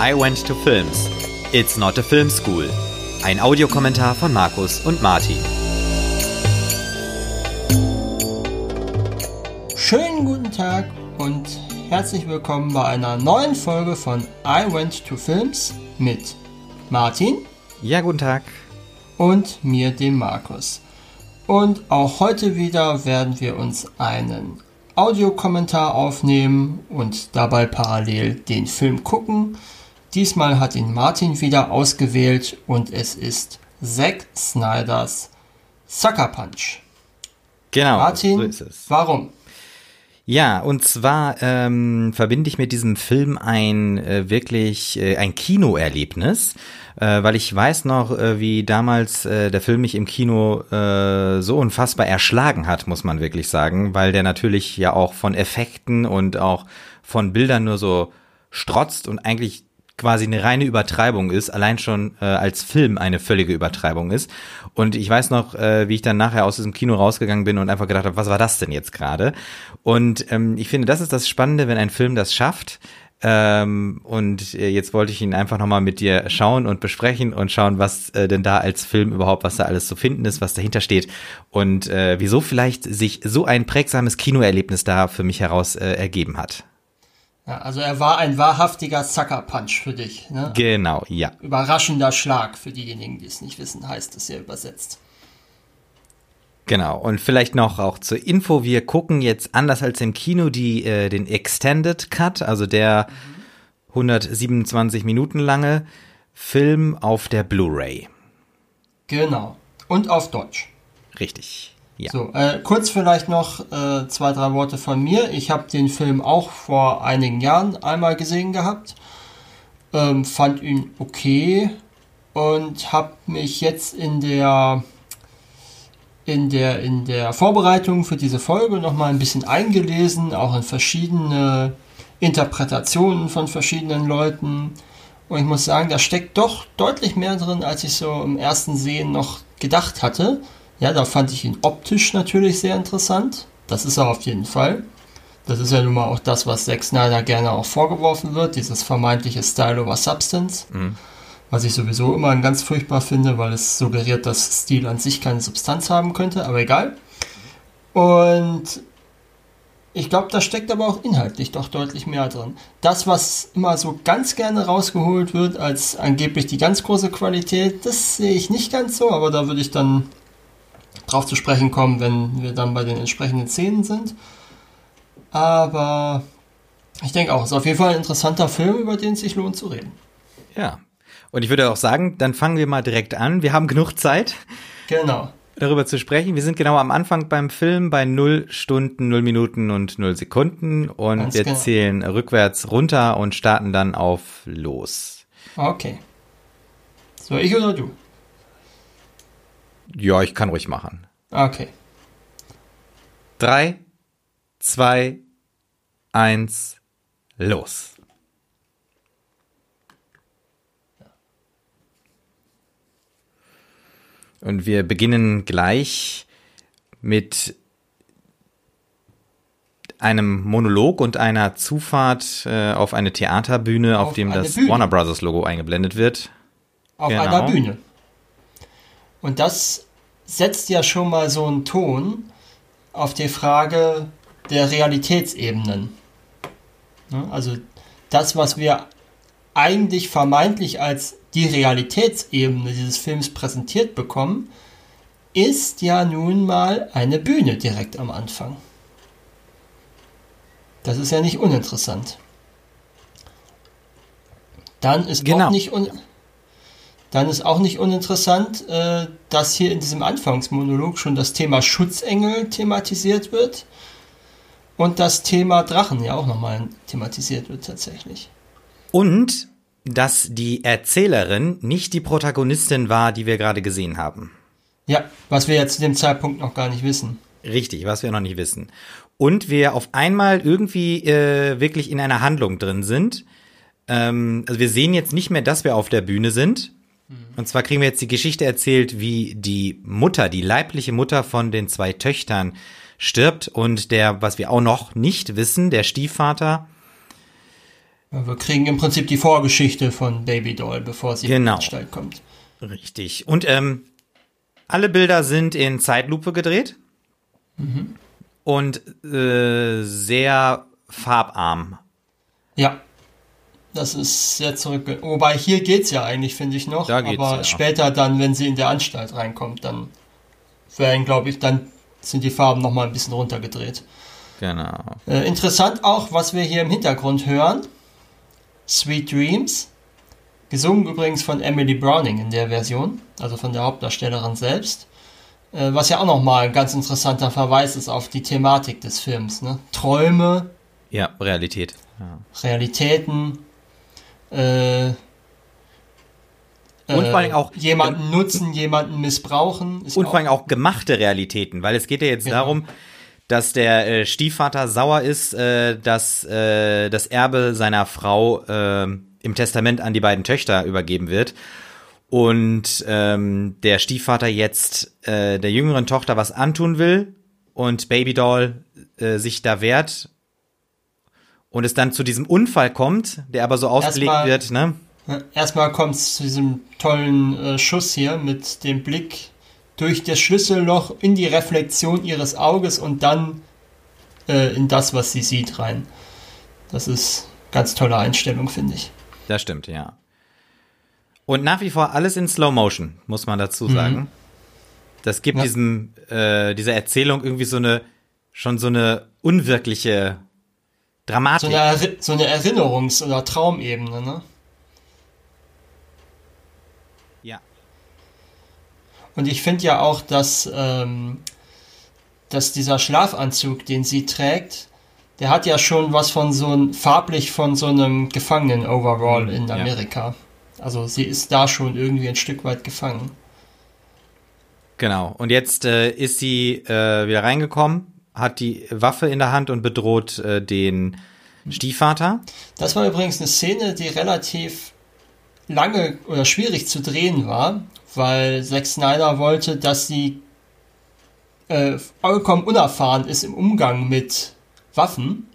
I Went to Films. It's not a film school. Ein Audiokommentar von Markus und Martin. Schönen guten Tag und herzlich willkommen bei einer neuen Folge von I Went to Films mit Martin. Ja, guten Tag. Und mir, dem Markus. Und auch heute wieder werden wir uns einen Audiokommentar aufnehmen und dabei parallel den Film gucken. Diesmal hat ihn Martin wieder ausgewählt und es ist Zack Snyders Sucker Punch. Genau, Martin, so ist es. warum? Ja, und zwar ähm, verbinde ich mit diesem Film ein äh, wirklich äh, ein Kinoerlebnis, äh, weil ich weiß noch, äh, wie damals äh, der Film mich im Kino äh, so unfassbar erschlagen hat, muss man wirklich sagen, weil der natürlich ja auch von Effekten und auch von Bildern nur so strotzt und eigentlich quasi eine reine Übertreibung ist, allein schon äh, als Film eine völlige Übertreibung ist. Und ich weiß noch, äh, wie ich dann nachher aus diesem Kino rausgegangen bin und einfach gedacht habe, was war das denn jetzt gerade? Und ähm, ich finde, das ist das Spannende, wenn ein Film das schafft. Ähm, und äh, jetzt wollte ich ihn einfach nochmal mit dir schauen und besprechen und schauen, was äh, denn da als Film überhaupt, was da alles zu finden ist, was dahinter steht und äh, wieso vielleicht sich so ein prägsames Kinoerlebnis da für mich heraus äh, ergeben hat. Ja, also er war ein wahrhaftiger Sucker Punch für dich. Ne? Genau, ja. Überraschender Schlag für diejenigen, die es nicht wissen, heißt es ja übersetzt. Genau, und vielleicht noch auch zur Info, wir gucken jetzt anders als im Kino die, äh, den Extended Cut, also der mhm. 127 Minuten lange Film auf der Blu-ray. Genau, und auf Deutsch. Richtig. Ja. So, äh, kurz vielleicht noch äh, zwei, drei Worte von mir. Ich habe den Film auch vor einigen Jahren einmal gesehen gehabt, ähm, fand ihn okay und habe mich jetzt in der in der in der Vorbereitung für diese Folge noch mal ein bisschen eingelesen, auch in verschiedene Interpretationen von verschiedenen Leuten. Und ich muss sagen, da steckt doch deutlich mehr drin, als ich so im ersten Sehen noch gedacht hatte. Ja, da fand ich ihn optisch natürlich sehr interessant. Das ist er auf jeden Fall. Das ist ja nun mal auch das, was Zack Snyder gerne auch vorgeworfen wird, dieses vermeintliche Style over Substance. Mhm. Was ich sowieso immer ganz furchtbar finde, weil es suggeriert, dass Stil an sich keine Substanz haben könnte, aber egal. Und ich glaube, da steckt aber auch inhaltlich doch deutlich mehr drin. Das, was immer so ganz gerne rausgeholt wird als angeblich die ganz große Qualität, das sehe ich nicht ganz so, aber da würde ich dann drauf zu sprechen kommen, wenn wir dann bei den entsprechenden Szenen sind. Aber ich denke auch, es ist auf jeden Fall ein interessanter Film, über den es sich lohnt zu reden. Ja. Und ich würde auch sagen, dann fangen wir mal direkt an. Wir haben genug Zeit. Genau. Darüber zu sprechen. Wir sind genau am Anfang beim Film bei 0 Stunden, 0 Minuten und 0 Sekunden und Ganz wir genau. zählen rückwärts runter und starten dann auf los. Okay. So, ich oder du? Ja, ich kann ruhig machen. Okay. Drei, zwei, eins, los. Und wir beginnen gleich mit einem Monolog und einer Zufahrt äh, auf eine Theaterbühne, auf, auf dem das Bühne. Warner Brothers Logo eingeblendet wird. Auf genau. einer Bühne. Und das setzt ja schon mal so einen Ton auf die Frage der Realitätsebenen. Also das, was wir eigentlich vermeintlich als die Realitätsebene dieses Films präsentiert bekommen, ist ja nun mal eine Bühne direkt am Anfang. Das ist ja nicht uninteressant. Dann ist genau. auch nicht un dann ist auch nicht uninteressant, äh, dass hier in diesem Anfangsmonolog schon das Thema Schutzengel thematisiert wird und das Thema Drachen ja auch nochmal thematisiert wird tatsächlich. Und dass die Erzählerin nicht die Protagonistin war, die wir gerade gesehen haben. Ja, was wir jetzt zu dem Zeitpunkt noch gar nicht wissen. Richtig, was wir noch nicht wissen. Und wir auf einmal irgendwie äh, wirklich in einer Handlung drin sind. Ähm, also wir sehen jetzt nicht mehr, dass wir auf der Bühne sind. Und zwar kriegen wir jetzt die Geschichte erzählt, wie die Mutter, die leibliche Mutter von den zwei Töchtern stirbt und der, was wir auch noch nicht wissen, der Stiefvater Wir kriegen im Prinzip die Vorgeschichte von Baby Doll, bevor sie Genau. in die Anstalt kommt. Richtig. Und ähm, alle Bilder sind in Zeitlupe gedreht und äh, sehr farbarm. Ja. Das ist sehr zurück. Wobei hier geht's ja eigentlich, finde ich noch. Da geht's, aber ja. später dann, wenn sie in der Anstalt reinkommt, dann werden, glaube ich, dann sind die Farben noch mal ein bisschen runtergedreht. Genau. Äh, interessant auch, was wir hier im Hintergrund hören. Sweet Dreams. Gesungen übrigens von Emily Browning in der Version, also von der Hauptdarstellerin selbst. Äh, was ja auch nochmal ein ganz interessanter Verweis ist auf die Thematik des Films. Ne? Träume, Ja, Realität. Ja. Realitäten, äh, Und vor allem auch- jemanden nutzen, jemanden missbrauchen. Ist Und vor allem auch gemachte Realitäten, weil es geht ja jetzt Genau. darum, dass der äh, Stiefvater sauer ist, äh, dass äh, das Erbe seiner Frau äh, im Testament an die beiden Töchter übergeben wird. Und ähm, der Stiefvater jetzt äh, der jüngeren Tochter was antun will und Babydoll äh, sich da wehrt und es dann zu diesem Unfall kommt, der aber so ausgelegt Erstmal- wird, ne? Erstmal kommt es zu diesem tollen äh, Schuss hier mit dem Blick durch das Schlüsselloch in die Reflexion ihres Auges und dann äh, in das, was sie sieht, rein. Das ist ganz tolle Einstellung, finde ich. Das stimmt, ja. Und nach wie vor alles in Slow Motion, muss man dazu sagen. Das gibt Ja. diesem, äh, dieser Erzählung irgendwie so eine, schon so eine unwirkliche So Dramatik. eine, Erri- so eine Erinnerungs- oder Traumebene, ne? ja. Und ich finde ja auch, dass, ähm, dass dieser Schlafanzug, den sie trägt, der hat ja schon was von so ein, farblich von so einem Gefangenen-Overall in ja. Amerika. Also sie ist da schon irgendwie ein Stück weit gefangen. Genau. Und jetzt äh, ist sie äh, wieder reingekommen, hat die Waffe in der Hand und bedroht äh, den Stiefvater. Das war übrigens eine Szene, die relativ lange oder schwierig zu drehen war, weil Zack Snyder wollte, dass sie äh, vollkommen unerfahren ist im Umgang mit Waffen,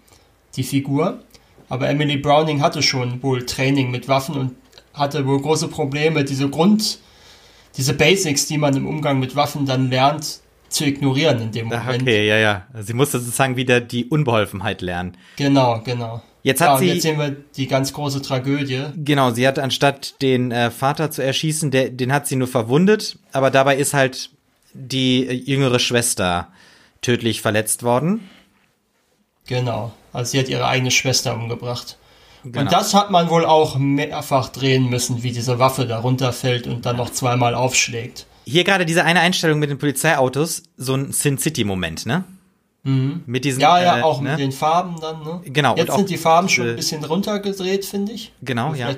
die Figur. Aber Emily Browning hatte schon wohl Training mit Waffen und hatte wohl große Probleme, diese Grund, diese Basics, die man im Umgang mit Waffen dann lernt, zu ignorieren in dem Ach, Moment. okay, ja, ja. Sie musste sozusagen wieder die Unbeholfenheit lernen. Genau, genau. Jetzt Ja, hat und sie. jetzt sehen wir die ganz große Tragödie. Genau, sie hat anstatt den äh, Vater zu erschießen, der, den hat sie nur verwundet, aber dabei ist halt die äh, jüngere Schwester tödlich verletzt worden. Genau. Also sie hat ihre eigene Schwester umgebracht. Genau. Und das hat man wohl auch mehrfach drehen müssen, wie diese Waffe da runterfällt und dann noch zweimal aufschlägt. Hier gerade diese eine Einstellung mit den Polizeiautos, so ein Sin City-Moment, ne? Mit diesen, Mhm. Ja, ja, äh, auch ne? mit den Farben dann, ne? Genau, und Jetzt sind die Farben schon ein bisschen runtergedreht, finde ich. Genau, ja.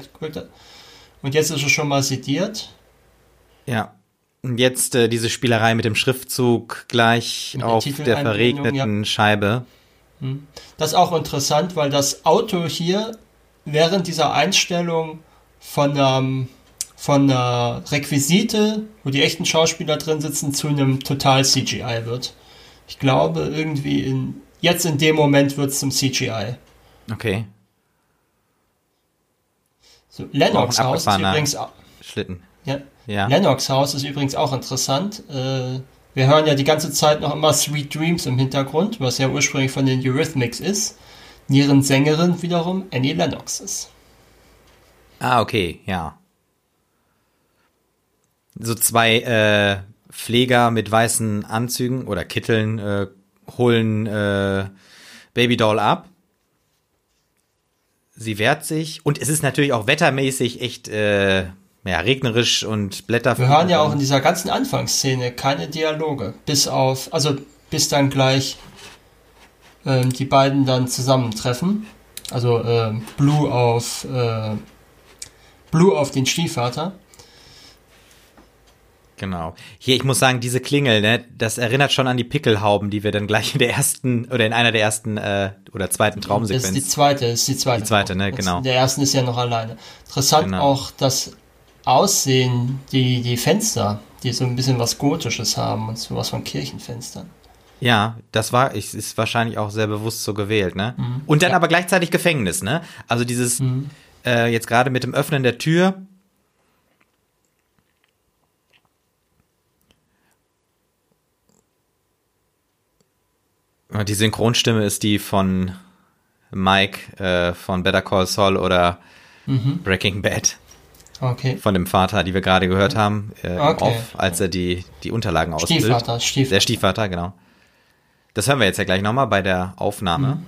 Und jetzt ist es schon mal sediert. Ja. Und jetzt äh, diese Spielerei mit dem Schriftzug gleich Mit auf der verregneten Scheibe. Das ist auch interessant, weil das Auto hier während dieser Einstellung von einem, von einer Requisite, wo die echten Schauspieler drin sitzen, zu einem total CGI wird. Ich glaube, irgendwie in, jetzt in dem Moment wird es zum CGI. Okay, So, Lennox Auch Haus ist übrigens, au- Schlitten. ja, Ja. Lennox Haus ist übrigens auch interessant. Äh, wir hören ja die ganze Zeit noch immer Sweet Dreams im Hintergrund, was ja ursprünglich von den Eurythmics ist. Deren Sängerin wiederum Annie Lennox ist. Ah, okay, ja. So zwei äh, Pfleger mit weißen Anzügen oder Kitteln äh, holen äh, Babydoll ab. Sie wehrt sich und es ist natürlich auch wettermäßig echt äh, ja, regnerisch und Blätter. Wir hören ja auch in dieser ganzen Anfangsszene keine Dialoge, bis auf, also bis dann gleich ähm, die beiden dann zusammentreffen. Also ähm, Blue auf äh, Blue auf den Stiefvater. Genau. Hier, ich muss sagen, diese Klingel, ne, das erinnert schon an die Pickelhauben, die wir dann gleich in der ersten oder in einer der ersten äh, oder zweiten Das ist die Traumsequenz. zweite, das ist die zweite. Die zweite, ne, genau. Der ersten ist ja noch alleine. Interessant Genau. auch das Aussehen, die, die Fenster, die so ein bisschen was Gotisches haben und sowas von Kirchenfenstern. Ja, das war, ich, ist wahrscheinlich auch sehr bewusst so gewählt, ne? Mhm. Und dann ja. aber gleichzeitig Gefängnis, ne? Also dieses, mhm. äh, jetzt gerade mit dem Öffnen der Tür. Die Synchronstimme ist die von Mike äh, von Better Call Saul oder mhm. Breaking Bad. Okay. Von dem Vater, die wir gerade gehört haben, äh, okay. Off, als er die, die Unterlagen ausfüllt. Stiefvater, Stiefvater. Der Stiefvater, genau. Das hören wir jetzt ja gleich nochmal bei der Aufnahme. Mhm.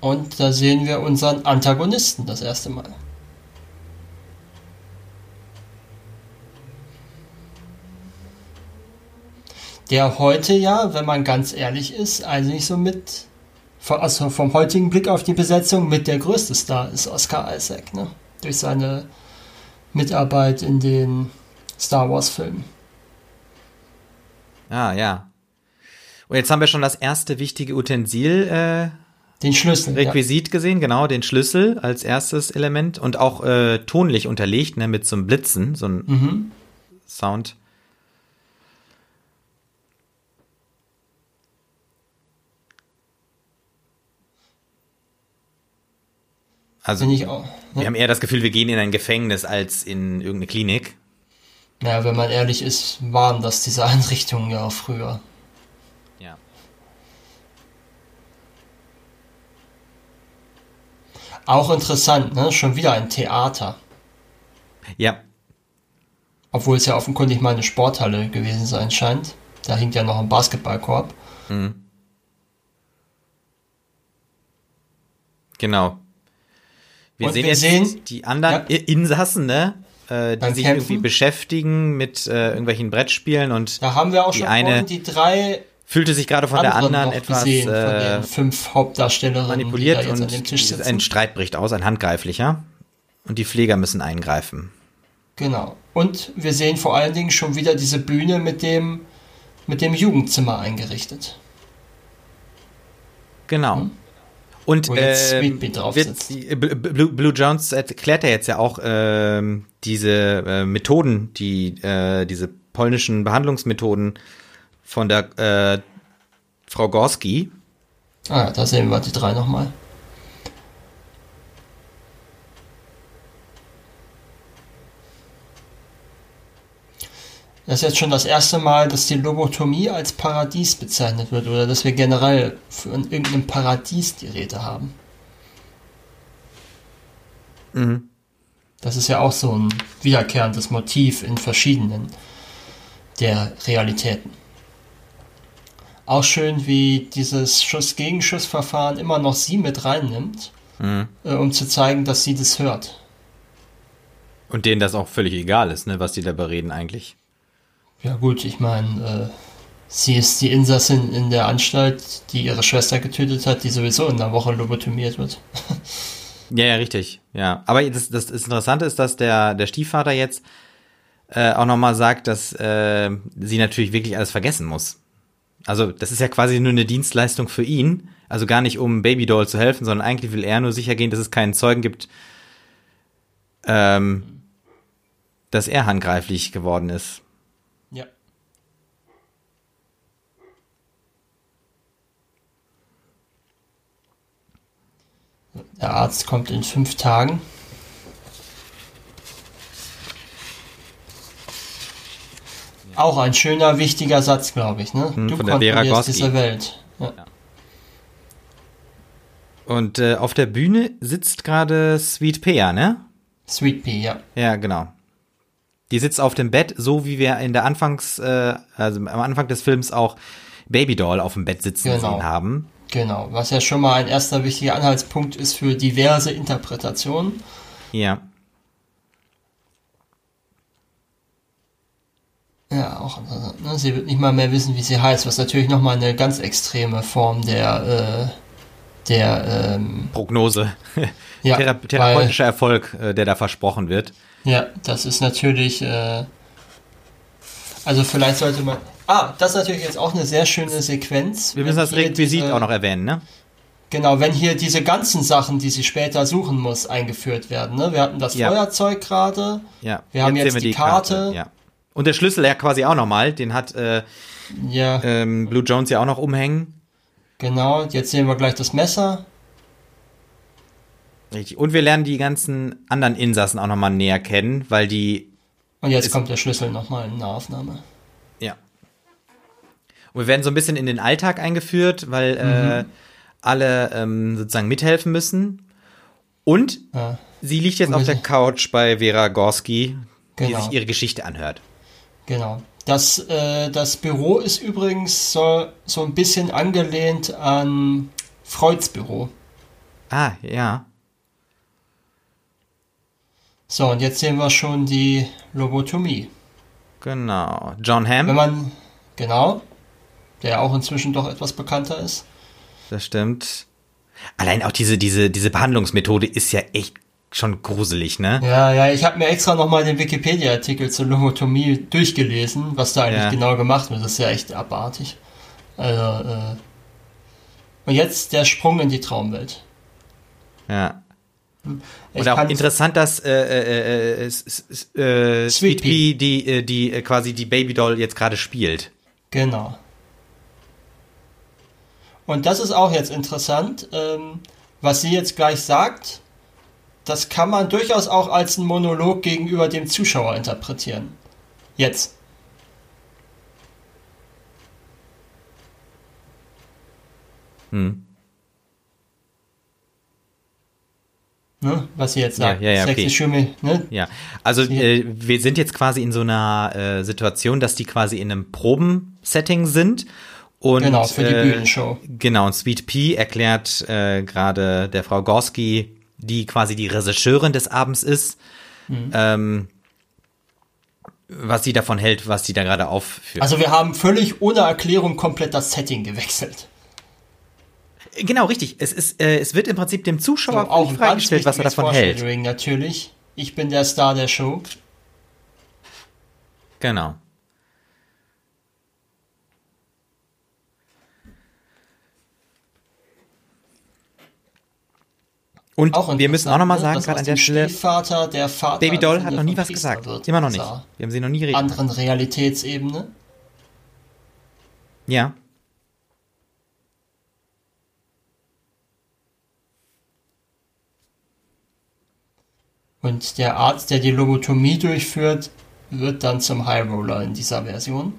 Und da sehen wir unseren Antagonisten das erste Mal. Der heute ja, wenn man ganz ehrlich ist, eigentlich so mit, also vom heutigen Blick auf die Besetzung, mit der größte Star ist Oscar Isaac, ne? Durch seine Mitarbeit in den Star Wars-Filmen. Ah, ja. Und jetzt haben wir schon das erste wichtige Utensil, äh, den Schlüssel. Requisit ja. gesehen, genau, den Schlüssel als erstes Element und auch äh, tonlich unterlegt, ne, mit so einem Blitzen, so ein mhm. Sound. Also, ich auch, ja. wir haben eher das Gefühl, wir gehen in ein Gefängnis als in irgendeine Klinik. Naja, wenn man ehrlich ist, waren das diese Einrichtungen ja auch früher. Ja. Auch interessant, ne? Schon wieder ein Theater. Ja. Obwohl es ja offenkundig mal eine Sporthalle gewesen sein scheint. Da hing ja noch ein Basketballkorb. Mhm. Genau. Wir Und sehen wir jetzt sehen, die anderen ja. Insassen, ne? äh, die sich Kämpfen. irgendwie beschäftigen mit äh, irgendwelchen Brettspielen und da haben wir auch schon eine die drei fühlte sich gerade von der anderen etwas gesehen, äh, fünf Hauptdarstellerinnen manipuliert und ein Streit bricht aus, ein handgreiflicher und die Pfleger müssen eingreifen. Genau. Und wir sehen vor allen Dingen schon wieder diese Bühne mit dem mit dem Jugendzimmer eingerichtet. Genau. Hm? Und äh, wird Blue, Blue Jones erklärt ja jetzt ja auch äh, diese äh, Methoden, die äh, diese polnischen Behandlungsmethoden von der äh, Frau Gorski. Ah, da sehen wir die drei nochmal. Das ist jetzt schon das erste Mal, dass die Lobotomie als Paradies bezeichnet wird oder dass wir generell von irgendeinem Paradies die Rede haben. Mhm. Das ist ja auch so ein wiederkehrendes Motiv in verschiedenen der Realitäten. Auch schön, wie dieses Schuss-Gegenschuss-Verfahren immer noch sie mit reinnimmt, mhm. äh, um zu zeigen, dass sie das hört. Und denen das auch völlig egal ist, ne, was die da bereden eigentlich. Ja gut, ich meine, äh, sie ist die Insassin in der Anstalt, die ihre Schwester getötet hat, die sowieso in einer Woche lobotomiert wird. ja, ja, richtig. Ja, aber das, das Interessante ist, dass der, der Stiefvater jetzt äh, auch nochmal sagt, dass äh, sie natürlich wirklich alles vergessen muss. Also das ist ja quasi nur eine Dienstleistung für ihn. Also gar nicht, um Babydoll zu helfen, sondern eigentlich will er nur sicher gehen, dass es keinen Zeugen gibt, ähm, dass er handgreiflich geworden ist. Der Arzt kommt in fünf Tagen. Auch ein schöner, wichtiger Satz, glaube ich. Ne? Hm, du von der kontrollierst diese Welt. Ja. Ja. Und äh, auf der Bühne sitzt gerade Sweet Pea, ne? Sweet Pea, ja. Ja, genau. Die sitzt auf dem Bett, so wie wir in der Anfangs, äh, also am Anfang des Films auch Babydoll auf dem Bett sitzen genau. gesehen haben. Genau, was ja schon mal ein erster wichtiger Anhaltspunkt ist für diverse Interpretationen. Ja. Ja, auch ne, sie wird nicht mal mehr wissen, wie sie heißt, was natürlich nochmal eine ganz extreme Form der, äh, der ähm, Prognose, ja, Thera therapeutischer weil, Erfolg, äh, der da versprochen wird. Ja, das ist natürlich, äh, also vielleicht sollte man, Ah, das ist natürlich jetzt auch eine sehr schöne Sequenz. Wir müssen das Requisit diese, auch noch erwähnen, ne? Genau, wenn hier diese ganzen Sachen, die sie später suchen muss, eingeführt werden. Ne? Wir hatten das ja. Feuerzeug gerade. Ja. Wir jetzt haben jetzt die, die Karte. Karte. Ja. Und der Schlüssel ja quasi auch nochmal, den hat äh, Ja, ähm, Blue Jones ja auch noch umhängen. genau. Jetzt sehen wir gleich das Messer. Richtig. Und wir lernen die ganzen anderen Insassen auch nochmal näher kennen, weil die, Und jetzt kommt der Schlüssel nochmal in Nahaufnahme. ja. Und wir werden so ein bisschen in den Alltag eingeführt, weil äh, alle ähm, sozusagen mithelfen müssen. Und Ja, sie liegt jetzt auf der Couch bei Vera Gorski, die Genau. sich ihre Geschichte anhört. genau. Das, äh, das Büro ist übrigens so, so ein bisschen angelehnt an Freuds Büro. Ah, ja. So, und jetzt sehen wir schon die Lobotomie. Genau. John Wenn Hamm, man, genau, der auch inzwischen doch etwas bekannter ist. das stimmt. Allein auch diese, diese, diese Behandlungsmethode ist ja echt schon gruselig, ne? Ja, ja, ich habe mir extra nochmal den Wikipedia-Artikel zur Lobotomie durchgelesen, was da eigentlich Ja. genau gemacht wird. Das ist ja echt abartig. Also, äh, und jetzt der Sprung in die Traumwelt. Ja. Ich Und auch interessant, dass äh, äh, äh, s- äh, Sweet Pea. Die, äh, die äh, quasi die Babydoll jetzt gerade spielt. Genau. Und das ist auch jetzt interessant, ähm, was sie jetzt gleich sagt. Das kann man durchaus auch als einen Monolog gegenüber dem Zuschauer interpretieren. Jetzt. Hm. Ne? Was sie jetzt Ja, sagt. ja, ja, Sexy okay. Schimmel, ne? Ja, also äh, wir sind jetzt quasi in so einer äh, Situation, dass die quasi in einem Probensetting sind. Und, Genau, für die äh, Bühnenshow. Genau, und Sweet Pea erklärt äh, gerade der Frau Gorski, die quasi die Regisseurin des Abends ist, Mhm. ähm, was sie davon hält, was sie da gerade aufführt. Also wir haben völlig ohne Erklärung komplett das Setting gewechselt. genau, richtig. Es ist, äh, es wird im Prinzip dem So, Zuschauer auch ein ganz freigestellt, was er davon hält. Natürlich. Ich bin der Star der Show. Genau. Und Auch wir müssen auch noch mal interessant, sagen, gerade an der Stelle, Stiefvater, der Vater Baby Doll hat noch nie was Priester gesagt. wird, Immer noch nicht. Wir haben sie noch nie reden. Anderen Realitätsebene. Ja. Und der Arzt, der die Lobotomie durchführt, wird dann zum High Roller in dieser Version.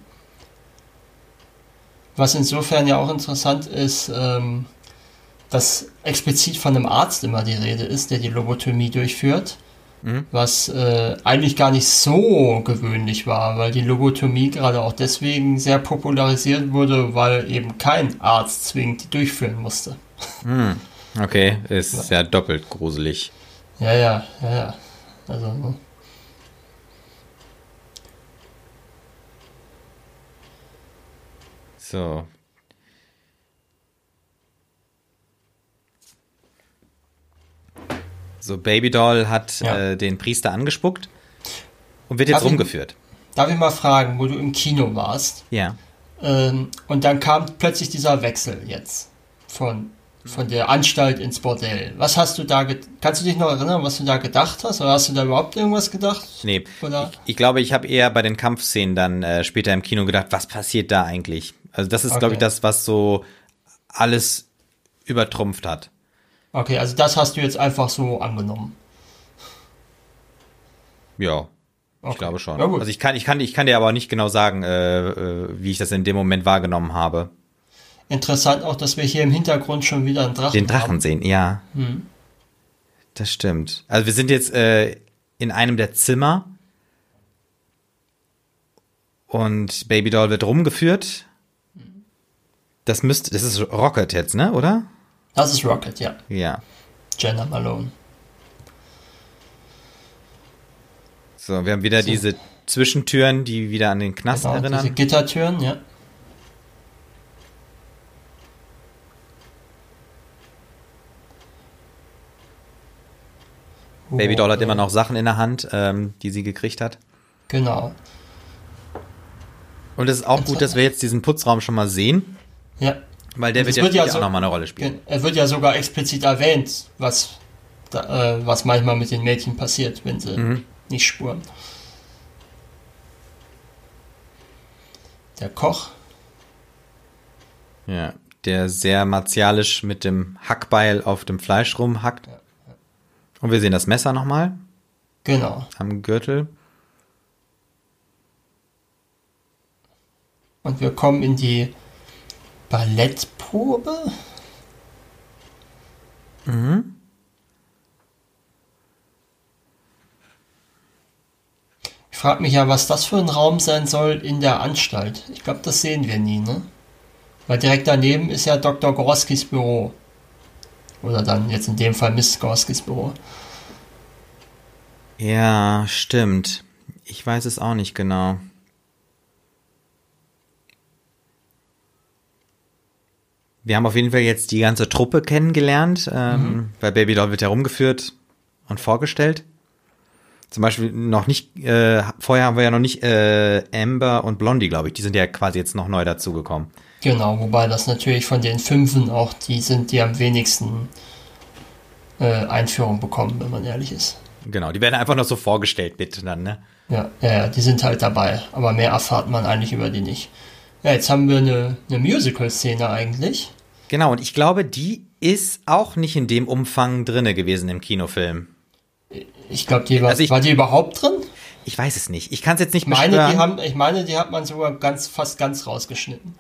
Was insofern ja auch interessant ist, ähm, dass explizit von einem Arzt immer die Rede ist, der die Lobotomie durchführt. Mhm. Was äh, eigentlich gar nicht so gewöhnlich war, weil die Lobotomie gerade auch deswegen sehr popularisiert wurde, weil eben kein Arzt zwingend die durchführen musste. Okay, ist ja doppelt gruselig. Ja, ja, ja, ja. Also? So. So, Babydoll hat Ja. äh, den Priester angespuckt und wird jetzt Darf ich- rumgeführt. Darf ich mal fragen, wo du im Kino warst? Ja. Ähm, und dann kam plötzlich dieser Wechsel jetzt von, von der Anstalt ins Bordell. Was hast du da, kannst du dich noch erinnern, was du da gedacht hast? Oder hast du da überhaupt irgendwas gedacht? Nee, Oder? ich, ich glaube, ich habe eher bei den Kampfszenen dann äh, später im Kino gedacht, was passiert da eigentlich? Also das ist, glaube ich, Okay. das, was so alles übertrumpft hat. Okay, also das hast du jetzt einfach so angenommen. Ja, Okay. ich glaube schon. Also ich kann, ich kann, ich kann dir aber nicht genau sagen, äh, äh, wie ich das in dem Moment wahrgenommen habe. Interessant auch, dass wir hier im Hintergrund schon wieder einen Drachen Den Drachen haben. sehen, ja. Hm. Das stimmt. Also wir sind jetzt äh, in einem der Zimmer und Babydoll wird rumgeführt. Das müsste, das ist Rocket jetzt, ne, oder? Das ist Rocket, ja. Ja. Jenna Malone. So, wir haben wieder diese Zwischentüren, die wieder an den Knast Genau, erinnern. diese Gittertüren, ja. Babydoll hat Oh, immer noch Sachen in der Hand, ähm, die sie gekriegt hat. Genau. Und es ist auch gut, dass wir jetzt diesen Putzraum schon mal sehen, Ja. Weil der Und wird ja wird ja später so- auch noch mal eine Rolle spielen. Er wird ja sogar explizit erwähnt, was, da, äh, was manchmal mit den Mädchen passiert, wenn sie Mhm. nicht spuren. der Koch. Ja, der sehr martialisch mit dem Hackbeil auf dem Fleisch rumhackt. Und wir sehen das Messer nochmal Genau. am Gürtel. Und wir kommen in die Ballettprobe. Ich frage mich ja, was das für ein Raum sein soll in der Anstalt. Ich glaube, das sehen wir nie, ne? Weil direkt daneben ist ja Dr. Gorskis Büro. Oder dann jetzt in dem Fall Miss Gorskis Büro. Ja, stimmt. Ich weiß es auch nicht genau. Wir haben auf jeden Fall jetzt die ganze Truppe kennengelernt, ähm, weil Baby Doll wird herumgeführt und vorgestellt. Zum Beispiel noch nicht, äh, vorher haben wir ja noch nicht äh, Amber und Blondie, glaube ich. Die sind ja quasi jetzt noch neu dazugekommen. Genau, wobei das natürlich von den Fünfen auch die sind, die am wenigsten äh, Einführung bekommen, wenn man ehrlich ist. Genau, die werden einfach noch so vorgestellt mit dann, ne? Ja, ja, ja, die sind halt dabei, aber mehr erfahrt man eigentlich über die nicht. Ja, jetzt haben wir eine, eine Musical-Szene eigentlich. Genau, und ich glaube, die ist auch nicht in dem Umfang drinne gewesen im Kinofilm. Ich glaube, die war, Also ich- war die überhaupt drin? Ich weiß es nicht. Ich kann es jetzt nicht Ich meine, beschwören. die haben, ich meine, die hat man sogar ganz, fast ganz rausgeschnitten.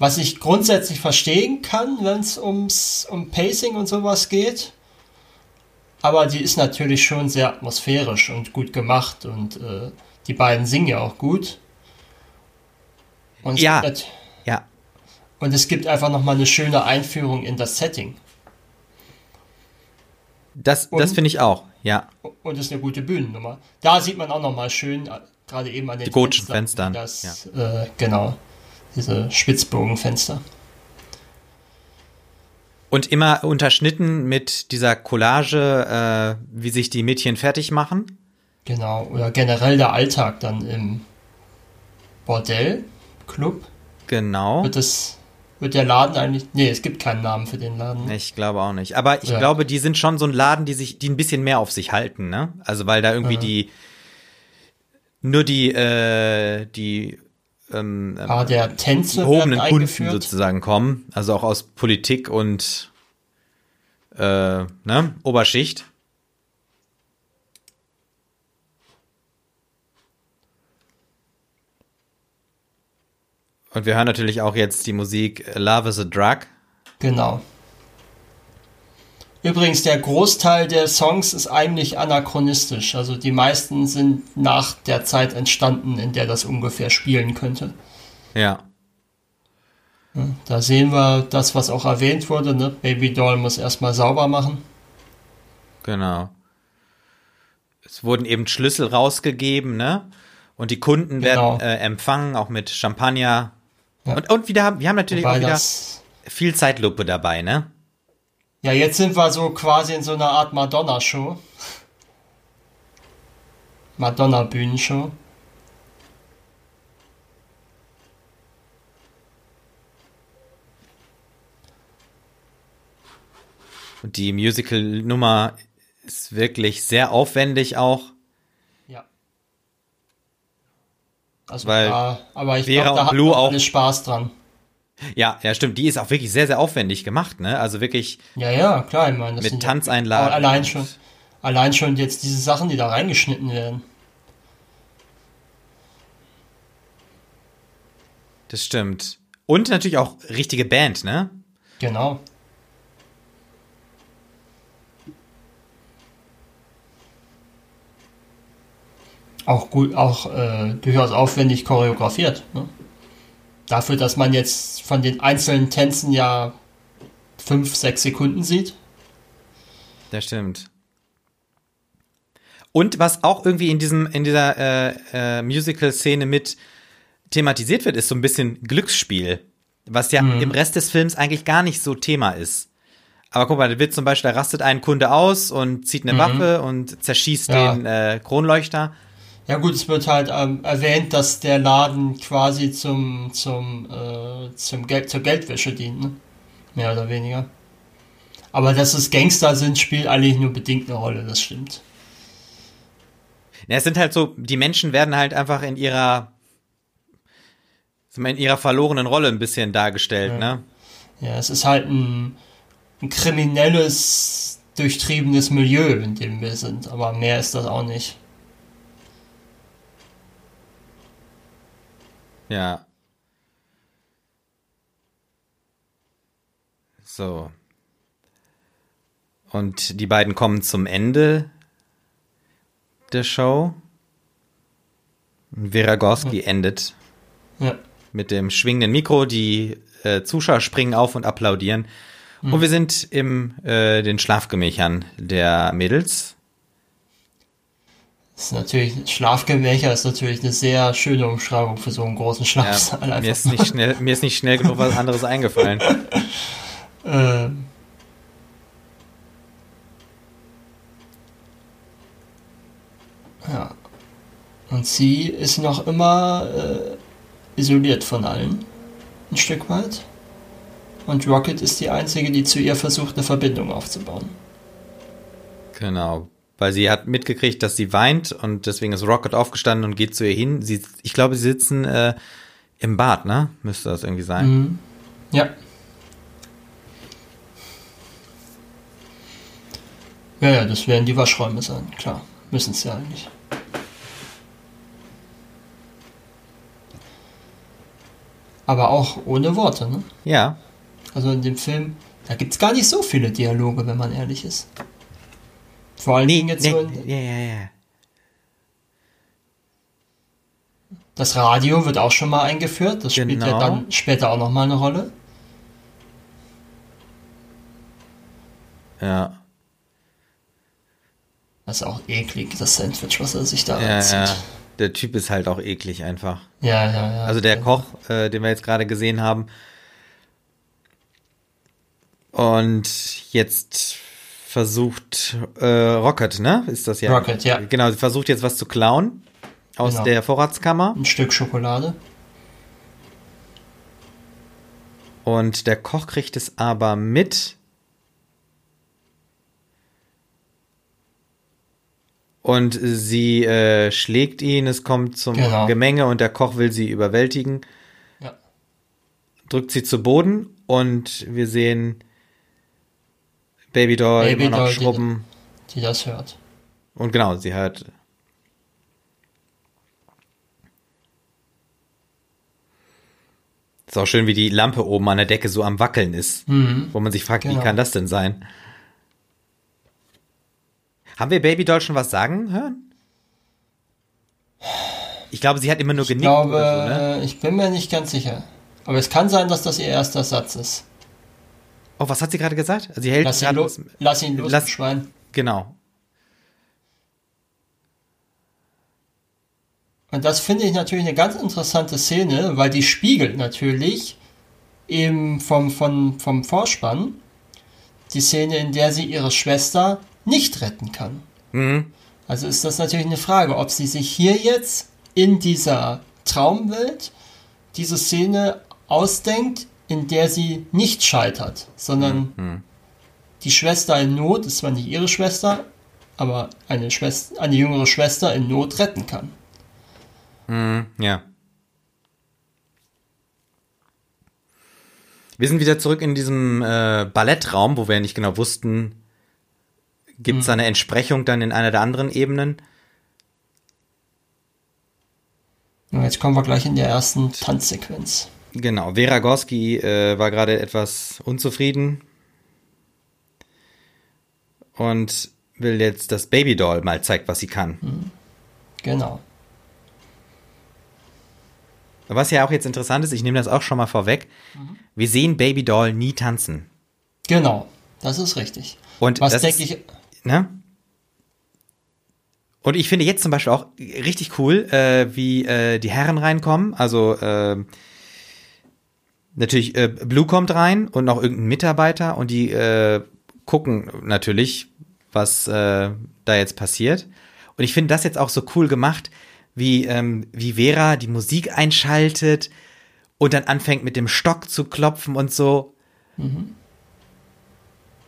Was ich grundsätzlich verstehen kann, wenn es ums um Pacing und sowas geht. Aber die ist natürlich schon sehr atmosphärisch und gut gemacht und äh, die beiden singen ja auch gut. Und es Ja. gibt, ja, und es gibt einfach nochmal eine schöne Einführung in das Setting. das, das finde ich auch. Ja, Und es ist eine gute Bühnennummer. Da sieht man auch nochmal schön, äh, gerade eben an den Die gotischen Fenstern, Das, äh, genau, diese Spitzbogenfenster. Und immer unterschnitten mit dieser Collage, äh, wie sich die Mädchen fertig machen. Genau, oder generell der Alltag dann im Bordell, Club. Genau. Wird das, wird der Laden eigentlich, nee, es gibt keinen Namen für den Laden. Ich glaube auch nicht. Aber ich Ja. glaube, die sind schon so ein Laden, die sich, die ein bisschen mehr auf sich halten, ne? Also weil da irgendwie die nur die, äh, die ähm, Aber der Tänze gehobenen Kunden eingeführt. sozusagen kommen. Also auch aus Politik und äh, ne, Oberschicht. Und wir hören natürlich auch jetzt die Musik Love is a Drug. Genau. Übrigens, der Großteil der Songs ist eigentlich anachronistisch. Also die meisten sind nach der Zeit entstanden, in der das ungefähr spielen könnte. Ja. Da sehen wir das, was auch erwähnt wurde. Ne? Baby Doll muss erstmal sauber machen. Genau. Es wurden eben Schlüssel rausgegeben, ne? Und die Kunden Genau. werden äh, empfangen, auch mit Champagner. Ja. Und, und wieder, haben- wir haben natürlich Wobei auch wieder viel Zeitlupe dabei, ne? ja, jetzt sind wir so quasi in so einer Art Madonna-Show. Madonna-Bühnenshow. Und die Musical-Nummer ist wirklich sehr aufwendig auch. Ja. Also Weil da, aber ich glaube, da hat Blue man auch- Spaß dran. Ja, ja, stimmt. Die ist auch wirklich sehr, sehr aufwendig gemacht, ne? Also wirklich Ja, ja, klar, ich meine, das mit sind Tanzeinlagen. allein schon, allein schon jetzt diese Sachen, die da reingeschnitten werden. Das stimmt. Und natürlich auch richtige Band, ne? Genau. Auch gut, auch äh, durchaus aufwendig choreografiert. Ne? Dafür, dass man jetzt von den einzelnen Tänzen ja fünf, sechs Sekunden sieht. Das stimmt. Und was auch irgendwie in diesem, in dieser äh, äh, Musical-Szene mit thematisiert wird, ist so ein bisschen Glücksspiel, was ja Mhm. im Rest des Films eigentlich gar nicht so Thema ist. Aber guck mal, da wird zum Beispiel, da rastet ein Kunde aus und zieht eine Waffe und zerschießt Mhm. Ja. den äh, Kronleuchter. Ja gut, es wird halt ähm, erwähnt, dass der Laden quasi zum, zum, äh, zum Geld, zur Geldwäsche dient, ne? Mehr oder weniger. Aber dass es Gangster sind, spielt eigentlich nur bedingt eine Rolle, das stimmt. Ja, es sind halt so, die Menschen werden halt einfach in ihrer in ihrer verlorenen Rolle ein bisschen dargestellt, Ja. ne? Ja, es ist halt ein, ein kriminelles, durchtriebenes Milieu, in dem wir sind, aber mehr ist das auch nicht. Ja. So. Und die beiden kommen zum Ende der Show. Vera Gorski endet Ja, mit dem schwingenden Mikro. Die äh, Zuschauer springen auf und applaudieren. Und wir sind im äh, den Schlafgemächern der Mädels. Ist natürlich, Schlafgemächer ist natürlich eine sehr schöne Umschreibung für so einen großen Ja, Schlafsaal. mir, ist nicht schnell, mir ist nicht schnell genug was anderes eingefallen. Ähm, ja. Und sie ist noch immer äh, isoliert von allen. Ein Stück weit. Und Rocket ist die einzige, die zu ihr versucht, eine Verbindung aufzubauen. Genau. Weil sie hat mitgekriegt, dass sie weint und deswegen ist Rocket aufgestanden und geht zu ihr hin. Sie, ich glaube, sie sitzen äh, im Bad, ne? Müsste das irgendwie sein. Mhm. Ja. Ja, ja, das werden die Waschräume sein, klar. Müssen es ja eigentlich. Aber auch ohne Worte, ne? Ja. Also in dem Film, da gibt es gar nicht so viele Dialoge, wenn man ehrlich ist. Vor allen Dingen jetzt nee, so ja, ja, ja. das Radio wird auch schon mal eingeführt. Das spielt ja Genau. dann später auch noch mal eine Rolle. Ja, Das ist auch eklig, das Sandwich, was er sich da ja, reinzieht. ja. Der Typ ist halt auch eklig einfach. Ja, ja, ja. Also der Koch, äh, den wir jetzt gerade gesehen haben. Und jetzt versucht äh, Rocket, ne? Ist das ja? Rocket, ja. Genau, sie versucht jetzt was zu klauen aus Genau. der Vorratskammer. Ein Stück Schokolade. Und der Koch kriegt es aber mit. Und sie äh, schlägt ihn, es kommt zum Genau. Gemenge und der Koch will sie überwältigen, Ja. drückt sie zu Boden und wir sehen Babydoll Baby immer noch Doll, die- schrubben. Die das hört. Und genau, sie hört. Ist auch schön, wie die Lampe oben an der Decke so am Wackeln ist. Mhm. Wo man sich fragt, wie Genau. kann das denn sein? Haben wir Babydoll schon was sagen hören? Ich glaube, sie hat immer nur Ich genickt glaube, so, ne? ich bin mir nicht ganz sicher. Aber es kann sein, dass das ihr erster Satz ist. Oh, was hat sie gerade gesagt? Also sie hält Lass ihn, lo lass ihn los, Lass- Schwein. Genau. Und das finde ich natürlich eine ganz interessante Szene, weil die spiegelt natürlich eben vom, vom, vom Vorspann die Szene, in der sie ihre Schwester nicht retten kann. Mhm. Also ist das natürlich eine Frage, ob sie sich hier jetzt in dieser Traumwelt diese Szene ausdenkt, in der sie nicht scheitert, sondern Mhm. die Schwester in Not, ist zwar nicht ihre Schwester, aber eine, Schwester, eine jüngere Schwester in Not retten kann. Mhm. Ja. Wir sind wieder zurück in diesem äh, Ballettraum, wo wir nicht genau wussten, gibt es Mhm. eine Entsprechung dann in einer der anderen Ebenen? Jetzt kommen wir gleich in der ersten Tanzsequenz. Genau, Vera Gorski äh, war gerade etwas unzufrieden und will jetzt, dass Babydoll mal zeigt, was sie kann. Genau. Was ja auch jetzt interessant ist, ich nehme das auch schon mal vorweg, wir sehen Babydoll nie tanzen. Genau. Das ist richtig. Und Was denke ich, Ne? Und ich finde jetzt zum Beispiel auch richtig cool, äh, wie äh, die Herren reinkommen. Also äh, natürlich äh, Blue kommt rein und noch irgendein Mitarbeiter und die äh, gucken natürlich, was äh, da jetzt passiert. Und ich finde das jetzt auch so cool gemacht, wie ähm, wie Vera die Musik einschaltet und dann anfängt mit dem Stock zu klopfen und so.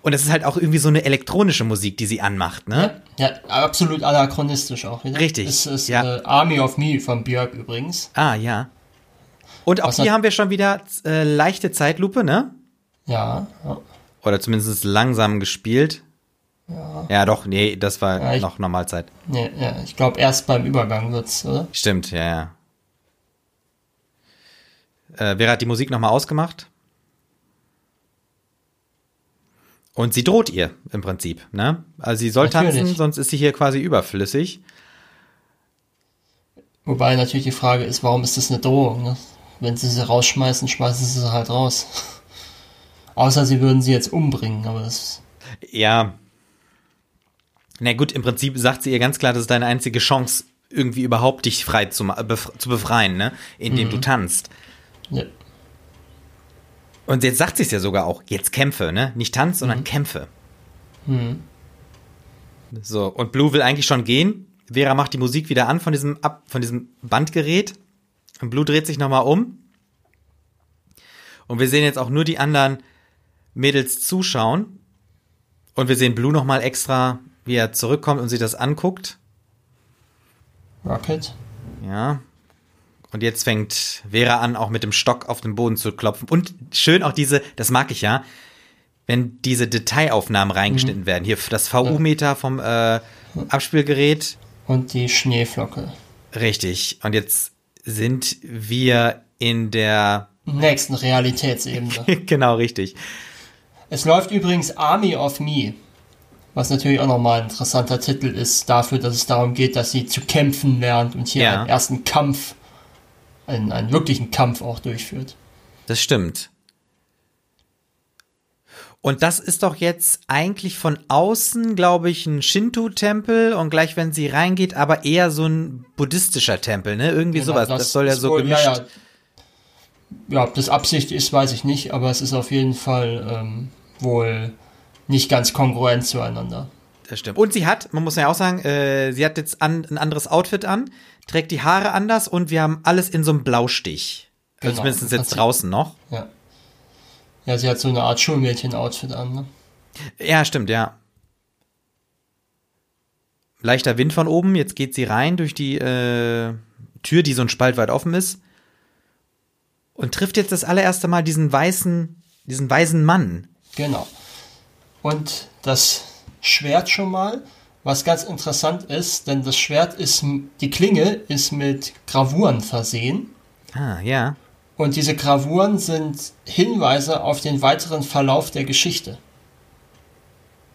Und es ist halt auch irgendwie so eine elektronische Musik, die sie anmacht, ne? ja, ja, absolut anachronistisch auch wieder. Richtig, Es ist ja. äh, Army of Me von Björk übrigens. Ah, ja. Und auch Was hier haben wir schon wieder äh, leichte Zeitlupe, ne? Ja, ja. Oder zumindest langsam gespielt. Ja, doch, nee, das war Ja, ich- noch Normalzeit. Nee, ja, ich glaube erst beim Übergang wird's, oder? Stimmt, ja, ja. Äh, Vera hat die Musik nochmal ausgemacht. Und sie droht ihr im Prinzip, ne? Also sie soll Natürlich. tanzen, sonst ist sie hier quasi überflüssig. Wobei natürlich die Frage ist, warum ist das eine Drohung? Ne? Wenn sie sie rausschmeißen, schmeißen sie sie halt raus. Außer sie würden sie jetzt umbringen, aber das. Ja. Na gut, im Prinzip sagt sie ihr ganz klar, das ist deine einzige Chance, irgendwie überhaupt dich frei zu, bef zu befreien, ne? Indem du tanzt. Ja, Und jetzt sagt sie es ja sogar auch, jetzt kämpfe, ne? Nicht tanz, sondern kämpfe. So, und Blue will eigentlich schon gehen. Vera macht die Musik wieder an von diesem, Ab von diesem Bandgerät. Und Blue dreht sich nochmal um. Und wir sehen jetzt auch nur die anderen Mädels zuschauen. Und wir sehen Blue nochmal extra, wie er zurückkommt und sich das anguckt. Rocket. Ja. Und jetzt fängt Vera an, auch mit dem Stock auf den Boden zu klopfen. Und schön auch diese, das mag ich ja, wenn diese Detailaufnahmen reingeschnitten werden. Hier das VU-Meter vom äh, Abspielgerät. Und die Schneeflocke. Richtig. Und jetzt sind wir in der. Nächsten Realitätsebene. genau, richtig. es läuft übrigens Army of Me. Was natürlich auch nochmal ein interessanter Titel ist, dafür, dass es darum geht, dass sie zu kämpfen lernt und hier Ja. einen ersten Kampf, einen, einen wirklichen Kampf auch durchführt. Das stimmt. Und das ist doch jetzt eigentlich von außen, glaube ich, ein Shinto-Tempel und gleich, wenn sie reingeht, aber eher so ein buddhistischer Tempel, ne? Irgendwie Genau, sowas. Das, soll ja so wohl- gemischt. Ja, ja. ja, ob das Absicht ist, weiß ich nicht, aber es ist auf jeden Fall ähm, wohl nicht ganz kongruent zueinander. Das stimmt. Und sie hat, man muss ja auch sagen, äh, sie hat jetzt an, ein anderes Outfit an, trägt die Haare anders und wir haben alles in so einem Blaustich. Also Genau. zumindest jetzt draußen noch. Ja. Ja, sie hat so eine Art Schulmädchen-Outfit an. Ne? Ja, stimmt, ja. Leichter Wind von oben, jetzt geht sie rein durch die äh, Tür, die so ein Spalt weit offen ist. Und trifft jetzt das allererste Mal diesen weißen, diesen weisen Mann. Genau. Und das Schwert schon mal, was ganz interessant ist, denn das Schwert ist, die Klinge ist mit Gravuren versehen. Ah, ja. Und diese Gravuren sind Hinweise auf den weiteren Verlauf der Geschichte.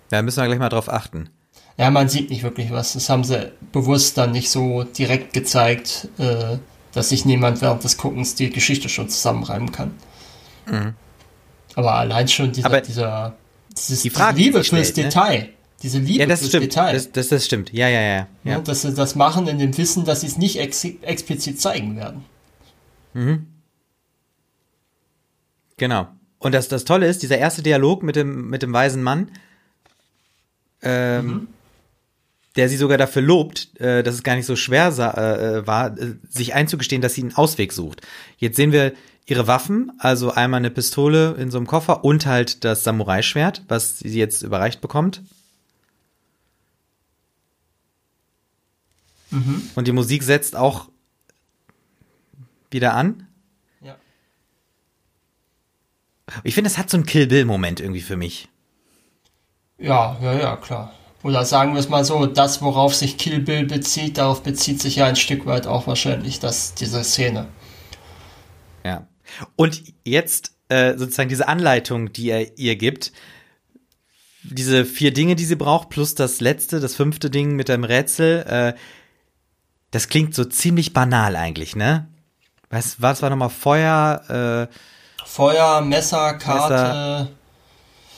Da müssen wir gleich mal drauf achten. Ja, man sieht nicht wirklich was. Das haben sie bewusst dann nicht so direkt gezeigt, äh, dass sich niemand während des Guckens die Geschichte schon zusammenreimen kann. Aber allein schon dieser, Aber dieser dieses, die Frage, diese Liebe die fürs stellt, ne? Detail. Diese Liebe Ja, das fürs stimmt. Detail. Das, das, das stimmt. Ja, ja, ja. ja. ja. Dass sie das machen in dem Wissen, dass sie es nicht ex explizit zeigen werden. Genau. Und das, das Tolle ist, dieser erste Dialog mit dem, mit dem weisen Mann, ähm, der sie sogar dafür lobt, äh, dass es gar nicht so schwer sa- äh, war, äh, sich einzugestehen, dass sie einen Ausweg sucht. Jetzt sehen wir ihre Waffen, also einmal eine Pistole in so einem Koffer und halt das Samurai-Schwert, was sie jetzt überreicht bekommt. Und die Musik setzt auch wieder an. Ja. Ich finde, es hat so einen Kill Bill-Moment irgendwie für mich. Ja, ja, ja, klar. Oder sagen wir es mal so, das, worauf sich Kill Bill bezieht, darauf bezieht sich ja ein Stück weit auch wahrscheinlich das, diese Szene. Ja. Und jetzt äh, sozusagen diese Anleitung, die er ihr gibt, diese vier Dinge, die sie braucht, plus das letzte, das fünfte Ding mit dem Rätsel, äh, das klingt so ziemlich banal eigentlich, ne? Was, was war nochmal Feuer, Feuer, Messer, Karte,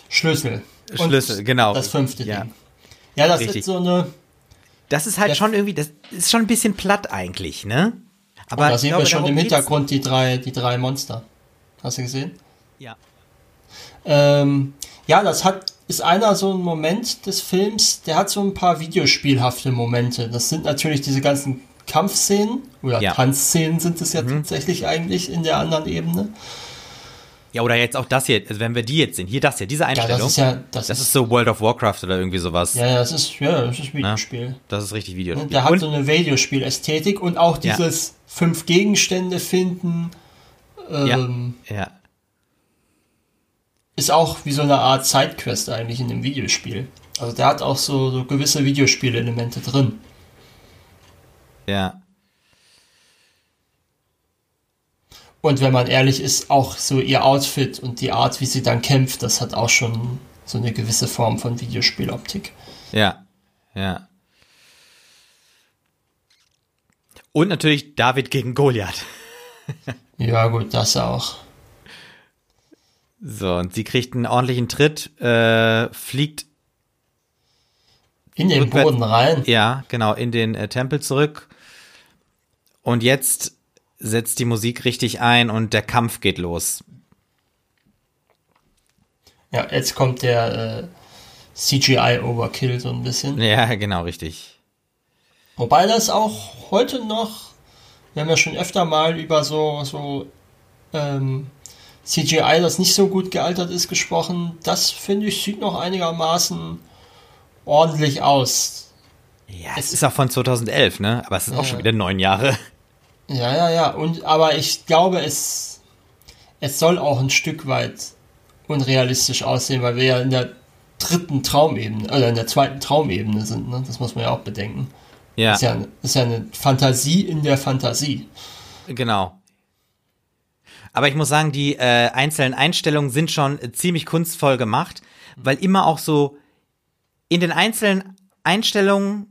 Schlüssel. äh, Schlüssel, genau. Das fünfte ja. Ding. Ja, das Richtig. ist so eine. Das ist halt schon irgendwie, das ist schon ein bisschen platt eigentlich, ne? Aber Oh, da sehen glaube, wir schon im Hintergrund die drei, die drei Monster. Hast du gesehen? Ja. Ähm, ja, das hat, ist einer so ein Moment des Films, der hat so ein paar videospielhafte Momente. Das sind natürlich diese ganzen Kampfszenen oder Ja. Mhm. Tanzszenen sind es ja tatsächlich eigentlich in der anderen Ebene. Ja, oder jetzt auch das hier, also wenn wir die jetzt sehen, hier das hier, diese Ja, Einstellung. das ist ja, das, das ist, ist so World of Warcraft oder irgendwie sowas. ja, das ist, ja, das ist Videospiel. Das ist richtig Videospiel. Und der hat Und- so eine Videospielästhetik und auch Ja. dieses fünf Gegenstände finden, Ähm, ja. ja. Ist auch wie so eine Art Sidequest eigentlich in dem Videospiel. Also der hat auch so, so gewisse Videospielelemente drin. Ja. Und wenn man ehrlich ist, auch so ihr Outfit und die Art, wie sie dann kämpft, das hat auch schon so eine gewisse Form von Videospieloptik. Ja, ja. Und natürlich David gegen Goliath. ja, gut, das auch. So, und sie kriegt einen ordentlichen Tritt, äh, fliegt in den Boden rein. Ja, genau, in den äh, Tempel zurück. Und jetzt setzt die Musik richtig ein und der Kampf geht los. Ja, jetzt kommt der äh, CGI-Overkill so ein bisschen. Ja, genau, richtig. Wobei das auch heute noch, wir haben ja schon öfter mal über so, so ähm, CGI, das nicht so gut gealtert ist, gesprochen. Das finde ich sieht noch einigermaßen ordentlich aus. Ja, es ist auch von 2011, ne? Aber es ist auch schon wieder neun Jahre. Ja, ja, ja. Und, aber ich glaube, es, es soll auch ein Stück weit unrealistisch aussehen, weil wir ja in der dritten Traumebene, oder in der zweiten Traumebene sind, ne? Das muss man ja auch bedenken. Ja. Das ist ja, ist ja eine Fantasie in der Fantasie. Genau. Aber ich muss sagen, die äh, einzelnen Einstellungen sind schon ziemlich kunstvoll gemacht, weil immer auch so in den einzelnen Einstellungen,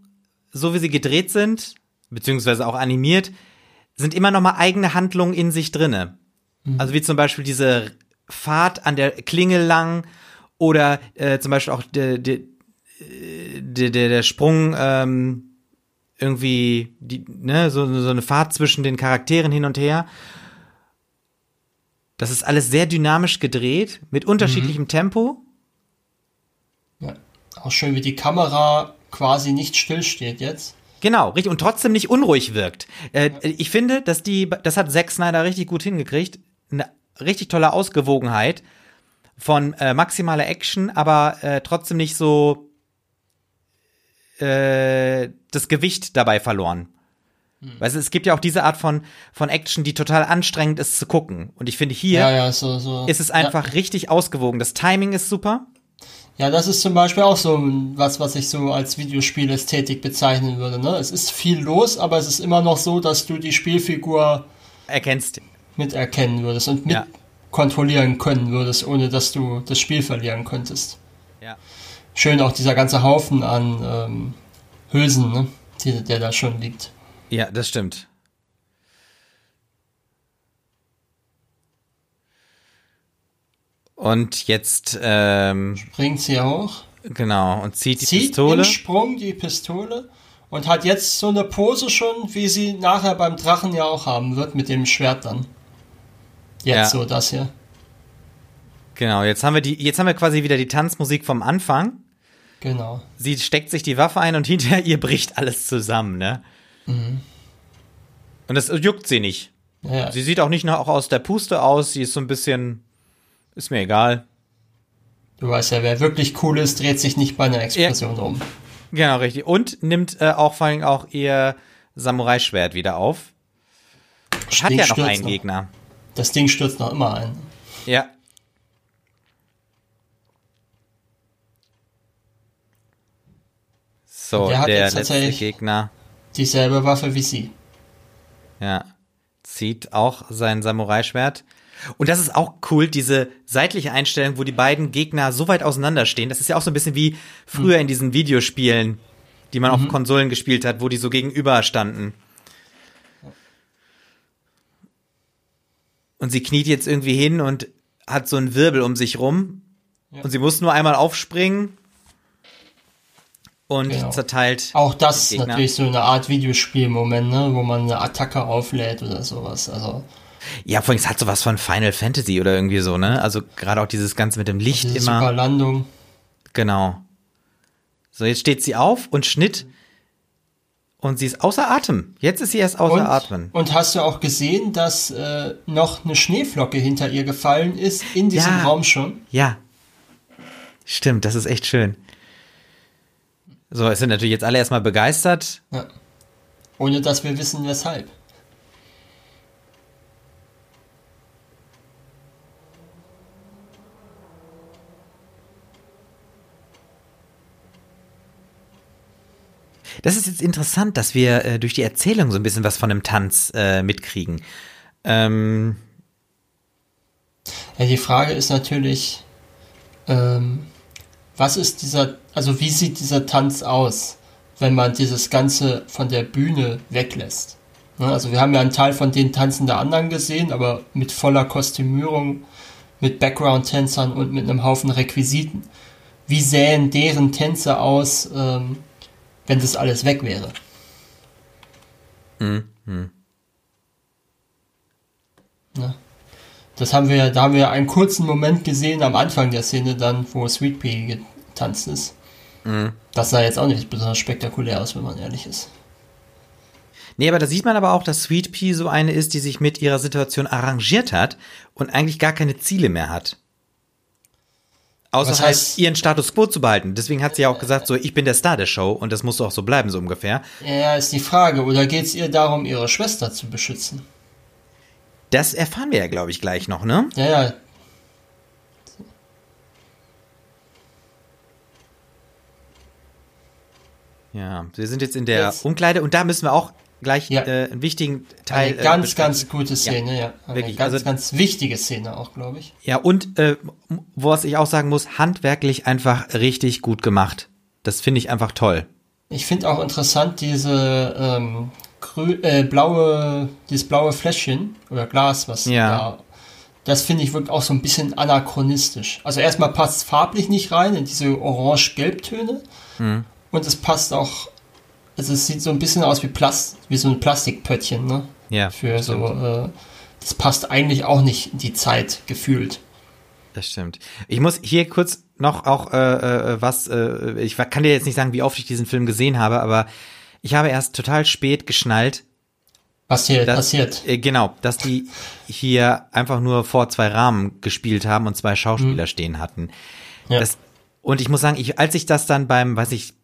so wie sie gedreht sind, beziehungsweise auch animiert, sind immer noch mal eigene Handlungen in sich drinne. Mhm. Also wie zum Beispiel diese Fahrt an der Klingel lang oder äh, zum Beispiel auch der, der, der, der Sprung ähm, irgendwie die, ne, so, so eine Fahrt zwischen den Charakteren hin und her. Das ist alles sehr dynamisch gedreht, mit unterschiedlichem mhm. Tempo. Ja, auch schön, wie die Kamera quasi nicht stillsteht jetzt. Genau, richtig, und trotzdem nicht unruhig wirkt. Äh, ich finde, dass die, das hat Zack Snyder richtig gut hingekriegt. Eine richtig tolle Ausgewogenheit von äh, maximaler Action, aber äh, trotzdem nicht so äh, das Gewicht dabei verloren. Hm. Weißt du, es gibt ja auch diese Art von, von Action, die total anstrengend ist zu gucken. Und ich finde, hier ja, ja, so, so. ist es einfach ja. richtig ausgewogen. Das Timing ist super. Ja, das ist zum Beispiel auch so was, was ich so als Videospielästhetik bezeichnen würde. Ne? Es ist viel los, aber es ist immer noch so, dass du die Spielfigur erkennst, miterkennen würdest und mit ja. kontrollieren können würdest, ohne dass du das Spiel verlieren könntest. Ja. Schön auch dieser ganze Haufen an ähm, Hülsen, ne? Die, der da schon liegt. Ja, das stimmt. Und jetzt ähm, springt sie hoch. Genau, und zieht die zieht Pistole. Im Sprung die Pistole und hat jetzt so eine Pose schon, wie sie nachher beim Drachen ja auch haben wird, mit dem Schwert dann. Jetzt ja. so das hier. Genau, jetzt haben wir die, jetzt haben wir quasi wieder die Tanzmusik vom Anfang. Genau. Sie steckt sich die Waffe ein und hinterher ihr bricht alles zusammen, ne? Mhm. Und das juckt sie nicht. Ja. Sie sieht auch nicht noch aus der Puste aus, sie ist so ein bisschen ist mir egal. Du weißt ja, wer wirklich cool ist, dreht sich nicht bei einer Explosion ja. um. Genau, richtig. Und nimmt äh, auch vor allem auch ihr Samurai-Schwert wieder auf. Das Hat ja noch einen noch. Gegner. Das Ding stürzt noch immer ein. Ja. So, der, der letzte Gegner. Dieselbe Waffe wie sie. Ja. Zieht auch sein Samurai-Schwert. Und das ist auch cool, diese seitliche Einstellung, wo die beiden Gegner so weit auseinanderstehen. Das ist ja auch so ein bisschen wie früher in diesen Videospielen, die man mhm. auf Konsolen gespielt hat, wo die so gegenüber standen. Und sie kniet jetzt irgendwie hin und hat so einen Wirbel um sich rum. Ja. Und sie muss nur einmal aufspringen und genau. zerteilt. Auch das natürlich so eine Art Videospielmoment, ne, wo man eine Attacke auflädt oder sowas. Also ja, vor allem, es hat sowas von Final Fantasy oder irgendwie so, ne? Also gerade auch dieses Ganze mit dem Licht Diese immer. Super Landung. Genau. So, jetzt steht sie auf und Schnitt. Und sie ist außer Atem. Jetzt ist sie erst außer und, Atem. Und hast du auch gesehen, dass äh, noch eine Schneeflocke hinter ihr gefallen ist, in diesem ja, Raum schon? Ja. Stimmt, das ist echt schön. So, es sind natürlich jetzt alle erstmal begeistert. Ja. Ohne dass wir wissen, weshalb. Das ist jetzt interessant, dass wir äh, durch die Erzählung so ein bisschen was von dem Tanz äh, mitkriegen. Ähm, ja, die Frage ist natürlich, ähm, was ist dieser, also wie sieht dieser Tanz aus, wenn man dieses Ganze von der Bühne weglässt? Ne, also wir haben ja einen Teil von den Tanzen der anderen gesehen, aber mit voller Kostümierung, mit Background-Tänzern und mit einem Haufen Requisiten. Wie sähen deren Tänze aus, ähm, wenn das alles weg wäre? Mhm. Ja. Das haben wir, da haben wir einen kurzen Moment gesehen am Anfang der Szene dann, wo Sweet Pea getanzt ist. Mhm. Das sah jetzt auch nicht besonders spektakulär aus, wenn man ehrlich ist. Nee, aber da sieht man aber auch, dass Sweet Pea so eine ist, die sich mit ihrer Situation arrangiert hat und eigentlich gar keine Ziele mehr hat. Außer Was heißt, halt ihren Status quo zu behalten. Deswegen hat sie ja auch gesagt, so, ich bin der Star der Show und das muss auch so bleiben, so ungefähr. Ja, ist die Frage. Oder geht es ihr darum, ihre Schwester zu beschützen? Das erfahren wir ja, glaube ich, gleich noch, ne? Ja, ja. Ja, wir sind jetzt in der jetzt. Umkleide und da müssen wir auch gleich ja. äh, einen wichtigen Teil. Eine ganz, äh, ganz gute Szene, ja. ja. Eine wirklich. ganz, also, ganz wichtige Szene auch, glaube ich. Ja, und äh, was ich auch sagen muss, handwerklich einfach richtig gut gemacht. Das finde ich einfach toll. Ich finde auch interessant diese ähm, äh, blaue, dieses blaue Fläschchen oder Glas, was ja. da. Das finde ich wirkt auch so ein bisschen anachronistisch. Also erstmal passt es farblich nicht rein in diese orange-gelb-Töne. Mhm. Und es passt auch also es sieht so ein bisschen aus wie Plast wie so ein Plastikpöttchen, ne? Ja. Für so, äh, das passt eigentlich auch nicht in die Zeit gefühlt. Das stimmt. Ich muss hier kurz noch auch äh, äh, was, äh, ich kann dir jetzt nicht sagen, wie oft ich diesen Film gesehen habe, aber ich habe erst total spät geschnallt. Was hier dass, passiert? Äh, genau, dass die hier einfach nur vor zwei Rahmen gespielt haben und zwei Schauspieler mhm. stehen hatten. Ja. Das, und ich muss sagen, ich, als ich das dann beim, weiß ich,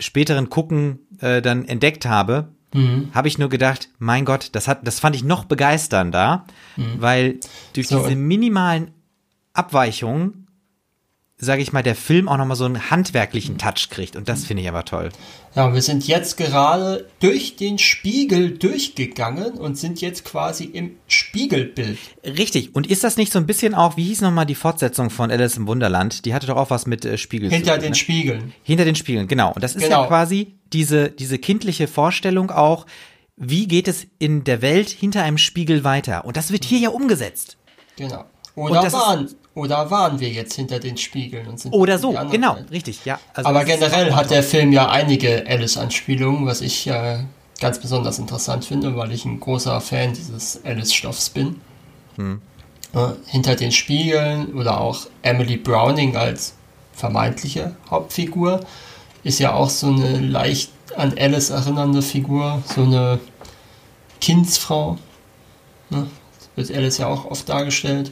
späteren Gucken äh, dann entdeckt habe, mhm. habe ich nur gedacht, mein Gott, das hat, das fand ich noch begeisternder, mhm. weil durch so, diese minimalen Abweichungen sage ich mal, der Film auch nochmal so einen handwerklichen Touch kriegt. Und das finde ich aber toll. Ja, wir sind jetzt gerade durch den Spiegel durchgegangen und sind jetzt quasi im Spiegelbild. Richtig. Und ist das nicht so ein bisschen auch, wie hieß nochmal die Fortsetzung von Alice im Wunderland? Die hatte doch auch was mit äh, Spiegel Hinter den ne? Spiegeln. Hinter den Spiegeln, genau. Und das ist genau. ja quasi diese, diese kindliche Vorstellung auch, wie geht es in der Welt hinter einem Spiegel weiter? Und das wird hier ja umgesetzt. Genau. Oder waren, oder waren wir jetzt hinter den Spiegeln und sind Oder so, genau, Welt. richtig, ja. Also Aber generell hat der Film ja einige Alice-Anspielungen, was ich äh, ganz besonders interessant finde, weil ich ein großer Fan dieses Alice-Stoffs bin. Hm. Äh, hinter den Spiegeln oder auch Emily Browning als vermeintliche Hauptfigur ist ja auch so eine leicht an Alice erinnernde Figur, so eine Kindsfrau. Ne? Das wird Alice ja auch oft dargestellt.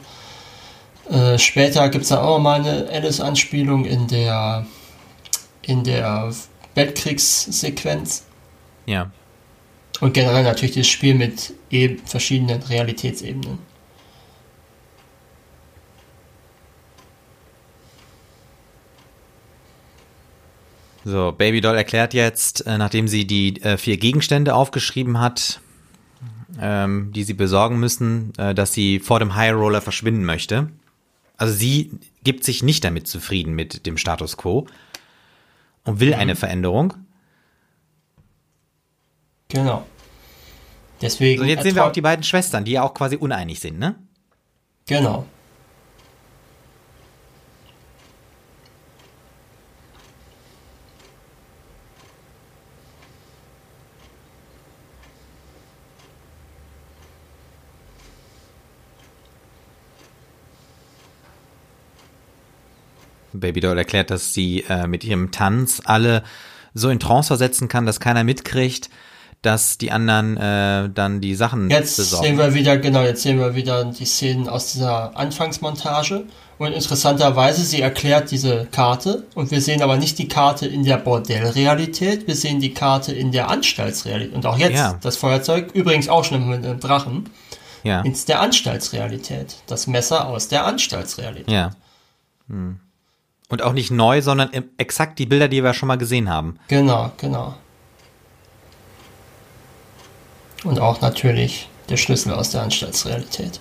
Äh, später gibt es da auch mal eine Alice-Anspielung in der, in der Weltkriegssequenz. Ja. Und generell natürlich das Spiel mit eben verschiedenen Realitätsebenen. So, Baby Doll erklärt jetzt, äh, nachdem sie die äh, vier Gegenstände aufgeschrieben hat, ähm, die sie besorgen müssen, äh, dass sie vor dem High Roller verschwinden möchte. Also sie gibt sich nicht damit zufrieden mit dem Status quo und will mhm. eine Veränderung. Genau. Deswegen. So, jetzt sehen wir auch die beiden Schwestern, die ja auch quasi uneinig sind, ne? Genau. Baby Doll erklärt, dass sie äh, mit ihrem Tanz alle so in Trance versetzen kann, dass keiner mitkriegt, dass die anderen äh, dann die Sachen Jetzt besorgen. sehen wir wieder, genau, jetzt sehen wir wieder die Szenen aus dieser Anfangsmontage. Und interessanterweise, sie erklärt diese Karte und wir sehen aber nicht die Karte in der Bordellrealität, wir sehen die Karte in der Anstaltsrealität. Und auch jetzt ja. das Feuerzeug, übrigens auch schon mit einem Drachen, ja. ins der Anstaltsrealität. Das Messer aus der Anstaltsrealität. Ja. Hm. Und auch nicht neu, sondern exakt die Bilder, die wir schon mal gesehen haben. Genau, genau. Und auch natürlich der Schlüssel aus der Anstaltsrealität.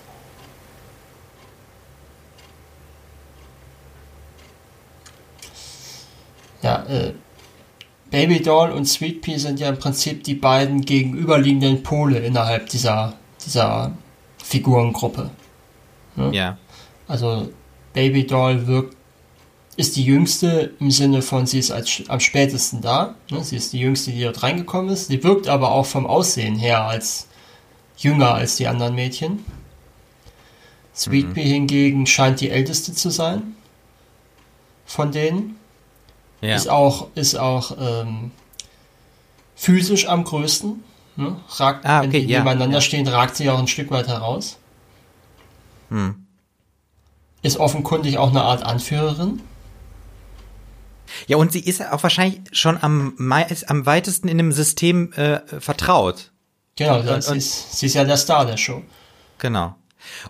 Ja, äh, Baby Doll und Sweet Pea sind ja im Prinzip die beiden gegenüberliegenden Pole innerhalb dieser, dieser Figurengruppe. Ne? Ja. Also Baby Doll wirkt, ist die jüngste im Sinne von, sie ist als, am spätesten da. Ne? Sie ist die jüngste, die dort reingekommen ist. Sie wirkt aber auch vom Aussehen her als jünger als die anderen Mädchen. Sweet mhm. Hingegen scheint die älteste zu sein von denen. Ja. Ist auch, ist auch ähm, physisch am größten. Ne? Ragt, ah, okay, wenn die ja, nebeneinander ja. stehen, ragt sie auch ein Stück weit heraus. Hm. Ist offenkundig auch eine Art Anführerin. Ja, und sie ist auch wahrscheinlich schon am, am weitesten in dem System äh, vertraut. Genau, und, sie, ist, sie ist ja der Star der Show. Genau.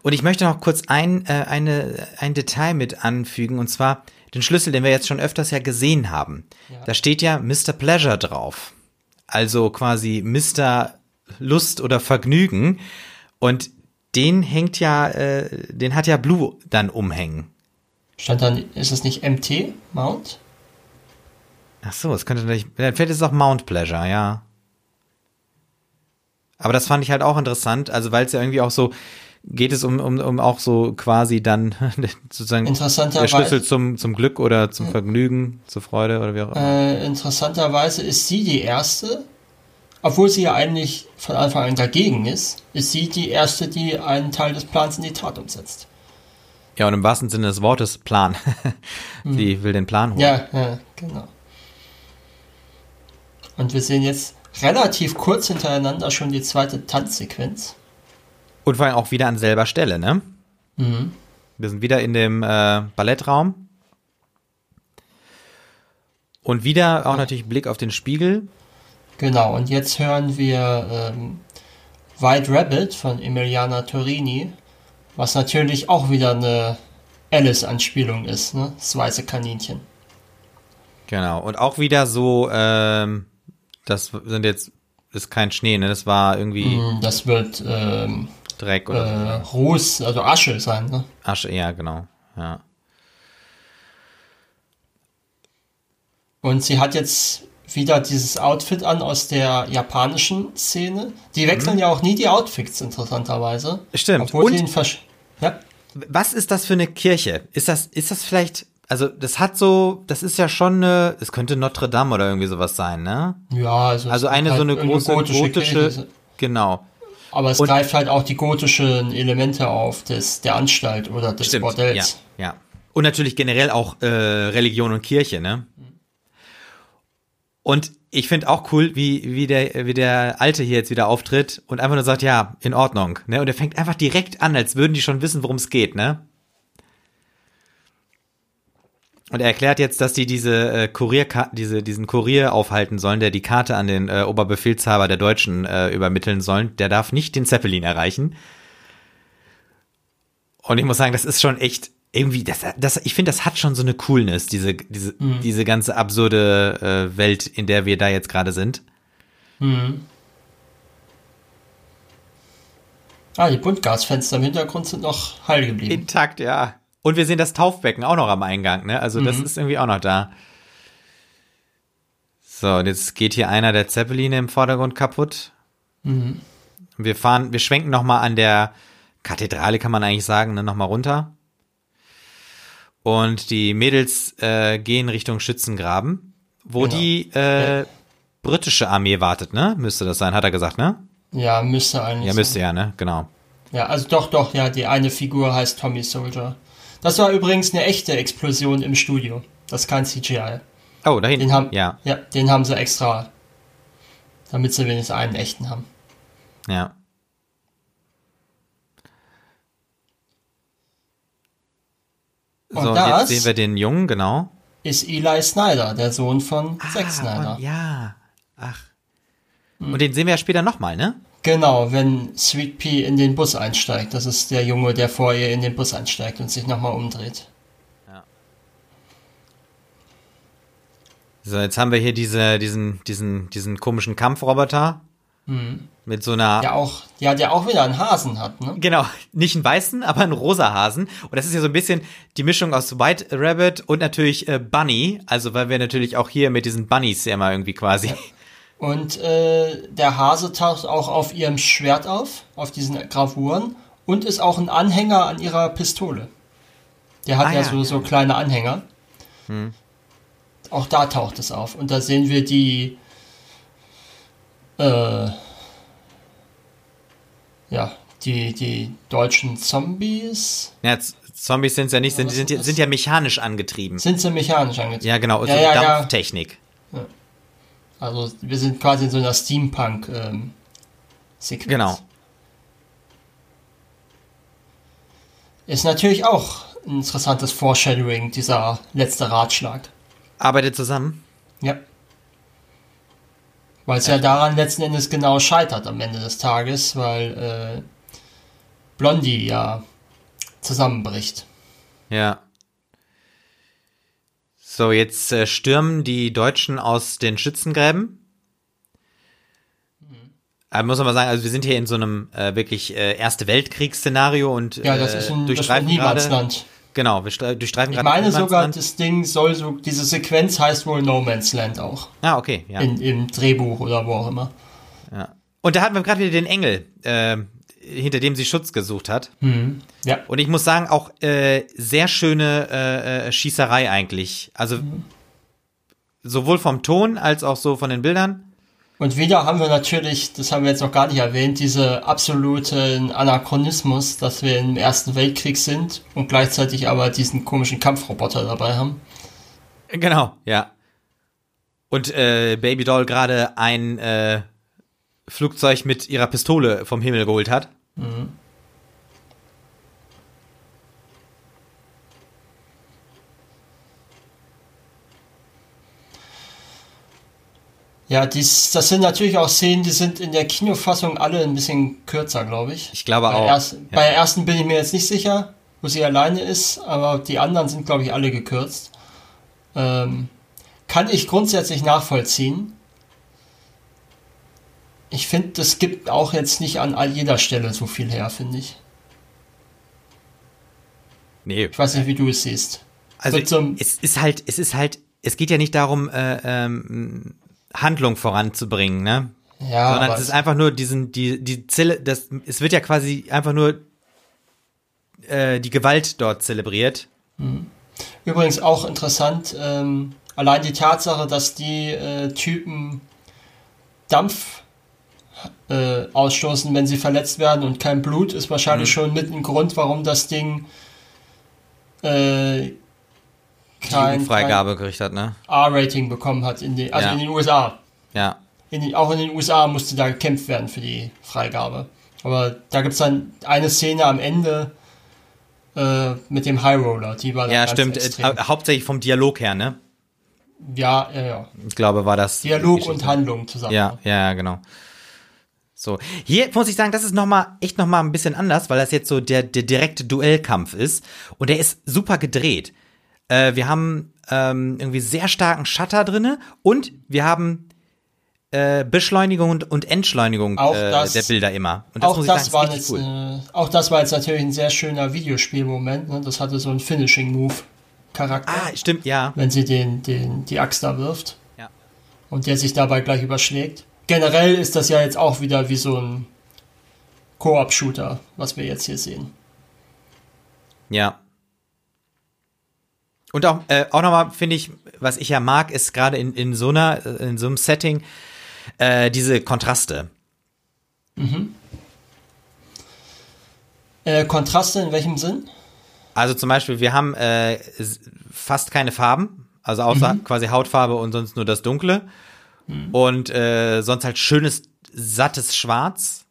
Und ich möchte noch kurz ein, äh, eine, ein Detail mit anfügen, und zwar den Schlüssel, den wir jetzt schon öfters ja gesehen haben. Ja. Da steht ja Mr. Pleasure drauf. Also quasi Mr. Lust oder Vergnügen. Und den hängt ja, äh, den hat ja Blue dann umhängen. Stand dann, ist es nicht MT, Mount? Ach so, es könnte nicht, vielleicht ist es auch Mount Pleasure, ja. Aber das fand ich halt auch interessant, also weil es ja irgendwie auch so, geht es um, um, um auch so quasi dann sozusagen der Schlüssel zum, zum Glück oder zum Vergnügen, zur Freude oder wie auch immer. Äh, interessanterweise ist sie die erste, obwohl sie ja eigentlich von Anfang an dagegen ist, ist sie die erste, die einen Teil des Plans in die Tat umsetzt. Ja, und im wahrsten Sinne des Wortes Plan. sie hm. will den Plan holen. Ja, ja, genau. Und wir sehen jetzt relativ kurz hintereinander schon die zweite Tanzsequenz. Und vor allem auch wieder an selber Stelle, ne? Mhm. Wir sind wieder in dem äh, Ballettraum. Und wieder auch natürlich Blick auf den Spiegel. Genau, und jetzt hören wir ähm, White Rabbit von Emiliana Torini, was natürlich auch wieder eine Alice-Anspielung ist, ne? Das weiße Kaninchen. Genau, und auch wieder so ähm, das sind jetzt, ist kein Schnee, ne? Das war irgendwie. Mm, das wird ähm, Dreck oder äh, Ruß, also Asche sein, ne? Asche, ja, genau. Ja. Und sie hat jetzt wieder dieses Outfit an aus der japanischen Szene. Die wechseln mhm. ja auch nie die Outfits, interessanterweise. Stimmt. Obwohl Und ja? was ist das für eine Kirche? Ist das, ist das vielleicht also das hat so, das ist ja schon eine, es könnte Notre Dame oder irgendwie sowas sein, ne? Ja, also, also eine halt so eine große gotische, gotische genau. Aber es und, greift halt auch die gotischen Elemente auf des der Anstalt oder des stimmt, Bordells. Ja, ja. Und natürlich generell auch äh, Religion und Kirche, ne? Und ich finde auch cool, wie, wie, der, wie der Alte hier jetzt wieder auftritt und einfach nur sagt, ja, in Ordnung. Ne? Und er fängt einfach direkt an, als würden die schon wissen, worum es geht, ne? Und er erklärt jetzt, dass die diese äh, Kurier diese diesen Kurier aufhalten sollen, der die Karte an den äh, Oberbefehlshaber der Deutschen äh, übermitteln sollen. Der darf nicht den Zeppelin erreichen. Und ich muss sagen, das ist schon echt irgendwie, das, das, ich finde, das hat schon so eine Coolness, diese, diese, mhm. diese ganze absurde äh, Welt, in der wir da jetzt gerade sind. Mhm. Ah, die Buntgasfenster im Hintergrund sind noch heil geblieben. Intakt, ja. Und wir sehen das Taufbecken auch noch am Eingang, ne? Also das mhm. ist irgendwie auch noch da. So, und jetzt geht hier einer der Zeppeline im Vordergrund kaputt. Mhm. Wir fahren, wir schwenken noch mal an der Kathedrale, kann man eigentlich sagen, ne, noch mal runter. Und die Mädels äh, gehen Richtung Schützengraben, wo genau. die äh, ja. britische Armee wartet, ne? Müsste das sein, hat er gesagt, ne? Ja, müsste eigentlich. Ja, müsste sein. ja, ne? Genau. Ja, also doch, doch, ja, die eine Figur heißt Tommy Soldier. Das war übrigens eine echte Explosion im Studio. Das ist kein CGI. Oh, da hinten. Den haben, ja. ja, den haben sie extra, damit sie wenigstens einen echten haben. Ja. Und so, jetzt sehen wir den Jungen, genau. Ist Eli Snyder, der Sohn von ah, Zack Snyder. Und, ja, ach. Hm. Und den sehen wir ja später nochmal, ne? Genau, wenn Sweet Pea in den Bus einsteigt. Das ist der Junge, der vor ihr in den Bus einsteigt und sich nochmal umdreht. Ja. So, jetzt haben wir hier diese, diesen, diesen, diesen komischen Kampfroboter. Mit so einer. Ja, auch, ja, der auch wieder einen Hasen hat, ne? Genau, nicht einen weißen, aber einen rosa Hasen. Und das ist ja so ein bisschen die Mischung aus White Rabbit und natürlich äh, Bunny. Also, weil wir natürlich auch hier mit diesen Bunnies ja immer irgendwie quasi. Und äh, der Hase taucht auch auf ihrem Schwert auf, auf diesen Gravuren. Und ist auch ein Anhänger an ihrer Pistole. Der hat Ah, ja, ja, so, ja. so kleine Anhänger. Auch da taucht es auf. Und da sehen wir die. Äh, ja, die, die deutschen Zombies. Ja, Zombies sind ja nicht, sind, sind, sind ja mechanisch angetrieben. Sind sie mechanisch angezogen? Ja, genau, und Ja, so ja, ja. Dampftechnik. Also wir sind quasi in so einer Steampunk-Sequenz. Genau. Ist natürlich auch ein interessantes Foreshadowing, dieser letzte Ratschlag. Arbeitet zusammen. Ja. Weil es ja daran letzten Endes genau scheitert am Ende des Tages, weil äh, Blondie ja zusammenbricht. Ja. So, jetzt äh, stürmen die Deutschen aus den Schützengräben. Aber muss man mal sagen, also wir sind hier in so einem äh, wirklich äh, Erste Weltkriegsszenario und Ja, das äh, ist ein, durchstreifen gerade. Niemandsland. Genau, wir stre- durchstreifen Ich gerade meine sogar, das Ding soll so, diese Sequenz heißt wohl No Man's Land auch. Ah, okay, ja. In, Im Drehbuch oder wo auch immer. ja. Und da hatten wir gerade wieder den Engel, äh, hinter dem sie Schutz gesucht hat. Ja. Und ich muss sagen, auch äh, sehr schöne äh, äh, Schießerei eigentlich. Also sowohl vom Ton als auch so von den Bildern. Und wieder haben wir natürlich, das haben wir jetzt noch gar nicht erwähnt, diese absoluten Anachronismus, dass wir im Ersten Weltkrieg sind und gleichzeitig aber diesen komischen Kampfroboter dabei haben. Genau, ja. Und äh, Baby Doll gerade ein äh, Flugzeug mit ihrer Pistole vom Himmel geholt hat. Ja, dies, das sind natürlich auch Szenen, die sind in der Kinofassung alle ein bisschen kürzer, glaube ich. Ich glaube Bei, auch. erst, ja. bei der ersten bin ich mir jetzt nicht sicher, wo sie alleine ist, aber die anderen sind, glaube ich, alle gekürzt. Ähm, kann ich grundsätzlich nachvollziehen. Ich finde, das gibt auch jetzt nicht an all jeder Stelle so viel her, finde ich. nee, Ich weiß nicht, wie du es siehst. also so es ist halt, es ist halt, es geht ja nicht darum, äh, ähm, Handlung voranzubringen, ne? Ja, Sondern es ist einfach nur diesen, die, die Zelle, das, es wird ja quasi einfach nur äh, die Gewalt dort zelebriert. Übrigens auch interessant, ähm, allein die Tatsache, dass die äh, Typen Dampf äh, ausstoßen, wenn sie verletzt werden und kein Blut, ist wahrscheinlich schon mit ein Grund, warum das Ding äh, kein, Freigabe gekriegt hat, ne? R-Rating bekommen hat, in den, also Ja. in den USA. Ja. In den, auch in den USA musste da gekämpft werden für die Freigabe. Aber da gibt es dann eine Szene am Ende äh, mit dem High Roller, die war Ja, stimmt. Äh, extrem. hauptsächlich vom Dialog her, ne? Ja, ja, ja. Ich glaube, war das. Dialog und Handlung zusammen. Ja, ja, ja, genau. So, hier muss ich sagen, das ist noch mal echt noch mal ein bisschen anders, weil das jetzt so der der direkte Duellkampf ist und der ist super gedreht. Äh, wir haben ähm, irgendwie sehr starken Shutter drinne und wir haben äh, Beschleunigung und, und Entschleunigung Auch äh, das- der Bilder immer. Und das auch muss ich das, sagen, war jetzt, cool. äh, auch das war jetzt natürlich ein sehr schöner Videospielmoment. Ne? Das hatte so einen Finishing-Move-Charakter, Ah, stimmt, ja. wenn sie den, den, die Axt da wirft Ja. und der sich dabei gleich überschlägt. Generell ist das ja jetzt auch wieder wie so ein Koop-Shooter, was wir jetzt hier sehen. Ja. Und auch, äh, auch nochmal finde ich, was ich ja mag, ist gerade in, in so einer, in so einem Setting, äh, diese Kontraste. Äh, Kontraste in welchem Sinn? Also zum Beispiel, wir haben äh, fast keine Farben, also außer quasi Hautfarbe und sonst nur das Dunkle. Und äh, sonst halt schönes, sattes Schwarz.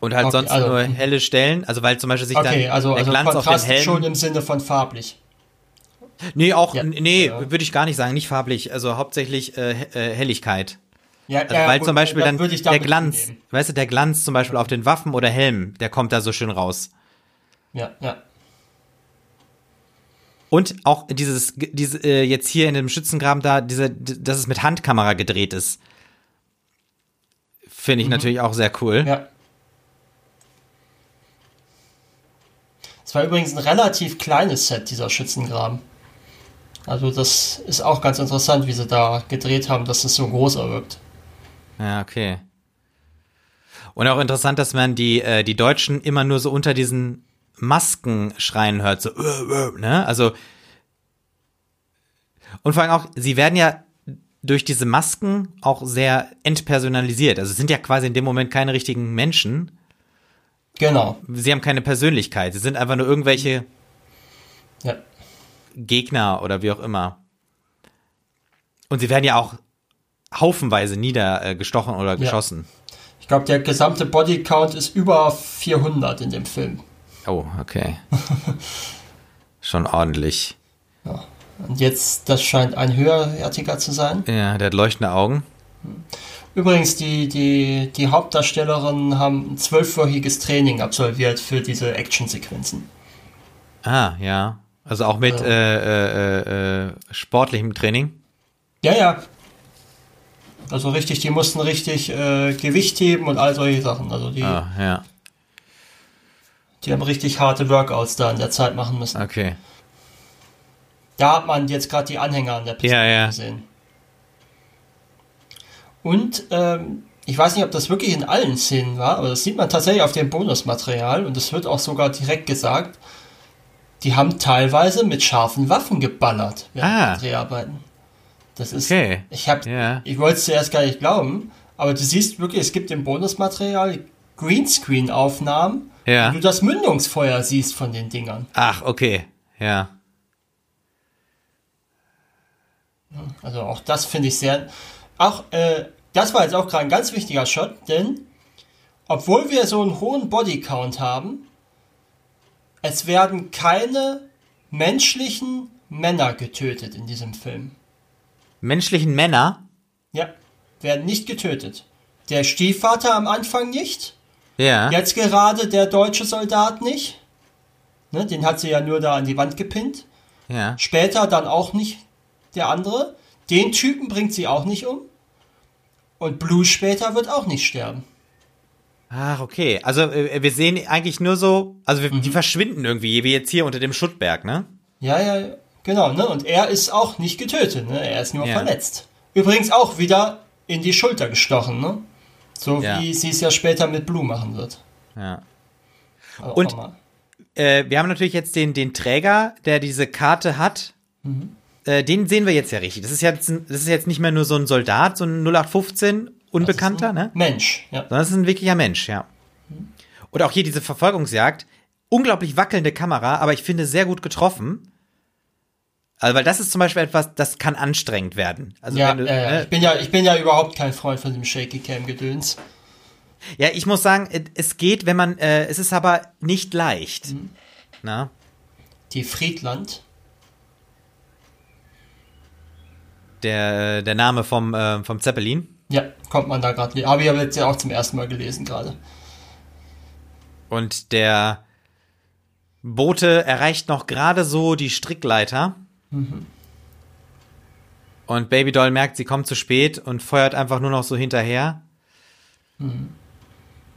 Und halt Okay, sonst also- nur helle Stellen, also weil zum Beispiel sich Okay, dann also, der also Glanz auf den Kontrast Helm. schon im Sinne von farblich. nee, auch, Ja. nee, Ja. würde ich gar nicht sagen, nicht farblich, also hauptsächlich äh, äh, Helligkeit. Ja, Also, weil zum Beispiel dann ich der Glanz, umgehen. weißt du, der Glanz zum Beispiel auf den Waffen oder Helmen, der kommt da so schön raus. Ja, ja. Und auch dieses, diese, äh, jetzt hier in dem Schützengraben da, diese, dass es mit Handkamera gedreht ist. Finde ich mhm. natürlich auch sehr cool. Ja. Es war übrigens ein relativ kleines Set, dieser Schützengraben. Also das ist auch ganz interessant, wie sie da gedreht haben, dass es so groß wirkt. Ja, okay. Und auch interessant, dass man die, äh, die Deutschen immer nur so unter diesen Masken schreien hört, so, äh, äh, ne? Also, und vor allem auch, sie werden ja durch diese Masken auch sehr entpersonalisiert. Also es sind ja quasi in dem Moment keine richtigen Menschen. Genau. Sie haben keine Persönlichkeit. Sie sind einfach nur irgendwelche ja. Gegner oder wie auch immer. Und sie werden ja auch haufenweise niedergestochen oder ja. geschossen. Ich glaube, der gesamte Bodycount ist über 400 in dem Film. Oh, okay. Schon ordentlich. Ja. Und jetzt, das scheint ein höherwertiger zu sein. Ja, der hat leuchtende Augen. Übrigens, die, die, die Hauptdarstellerinnen haben ein zwölfwöchiges Training absolviert für diese Actionsequenzen. Ah, ja. Also auch mit ja. äh, äh, äh, sportlichem Training? Ja, ja. Also richtig, die mussten richtig äh, Gewicht heben und all solche Sachen. Also die, ah, ja. Die haben richtig harte Workouts da in der Zeit machen müssen. Okay. Da hat man jetzt gerade die Anhänger an der Pistole ja, ja. gesehen. Und ähm, ich weiß nicht, ob das wirklich in allen Szenen war, aber das sieht man tatsächlich auf dem Bonusmaterial und es wird auch sogar direkt gesagt, die haben teilweise mit scharfen Waffen geballert während ah. der Dreharbeiten. Das ist, okay. ich habe, ja. ich wollte es zuerst gar nicht glauben, aber du siehst wirklich, es gibt im Bonusmaterial Greenscreen-Aufnahmen, ja. du das Mündungsfeuer siehst von den Dingern. Ach, okay, ja. Also auch das finde ich sehr. Auch äh, das war jetzt auch gerade ein ganz wichtiger Shot, denn obwohl wir so einen hohen Bodycount haben, es werden keine menschlichen Männer getötet in diesem Film. Menschlichen Männer? Ja, werden nicht getötet. Der Stiefvater am Anfang nicht. Ja. Jetzt gerade der deutsche Soldat nicht. Ne, den hat sie ja nur da an die Wand gepinnt. Ja. Später dann auch nicht der andere. Den Typen bringt sie auch nicht um. Und Blue später wird auch nicht sterben. Ach, okay. Also äh, wir sehen eigentlich nur so, also wir, mhm. die verschwinden irgendwie, wie jetzt hier unter dem Schuttberg, ne? Ja, ja, genau, ne? Und er ist auch nicht getötet, ne? Er ist nur ja. verletzt. Übrigens auch wieder in die Schulter gestochen, ne? So ja. wie sie es ja später mit Blue machen wird. Ja. Und äh, wir haben natürlich jetzt den, den Träger, der diese Karte hat. Mhm äh, den sehen wir jetzt ja richtig. Das ist jetzt, das ist jetzt nicht mehr nur so ein Soldat, so ein 0815 Unbekannter, ne? Mensch, ja. Sondern das ist ein wirklicher Mensch, ja. Und auch hier diese Verfolgungsjagd. Unglaublich wackelnde Kamera, aber ich finde sehr gut getroffen. Also, weil das ist zum Beispiel etwas, das kann anstrengend werden. Also, ja, du, äh, ich bin ja, ich bin ja überhaupt kein Freund von dem Shaky Cam Gedöns. Ja, ich muss sagen, es geht, wenn man, äh, es ist aber nicht leicht. Mhm. Na? Die Friedland der, der Name vom, äh, vom Zeppelin. Ja, kommt man da gerade. Habe ich aber jetzt ja auch zum ersten Mal gelesen gerade. Und der Bote erreicht noch gerade so die Strickleiter. Mhm. Und Baby Doll merkt, sie kommt zu spät und feuert einfach nur noch so hinterher. Mhm.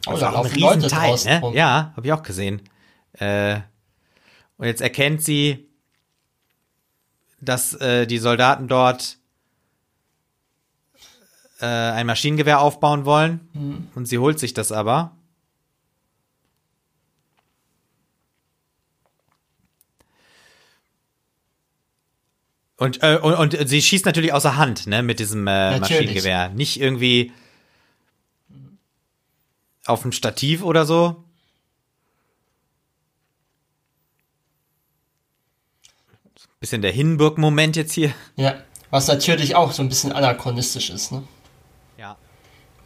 Also auch ein Riesenteil, ne? Ja, habe ich auch gesehen. Äh, und jetzt erkennt sie, dass äh, die Soldaten dort äh, ein Maschinengewehr aufbauen wollen. Mhm. Und sie holt sich das aber. Und, äh, und, und sie schießt natürlich außer Hand, ne, mit diesem äh, Maschinengewehr. Nicht irgendwie auf dem Stativ oder so. Bisschen der Hindenburg-Moment jetzt hier. Ja, was natürlich auch so ein bisschen anachronistisch ist, ne?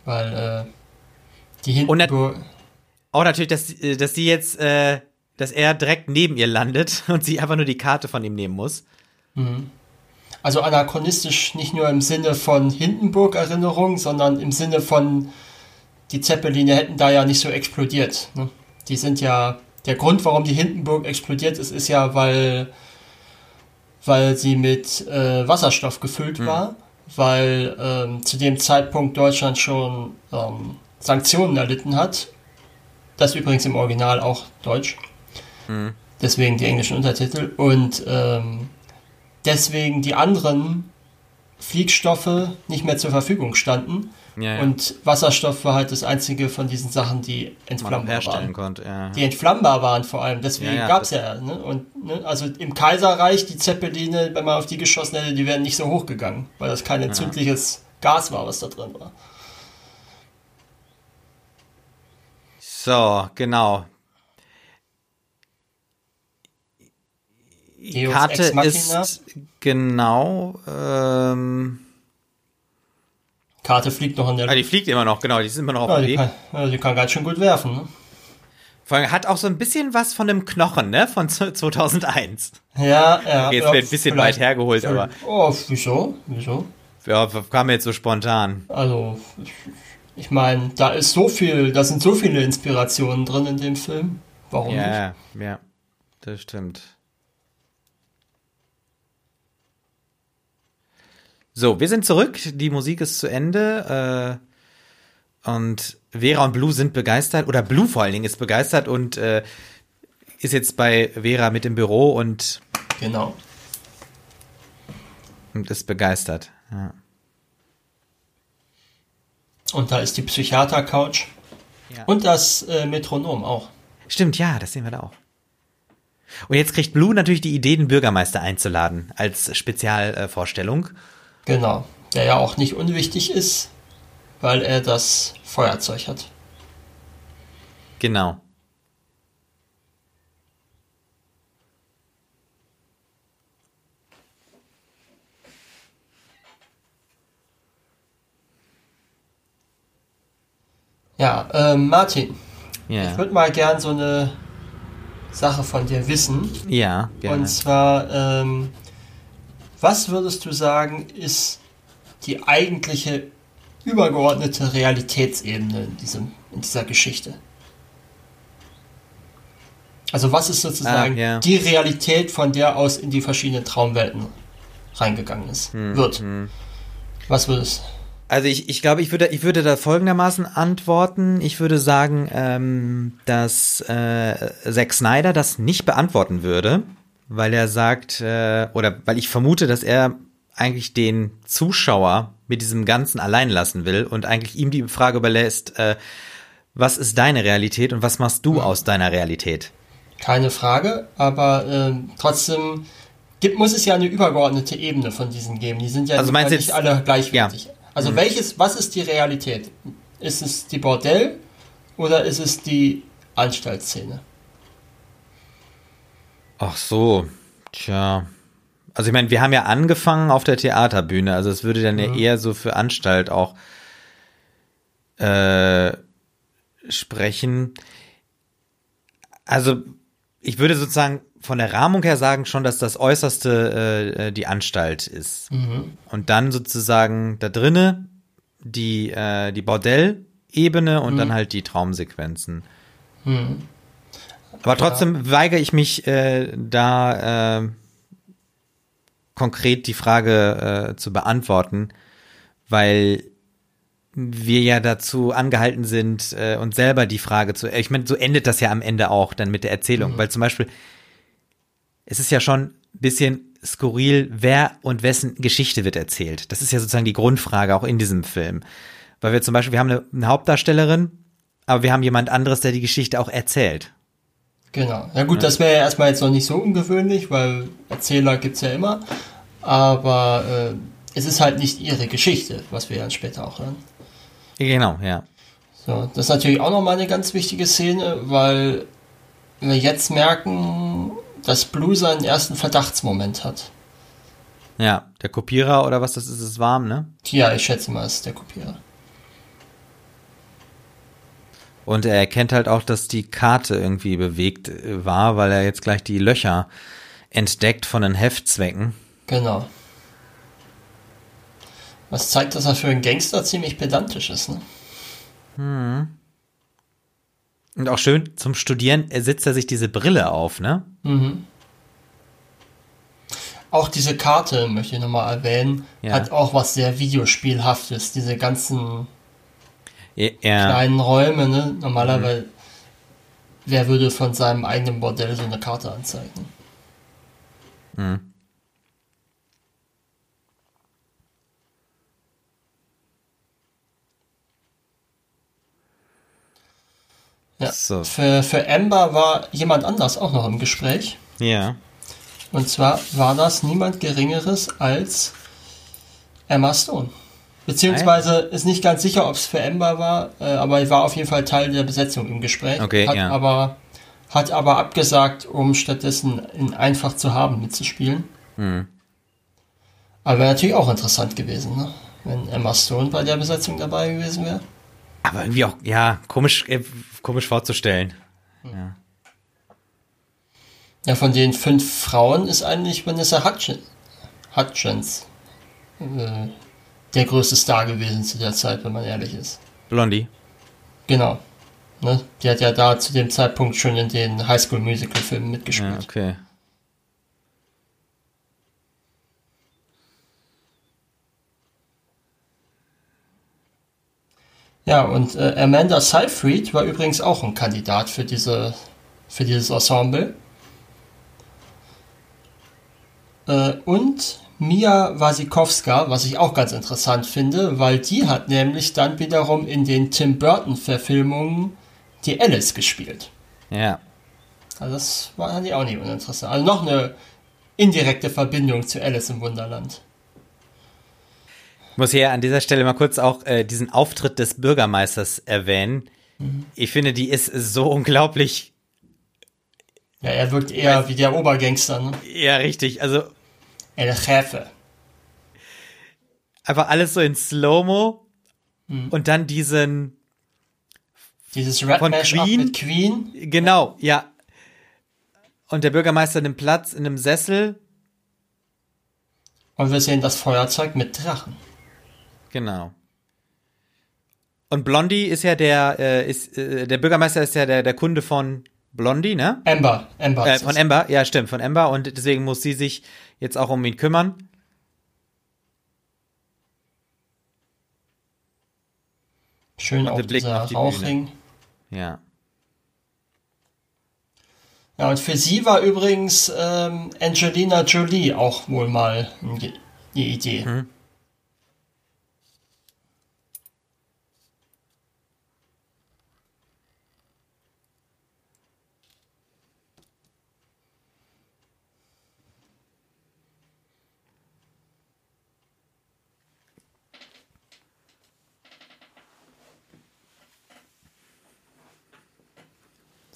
Weil äh, die hinten. Und auch natürlich, dass, äh, dass die jetzt, äh, dass er direkt neben ihr landet und sie einfach nur die Karte von ihm nehmen muss. Mhm. Also anachronistisch nicht nur im Sinne von Hindenburg-Erinnerung, sondern im Sinne von, die Zeppeline hätten da ja nicht so explodiert. Ne? Die sind ja, der Grund, warum die Hindenburg explodiert ist, ist ja, weil weil sie mit äh, Wasserstoff gefüllt Mhm. war, weil ähm, zu dem Zeitpunkt Deutschland schon ähm, Sanktionen erlitten hat. Das übrigens im Original auch Deutsch. Mhm. Deswegen die englischen Untertitel. Und ähm, deswegen die anderen Fliegstoffe nicht mehr zur Verfügung standen. Ja, ja. Und Wasserstoff war halt das einzige von diesen Sachen, die entflammbar waren. konnte. Ja. Die entflammbar waren vor allem, deswegen gab's das- ja. Ne? Und ne? also im Kaiserreich, die Zeppeline, wenn man auf die geschossen hätte, die wären nicht so hochgegangen, weil das kein entzündliches Gas war, was da drin war. So, genau. Deus Karte ist genau. Ähm, Karte fliegt noch in der ah, die fliegt immer noch, genau, die ist immer noch auf ja, dem die, Weg. kann, ja, die kann ganz schön gut werfen. Ne? Vor allem hat auch so ein bisschen was von dem Knochen, ne? Von 2001. Ja, ja. Okay, jetzt ja, wird ein bisschen weit hergeholt, aber Oh, wieso? Wieso? ja, kam mir jetzt so spontan. Also, ich, ich meine, da ist so viel, da sind so viele Inspirationen drin in dem Film. Warum nicht? Ja, ja, das stimmt. So, wir sind zurück. Die Musik ist zu Ende. Äh, und Vera und Blue sind begeistert. Oder Blue vor allen Dingen ist begeistert und äh, ist jetzt bei Vera mit im Büro und, Genau. und ist begeistert. Ja. Und da ist die Psychiater-Couch. Ja. Und das äh, Metronom auch. Stimmt, ja, das sehen wir da auch. Und jetzt kriegt Blue natürlich die Idee, den Bürgermeister einzuladen als Spezialvorstellung. Genau. Der ja auch nicht unwichtig ist, weil er das Feuerzeug hat. Genau. Ja, ähm, Martin, ich Ja, würde mal gern so eine Sache von dir wissen. ja gerne. Und zwar, ähm, was würdest du sagen, ist die eigentliche übergeordnete Realitätsebene in, diesem, in dieser Geschichte? Also was ist sozusagen Ah, ja. die Realität, von der aus in die verschiedenen Traumwelten reingegangen ist, Hm, wird? Was würdest Also ich, ich glaube, ich würde, ich würde da folgendermaßen antworten. Ich würde sagen, ähm, dass äh, Zack Snyder das nicht beantworten würde, weil er sagt, äh, oder weil ich vermute, dass er eigentlich den Zuschauer mit diesem Ganzen allein lassen will und eigentlich ihm die Frage überlässt, äh, was ist deine Realität und was machst du aus deiner Realität? Keine Frage, aber ähm, trotzdem gibt, muss es ja eine übergeordnete Ebene von diesen geben. Die sind ja Also nicht jetzt- alle gleichwertig. Ja. Also welches, was ist die Realität? Ist es die Bordell oder ist es die Anstaltsszene? Ach so, tja. Also ich meine, wir haben ja angefangen auf der Theaterbühne, also es würde dann ja eher so für Anstalt auch äh, sprechen. Also ich würde sozusagen von der Rahmung her sagen schon, dass das Äußerste äh, die Anstalt ist. Und dann sozusagen da drinne die, äh, die Bordellebene und dann halt die Traumsequenzen. Aber trotzdem weigere ich mich äh, da äh, konkret die Frage äh, zu beantworten, weil wir ja dazu angehalten sind, äh, uns selber die Frage zu. Ich meine, so endet das ja am Ende auch dann mit der Erzählung, weil zum Beispiel es ist ja schon ein bisschen skurril, wer und wessen Geschichte wird erzählt. Das ist ja sozusagen die Grundfrage auch in diesem Film, weil wir zum Beispiel wir haben eine, eine Hauptdarstellerin, aber wir haben jemand anderes, der die Geschichte auch erzählt. Genau. Ja gut, das wäre ja erstmal jetzt noch nicht so ungewöhnlich, weil Erzähler gibt's ja immer. Aber äh, es ist halt nicht ihre Geschichte, was wir dann später auch hören. Genau, ja. So, das ist natürlich auch nochmal eine ganz wichtige Szene, weil wir jetzt merken, dass Blue seinen ersten Verdachtsmoment hat. Ja, der Kopierer oder was das ist, ist warm, ne? Ja, ich schätze mal, es ist der Kopierer. Und er erkennt halt auch, dass die Karte irgendwie bewegt äh, war, weil er jetzt gleich die Löcher entdeckt von den Heftzwecken. Genau. Was zeigt, dass er für einen Gangster ziemlich pedantisch ist, ne? Und auch schön zum Studieren er setzt er sich diese Brille auf, ne? auch diese Karte, möchte ich nochmal erwähnen, Ja. hat auch was sehr Videospielhaftes. Diese ganzen Ja, kleinen Räume, ne? Normalerweise, wer würde von seinem eigenen Bordell so eine Karte anzeigen? Ja. So. Für, für Amber war jemand anders auch noch im Gespräch. ja. Und zwar war das niemand Geringeres als Emma Stone. Beziehungsweise ist nicht ganz sicher, ob es für Amber war, äh, aber er war auf jeden Fall Teil der Besetzung im Gespräch. Okay, hat ja. aber hat aber abgesagt, um stattdessen in einfach zu haben mitzuspielen. Hm. Aber wäre natürlich auch interessant gewesen, ne? wenn Emma Stone bei der Besetzung dabei gewesen wäre. Aber irgendwie auch, ja, komisch, äh, komisch vorzustellen. Ja. Ja, von den fünf Frauen ist eigentlich Vanessa Hutchins, Hutchins äh, der größte Star gewesen zu der Zeit, wenn man ehrlich ist. Blondie. Genau. Ne? Die hat ja da zu dem Zeitpunkt schon in den Highschool Musical Filmen Ja, mitgespielt. okay. Ja, und äh, Amanda Seyfried war übrigens auch ein Kandidat für diese für dieses Ensemble. Äh, und Mia Wasikowska, was ich auch ganz interessant finde, weil die hat nämlich dann wiederum in den Tim Burton Verfilmungen die Alice gespielt. Ja. Also das war die auch nicht uninteressant. Also noch eine indirekte Verbindung zu Alice im Wunderland. Ich muss hier an dieser Stelle mal kurz auch äh, diesen Auftritt des Bürgermeisters erwähnen. Ich finde, die ist so unglaublich, Ja, er wirkt eher wie der Obergangster, ne? ja, richtig. Also El Jefe. einfach alles so in Slow-Mo und dann diesen, Dieses Red Von Queen? mit Queen. genau, ja. Und der Bürgermeister nimmt Platz in einem Sessel. Und wir sehen das Feuerzeug mit Drachen. Genau. Und Blondie ist ja der, äh, ist, äh, der Bürgermeister ist ja der, der Kunde von Blondie, ne? Amber. Amber. Äh, von. Amber, ja, stimmt, von Amber. Und deswegen muss sie sich jetzt auch um ihn kümmern. Schön der Blick dieser auf die Bühne. Rauchring. Ja. Ja, und für sie war übrigens ähm, Angelina Jolie auch wohl mal die die Idee. Mhm.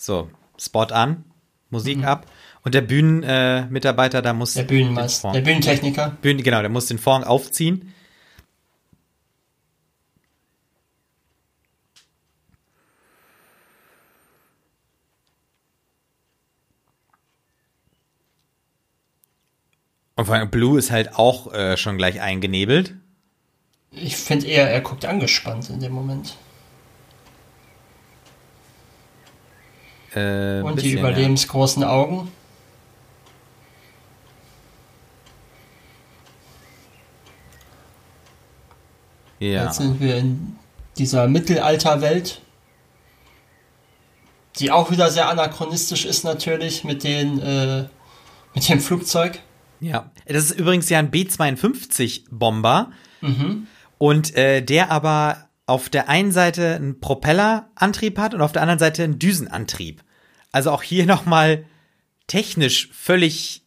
So, Spot an, Musik ab. Und der Bühnenmitarbeiter, äh, da muss Der Bühnenmeister, der Bühnentechniker. Bühnen, genau, der muss den Vorhang aufziehen. Und vor allem Blue ist halt auch äh, schon gleich eingenebelt. Ich finde eher, er guckt angespannt in dem Moment. Äh, Und die überlebensgroßen Augen. Ja. ja. Jetzt sind wir in dieser Mittelalterwelt, die auch wieder sehr anachronistisch ist natürlich mit den äh, mit dem Flugzeug. Ja, das ist übrigens ja ein B-52-Bomber. Und äh, der aber auf der einen Seite einen Propellerantrieb hat und auf der anderen Seite einen Düsenantrieb. Also auch hier nochmal technisch völlig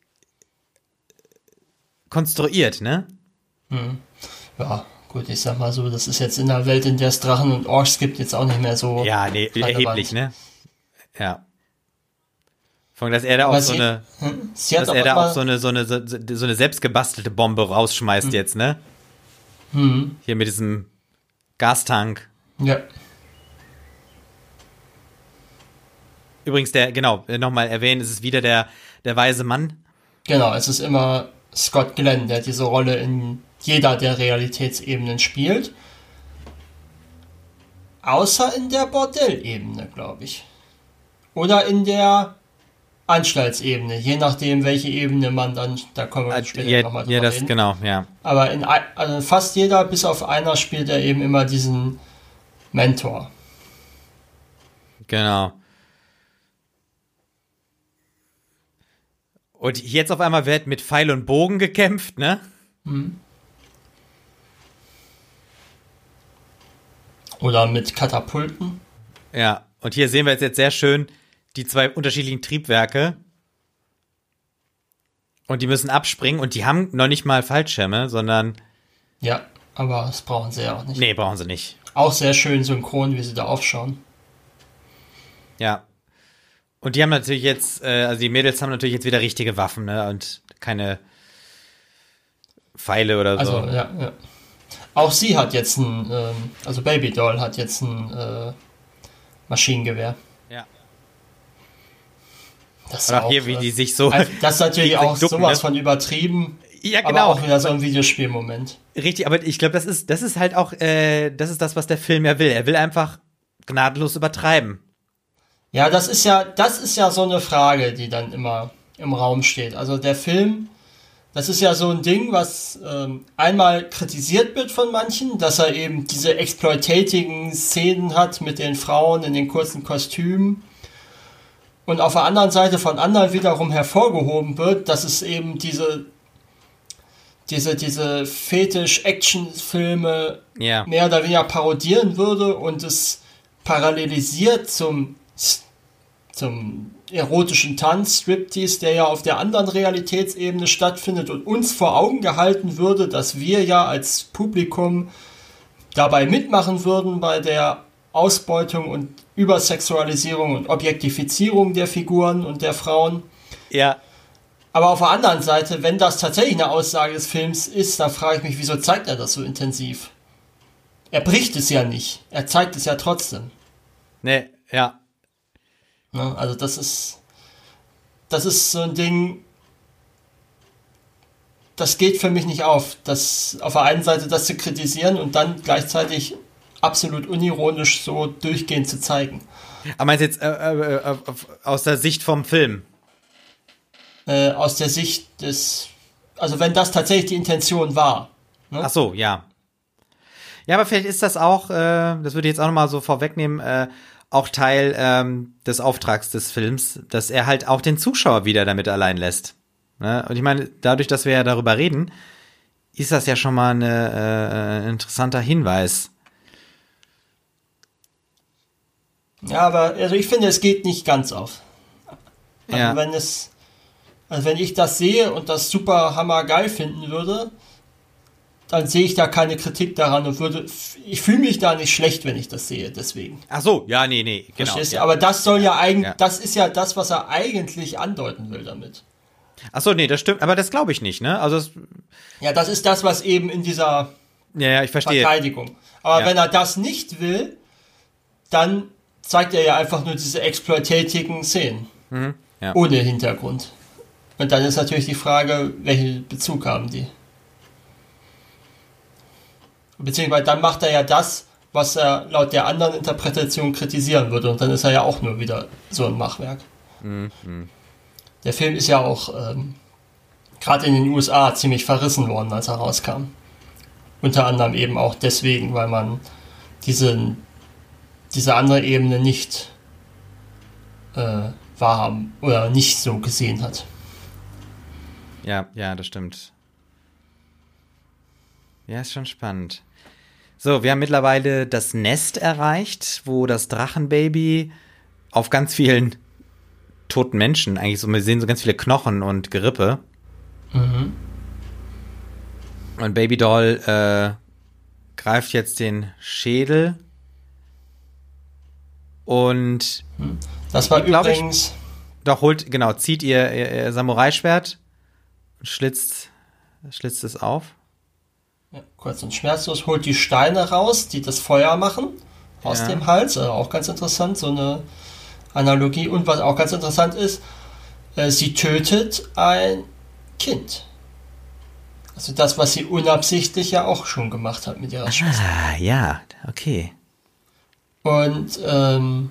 konstruiert, ne? Ja, gut, ich sag mal so, das ist jetzt in einer Welt, in der es Drachen und Orks gibt, jetzt auch nicht mehr so. Ja, nee, erheblich, ne? Ja. Von dass er da auch so sie- eine, Hm? Dass er da auch so eine, so eine, so, so eine selbstgebastelte Bombe rausschmeißt jetzt, ne? hm, Hier mit diesem Gastank. ja, Übrigens, der, genau, nochmal erwähnen, es ist wieder der, der weise Mann. genau, es ist immer Scott Glenn, der diese Rolle in jeder der Realitätsebenen spielt. Außer in der Bordellebene, glaube ich. Oder in der Anstaltsebene, je nachdem, welche Ebene man dann, da kommen wir Äh, später ja, nochmal ja, drüber das reden. genau, ja. Aber in also fast jeder, bis auf einer, spielt er eben immer diesen Mentor. Genau. Und jetzt auf einmal wird mit Pfeil und Bogen gekämpft, ne? Oder mit Katapulten. Ja. Und hier sehen wir jetzt sehr schön die zwei unterschiedlichen Triebwerke. Und die müssen abspringen und die haben noch nicht mal Fallschirme, sondern. Ja, aber das brauchen sie ja auch nicht. Nee, brauchen sie nicht. Auch sehr schön synchron, wie sie da aufschauen. Ja. Und die haben natürlich jetzt, äh, also die Mädels haben natürlich jetzt wieder richtige Waffen, ne? Und keine Pfeile oder so. Also, ja, ja. Auch sie hat jetzt ein, ähm, also Baby Doll hat jetzt ein äh, Maschinengewehr. Das ist Und auch hier, wie äh, die sich so. also Das ist natürlich auch ducken, sowas ne? von übertrieben. ja, Aber genau. auch wieder so ein Videospielmoment. Richtig, aber ich glaube, das ist, das ist halt auch, äh, das ist das, was der Film ja will. Er will einfach gnadenlos übertreiben. Ja, das ist ja, das ist ja so eine Frage, die dann immer im Raum steht. Also der Film, das ist ja so ein Ding, was ähm, einmal kritisiert wird von manchen, dass er eben diese exploitatigen Szenen hat mit den Frauen in den kurzen Kostümen. Und auf der anderen Seite von anderen wiederum hervorgehoben wird, dass es eben diese, diese, diese Fetisch-Action-Filme Ja. mehr oder weniger parodieren würde und es parallelisiert zum, zum erotischen Tanz, Striptease, der ja auf der anderen Realitätsebene stattfindet und uns vor Augen gehalten würde, dass wir ja als Publikum dabei mitmachen würden bei der Ausbeutung und Übersexualisierung und Objektifizierung der Figuren und der Frauen. Ja. Aber auf der anderen Seite, wenn das tatsächlich eine Aussage des Films ist, dann frage ich mich, wieso zeigt er das so intensiv? Er bricht es ja nicht. Er zeigt es ja trotzdem. Nee, ja. Ne? Also das ist, das ist so ein Ding, das geht für mich nicht auf. Das, auf der einen Seite das zu kritisieren und dann gleichzeitig absolut unironisch so durchgehend zu zeigen. Aber meinst du jetzt äh, äh, äh, aus der Sicht vom Film? Äh, aus der Sicht des, also wenn das tatsächlich die Intention war. Ne? Ach so, ja. Ja, aber vielleicht ist das auch, äh, das würde ich jetzt auch nochmal so vorwegnehmen, äh, auch Teil ähm, des Auftrags des Films, dass er halt auch den Zuschauer wieder damit allein lässt. Ne? Und ich meine, dadurch, dass wir ja darüber reden, ist das ja schon mal ein äh, interessanter Hinweis. Ja, aber also ich finde, es geht nicht ganz auf. Also Ja. wenn es, also wenn ich das sehe und das super hammer geil finden würde, dann sehe ich da keine Kritik daran und würde, ich fühle mich da nicht schlecht, wenn ich das sehe, deswegen. Ach so, ja, nee, nee, genau. Verstehst du? Ja. Aber das soll ja eigentlich, Ja. das ist ja das, was er eigentlich andeuten will damit. Ach so, nee, das stimmt, aber das glaube ich nicht, ne? Also, es, Ja, das ist das, was eben in dieser ja, ja, ich verstehe. Verteidigung. Aber wenn er das nicht will, dann zeigt er ja einfach nur diese exploitatigen Szenen. Mhm, ja. Ohne Hintergrund. Und dann ist natürlich die Frage, welchen Bezug haben die? Beziehungsweise dann macht er ja das, was er laut der anderen Interpretation kritisieren würde. Und dann ist er ja auch nur wieder so ein Machwerk. Der Film ist ja auch ähm, gerade in den USA ziemlich verrissen worden, als er rauskam. Unter anderem eben auch deswegen, weil man diesen, diese andere Ebene nicht äh, wahrhaben oder nicht so gesehen hat. Ja, ja, das stimmt. Ja, ist schon spannend. So, wir haben mittlerweile das Nest erreicht, wo das Drachenbaby auf ganz vielen toten Menschen, eigentlich so, wir sehen so ganz viele Knochen und Gerippe. Und Baby Doll äh, greift jetzt den Schädel. Und Das war Glaub ich- übrigens, doch holt, genau, zieht ihr, ihr, ihr Samurai-Schwert und schlitzt, schlitzt es auf. ja, kurz und schmerzlos, holt die Steine raus, die das Feuer machen, aus Ja. dem Hals. Also auch ganz interessant, so eine Analogie. Und was auch ganz interessant ist, äh, sie tötet ein Kind. Also das, was sie unabsichtlich ja auch schon gemacht hat mit ihrer Schwester. Ah, ja, okay. Und ähm,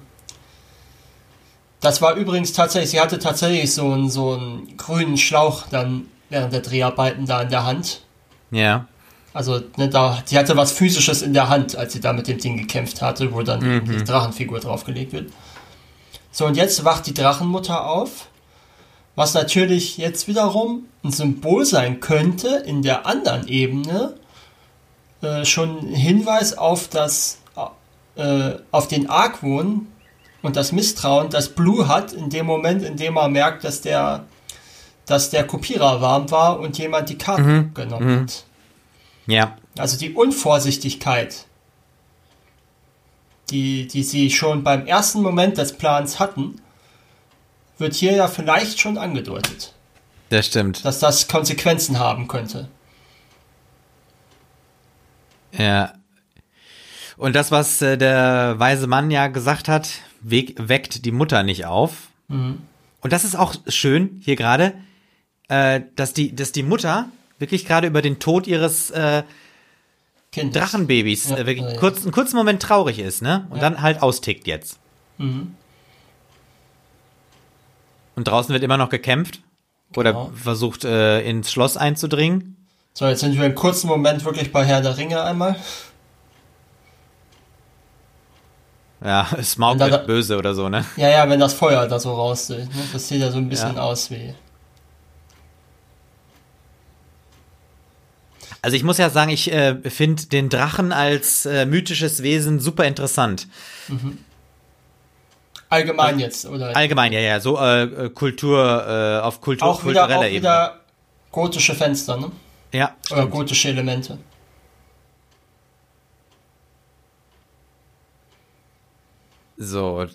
Das war übrigens tatsächlich, sie hatte tatsächlich so einen, so einen grünen Schlauch dann während der Dreharbeiten da in der Hand. Ja. Also, ne, da, sie hatte was Physisches in der Hand, als sie da mit dem Ding gekämpft hatte, wo dann Mhm. die Drachenfigur draufgelegt wird. So, und jetzt wacht die Drachenmutter auf, was natürlich jetzt wiederum ein Symbol sein könnte in der anderen Ebene, äh, schon ein Hinweis auf das, äh, auf den Argwohn und das Misstrauen, das Blue hat in dem Moment, in dem er merkt, dass der, dass der Kopierer warm war und jemand die Karten genommen hat. Ja. Also die Unvorsichtigkeit, die, die sie schon beim ersten Moment des Plans hatten, wird hier ja vielleicht schon angedeutet, Das stimmt. dass das Konsequenzen haben könnte. Ja. Und das, was äh, der weise Mann ja gesagt hat, weg, weckt die Mutter nicht auf. Und das ist auch schön hier gerade, äh, dass die, dass die Mutter wirklich gerade über den Tod ihres äh. Drachenbabys Ja, äh, wirklich ja. kurz, einen kurzen Moment traurig ist, ne? Und Ja. dann halt austickt jetzt. Mhm. Und draußen wird immer noch gekämpft oder Genau. versucht äh, ins Schloss einzudringen. So, jetzt sind wir einen kurzen Moment wirklich bei Herr der Ringe einmal. Ja, Smaug wird böse oder so, ne? Ja, ja, wenn das Feuer da so raus Ne? Das sieht ja so ein bisschen Ja. aus wie. Also ich muss ja sagen, ich äh, finde den Drachen als äh, mythisches Wesen super interessant. Allgemein jetzt, oder? Allgemein, ja, ja, so äh, äh, Kultur, äh, auf Kultur, auch wieder, kultureller auch Ebene. wieder gotische Fenster, ne? Ja, Oder stimmt. gotische Elemente. So,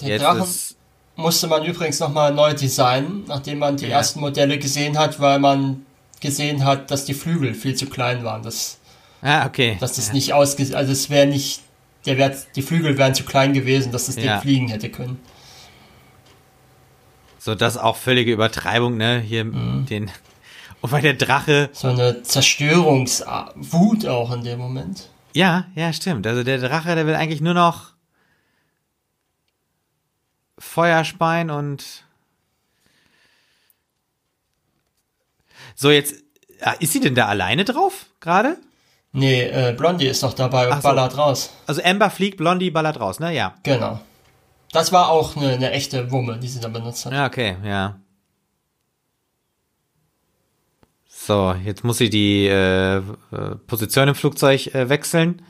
Den jetzt Drachen ist, musste man übrigens nochmal neu designen, nachdem man die Ja. ersten Modelle gesehen hat, weil man gesehen hat, dass die Flügel viel zu klein waren. Dass, ah, okay. dass das ja. nicht ausge... Also es wäre nicht... Der wär, die Flügel wären zu klein gewesen, dass das Ding Ja. fliegen hätte können. So, das ist auch völlige Übertreibung, ne? Hier Mhm. den. Und weil der Drache. So eine Zerstörungswut auch in dem Moment. Ja, ja, stimmt. Also der Drache, der will eigentlich nur noch Feuer speien und. So, jetzt. ah, Ist sie denn da alleine drauf, gerade? Nee, äh, Blondie ist doch dabei und so. ballert raus. Also Amber fliegt, Blondie ballert raus, ne? Ja. Genau. Das war auch eine, eine echte Wumme, die sie da benutzt hat. Ja, okay, ja. So, jetzt muss sie die äh, äh, Position im Flugzeug äh, wechseln.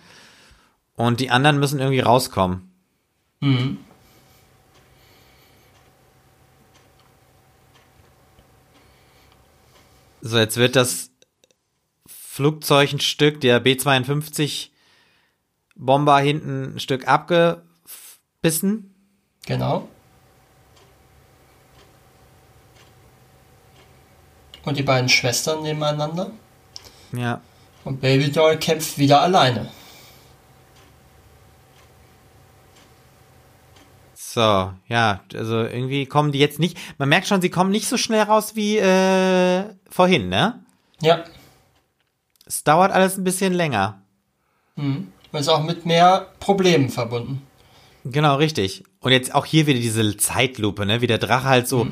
Und die anderen müssen irgendwie rauskommen. Mhm. So, jetzt wird das Flugzeug ein Stück, der B-52 Bomber hinten ein Stück abgebissen. Genau. Und die beiden Schwestern nebeneinander. Ja. Und Baby Doll kämpft wieder alleine. So, ja, also irgendwie kommen die jetzt nicht. Man merkt schon, sie kommen nicht so schnell raus wie äh, vorhin, ne? Ja. Es dauert alles ein bisschen länger. Mhm. Ist auch mit mehr Problemen verbunden. Genau, richtig. Und jetzt auch hier wieder diese Zeitlupe, ne? Wie der Drache halt so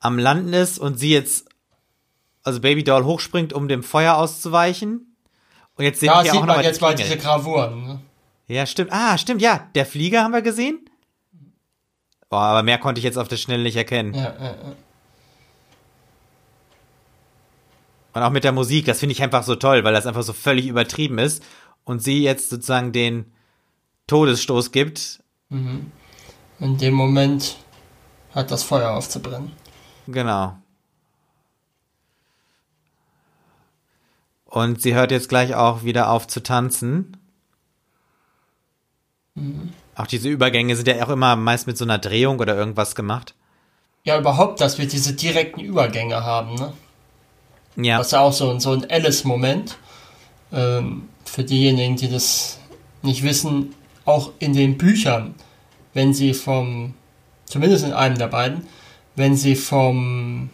am Landen ist und sie jetzt, also Baby Doll hochspringt, um dem Feuer auszuweichen. Und jetzt sehen Da wir sieht auch man noch jetzt mal diese Gravuren. Ne? Ja, stimmt. Ah, stimmt, ja. Der Flieger haben wir gesehen. Oh, aber mehr konnte ich jetzt auf der Schnelle nicht erkennen. Ja, ja, ja. Und auch mit der Musik, das finde ich einfach so toll, weil das einfach so völlig übertrieben ist. Und sie jetzt sozusagen den Todesstoß gibt. In dem Moment hat das Feuer aufzubrennen. Genau. Und sie hört jetzt gleich auch wieder auf zu tanzen. Auch diese Übergänge sind ja auch immer meist mit so einer Drehung oder irgendwas gemacht. Ja, überhaupt, dass wir diese direkten Übergänge haben. Ne? Ja, Das ist ja auch so, ein- so ein Alice-Moment. Ähm, für diejenigen, die das nicht wissen, auch in den Büchern, wenn sie vom, zumindest in einem der beiden, wenn sie vom,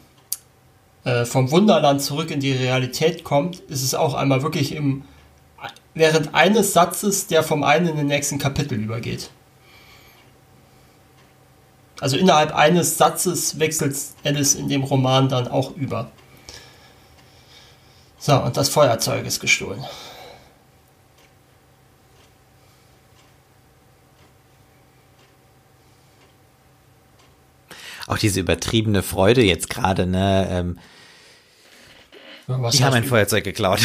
äh, vom Wunderland zurück in die Realität kommt, ist es auch einmal wirklich im, während eines Satzes, der vom einen in den nächsten Kapitel übergeht. Also innerhalb eines Satzes wechselt Alice in dem Roman dann auch über. So, und das Feuerzeug ist gestohlen. Auch diese übertriebene Freude jetzt gerade, ne? Ähm, Was die haben ein Feuerzeug geklaut.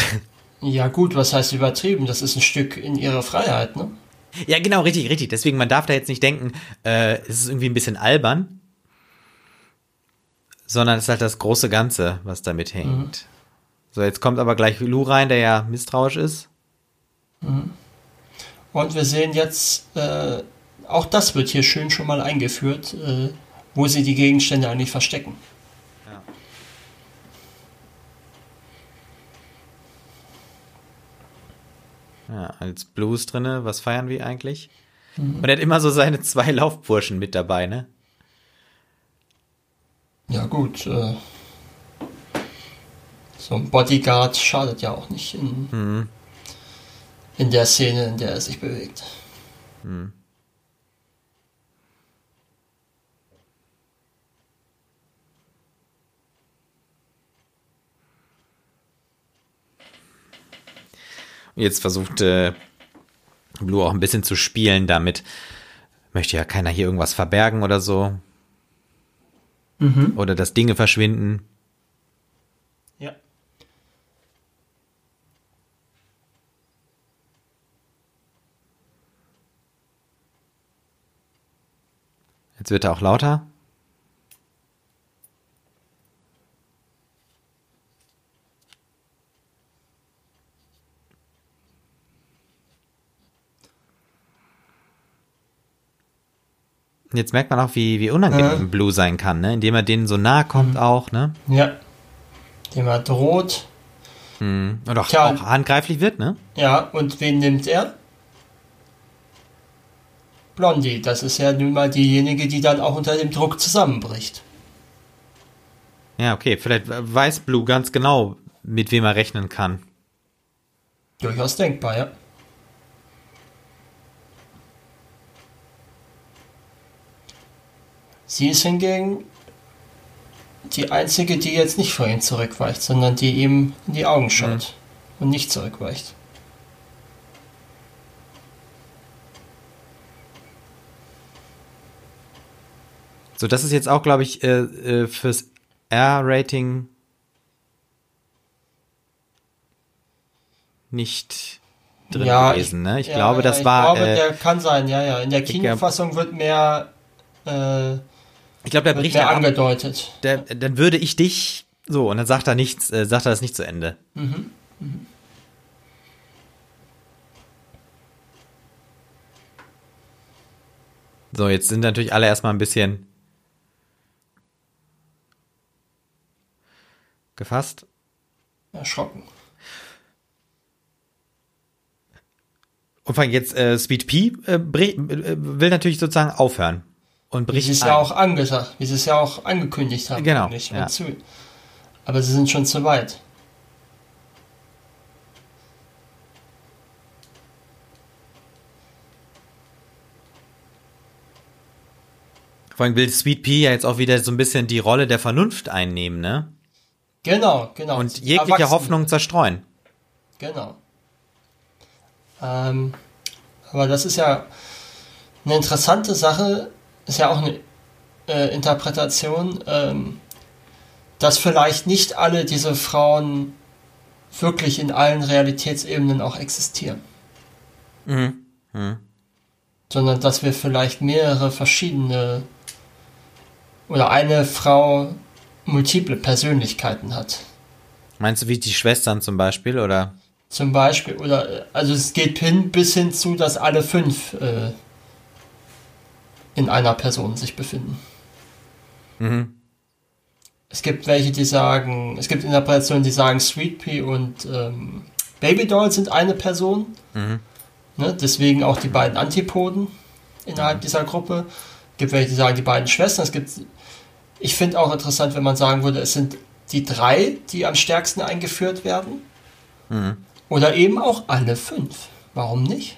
Ja gut, was heißt übertrieben? Das ist ein Stück in ihrer Freiheit, ne? ja, genau, richtig, richtig. Deswegen, man darf da jetzt nicht denken, äh, es ist irgendwie ein bisschen albern, sondern es ist halt das große Ganze, was damit hängt. So, jetzt kommt aber gleich Lou rein, der ja misstrauisch ist. Und wir sehen jetzt, äh, auch das wird hier schön schon mal eingeführt, äh, wo sie die Gegenstände eigentlich verstecken. Ja, als Blues drinne, was feiern wir eigentlich? Und er hat immer so seine zwei Laufburschen mit dabei, ne? Ja gut, äh, so ein Bodyguard schadet ja auch nicht in, in der Szene, in der er sich bewegt. Und jetzt versucht äh, Blue auch ein bisschen zu spielen damit. Möchte ja keiner hier irgendwas verbergen oder so. Oder dass Dinge verschwinden. Ja. Jetzt wird er auch lauter. Jetzt merkt man auch, wie, wie unangenehm Blue sein kann, ne? Indem er denen so nahe kommt auch, ne? Ja. Dem er droht. Und auch, Tja. auch handgreiflich wird, ne? Ja, und wen nimmt er? Blondie, das ist ja nun mal diejenige, die dann auch unter dem Druck zusammenbricht. Ja, okay. Vielleicht weiß Blue ganz genau, mit wem er rechnen kann. Durchaus denkbar, ja. Sie ist hingegen die einzige, die jetzt nicht vor ihm zurückweicht, sondern die ihm in die Augen schaut und nicht zurückweicht. So, das ist jetzt auch, glaube ich, äh, äh, fürs R-Rating nicht drin Ja, gewesen, ne? Ich ja, glaube, ja, das ich war, Glaube, äh, der kann sein, ja, ja. In der Kinofassung wird mehr, äh, ich glaube, der bricht ab, angedeutet. der, dann würde ich dich, so, und dann sagt er nichts, äh, sagt er das nicht zu Ende. So, jetzt sind natürlich alle erstmal ein bisschen gefasst. Erschrocken. Und allem jetzt äh, Sweet Pea äh, äh, will natürlich sozusagen aufhören und Wie bricht sie es ja auch angesagt, wie sie es ja auch angekündigt haben. Genau, ja. Aber sie sind schon zu weit. Vor allem will Sweet Pea ja jetzt auch wieder so ein bisschen die Rolle der Vernunft einnehmen, ne? Genau, genau. Und jegliche Erwachsenen. Hoffnung zerstreuen. Genau. Ähm, aber das ist ja eine interessante Sache, ist ja auch eine äh, Interpretation, ähm, dass vielleicht nicht alle diese Frauen wirklich in allen Realitätsebenen auch existieren. Mhm. Mhm. sondern dass wir vielleicht mehrere verschiedene oder eine Frau multiple Persönlichkeiten hat. Meinst du wie die Schwestern zum Beispiel oder? Zum Beispiel, oder also es geht hin bis hin zu, dass alle fünf äh, in einer Person sich befinden. Mhm. Es gibt welche, die sagen, es gibt Interpretationen, die sagen, Sweet Pea und ähm, Baby Doll sind eine Person. Mhm. Ne, deswegen auch die beiden Antipoden innerhalb dieser Gruppe. Es gibt welche, die sagen, die beiden Schwestern. Es gibt, ich finde auch interessant, wenn man sagen würde, es sind die drei, die am stärksten eingeführt werden. Mhm. Oder eben auch alle fünf. Warum nicht?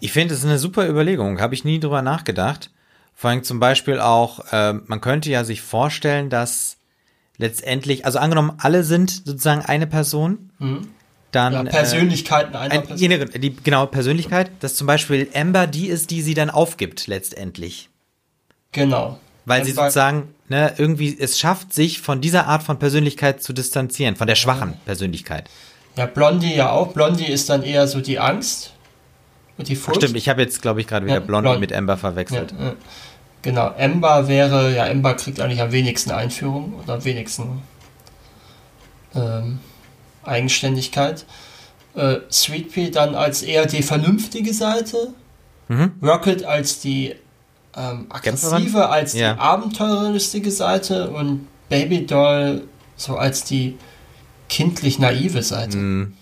Ich finde, das ist eine super Überlegung. Habe ich nie drüber nachgedacht. Vor allem zum Beispiel auch, äh, man könnte ja sich vorstellen, dass letztendlich, also angenommen, alle sind sozusagen eine Person, Mhm. dann Ja, Persönlichkeiten äh, einer ein, Person. die, die genaue Persönlichkeit, dass zum Beispiel Amber die ist, die sie dann aufgibt letztendlich. Genau. Weil sie Amber- sozusagen ne, irgendwie es schafft, sich von dieser Art von Persönlichkeit zu distanzieren, von der schwachen Persönlichkeit. Ja, Blondie ja auch. Blondie ist dann eher so die Angst und die Ach, stimmt, ich habe jetzt, glaube ich, gerade wieder Ja, Blondie Blond- mit Amber Ja, verwechselt. ja. Genau, Ember wäre, ja, Ember kriegt eigentlich am wenigsten Einführung oder am wenigsten ähm, Eigenständigkeit. Äh, Sweet Pea dann als eher die vernünftige Seite, Mhm. Rocket als die ähm, aggressive, als die Ja. abenteuerlustige Seite und Baby Doll so als die kindlich naive Seite. Mhm.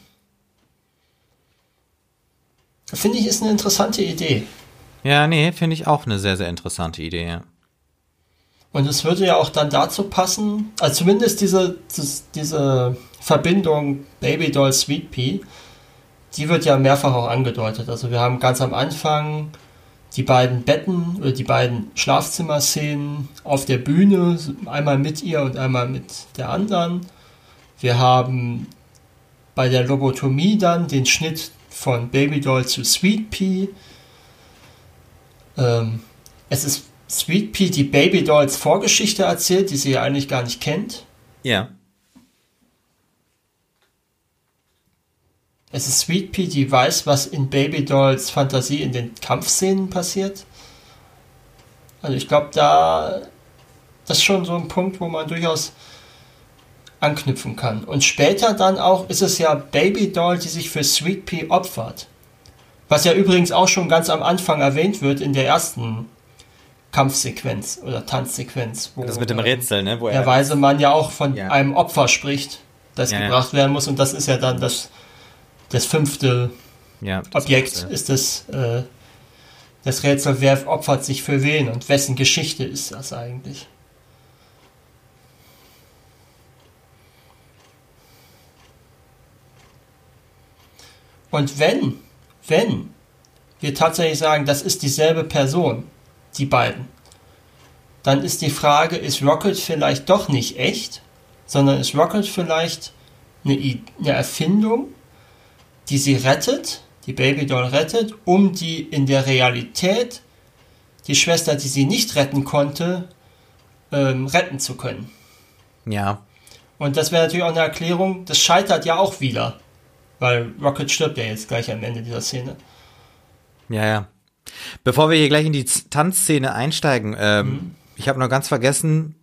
Finde ich, ist eine interessante Idee. Ja, nee, finde ich auch eine sehr, sehr interessante Idee. Ja. Und es würde ja auch dann dazu passen, also zumindest diese, diese Verbindung Baby Doll Sweet Pea, die wird ja mehrfach auch angedeutet. Also wir haben ganz am Anfang die beiden Betten oder die beiden Schlafzimmerszenen auf der Bühne, einmal mit ihr und einmal mit der anderen. Wir haben bei der Lobotomie dann den Schnitt von Baby Doll zu Sweet Pea. Ähm, es ist Sweet Pea, die Baby Dolls Vorgeschichte erzählt, die sie ja eigentlich gar nicht kennt. ja. Es ist Sweet Pea, die weiß, was in Baby Dolls Fantasie in den Kampfszenen passiert. Also ich glaube, da das ist schon so ein Punkt, wo man durchaus anknüpfen kann. Und später dann auch ist es ja Baby Doll, die sich für Sweet Pea opfert. Was ja übrigens auch schon ganz am Anfang erwähnt wird in der ersten Kampfsequenz oder Tanzsequenz. Wo, Das mit dem ähm, Rätsel, ne? Wo der weise Mann ja auch von Ja. einem Opfer spricht, das Ja, ja. gebracht werden muss. Und das ist ja dann das, das fünfte ja, das Objekt, Rätsel. ist das, äh, das Rätsel, wer opfert sich für wen und wessen Geschichte ist das eigentlich. Und wenn, wenn wir tatsächlich sagen, das ist dieselbe Person, die beiden, dann ist die Frage, ist Rocket vielleicht doch nicht echt, sondern ist Rocket vielleicht eine, eine Erfindung, die sie rettet, die Babydoll rettet, um die in der Realität die Schwester, die sie nicht retten konnte, ähm, retten zu können. Ja. Und das wäre natürlich auch eine Erklärung, das scheitert ja auch wieder, weil Rocket stirbt ja jetzt gleich am Ende dieser Szene. Ja, ja. Bevor wir hier gleich in die Tanzszene einsteigen, ähm, Mhm. ich habe noch ganz vergessen,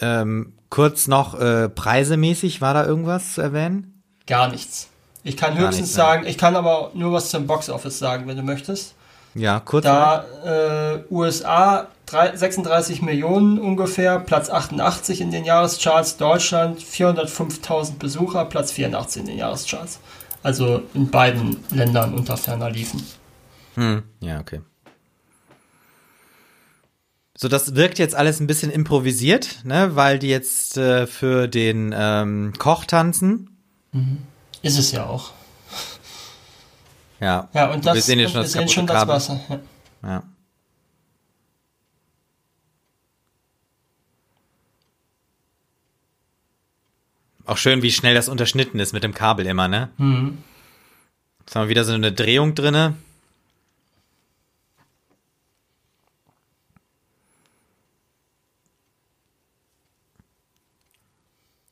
ähm, kurz noch äh, preisemäßig, war da irgendwas zu erwähnen? Gar nichts. Ich kann Gar höchstens nichts, sagen, ich kann aber nur was zum Boxoffice sagen, wenn du möchtest. Ja, kurz. Da äh, USA drei- 36 Millionen ungefähr, Platz 88 in den Jahrescharts, Deutschland 405.000 Besucher, Platz 84 in den Jahrescharts. Also in beiden Ländern unter ferner liefen. Hm, ja, okay. So, das wirkt jetzt alles ein bisschen improvisiert, ne, weil die jetzt äh, für den ähm, Koch tanzen. Ist es ja auch. Ja. Ja, und das, wir sehen jetzt schon wir das sehen kaputte schon das. Wasser. Ja. Ja. Auch schön, wie schnell das unterschnitten ist mit dem Kabel immer, ne? Mhm. Jetzt haben wir wieder so eine Drehung drinne.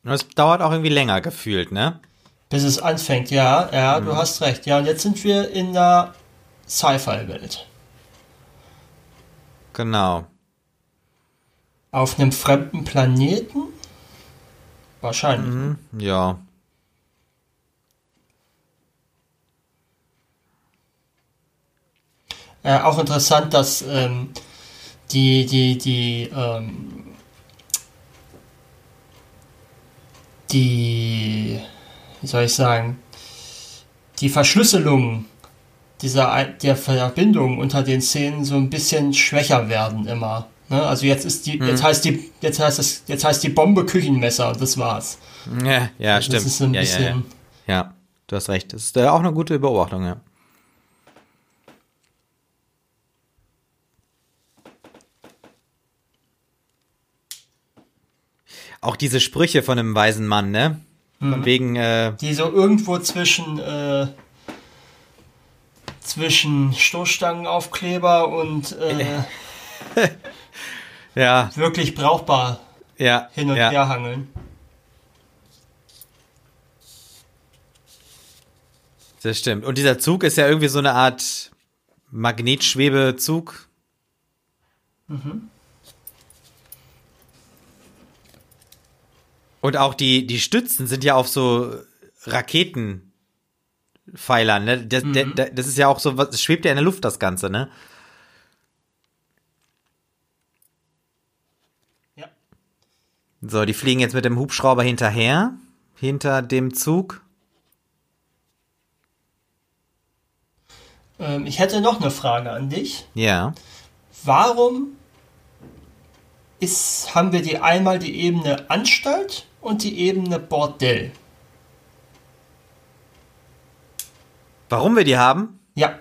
Und es dauert auch irgendwie länger gefühlt, ne? Bis es anfängt, ja, ja, du hast recht. Ja, und jetzt sind wir in der Sci-Fi-Welt. Genau. Auf einem fremden Planeten? Wahrscheinlich. Mhm, ja. Äh, auch interessant, dass ähm, die, die, die, ähm, die, wie soll ich sagen, die Verschlüsselung dieser der Verbindung unter den Szenen so ein bisschen schwächer werden immer. Ne? Also jetzt ist die, hm. jetzt mhm. heißt die, jetzt heißt es, jetzt heißt die Bombe Küchenmesser und das war's. Ja, ja, das stimmt. Ist ein ja, bisschen ja, ja. ja, du hast recht. Das ist äh, auch eine gute Beobachtung, ja. Auch diese Sprüche von einem weisen Mann, ne? Von mhm. wegen. Äh, die so irgendwo zwischen. Äh, zwischen Stoßstangenaufkleber und. Äh, ja, wirklich brauchbar ja, hin und ja. her hangeln. Das stimmt. Und dieser Zug ist ja irgendwie so eine Art Magnetschwebezug. Und auch die, die Stützen sind ja auf so Raketenpfeilern, ne? Das, der, der, das ist ja auch so, was es schwebt ja in der Luft, das Ganze, ne? So, die fliegen jetzt mit dem Hubschrauber hinterher, hinter dem Zug. Ähm, ich hätte noch eine Frage an dich. Ja. Warum ist, haben wir die einmal die Ebene Anstalt und die Ebene Bordell? Warum wir die haben? Ja.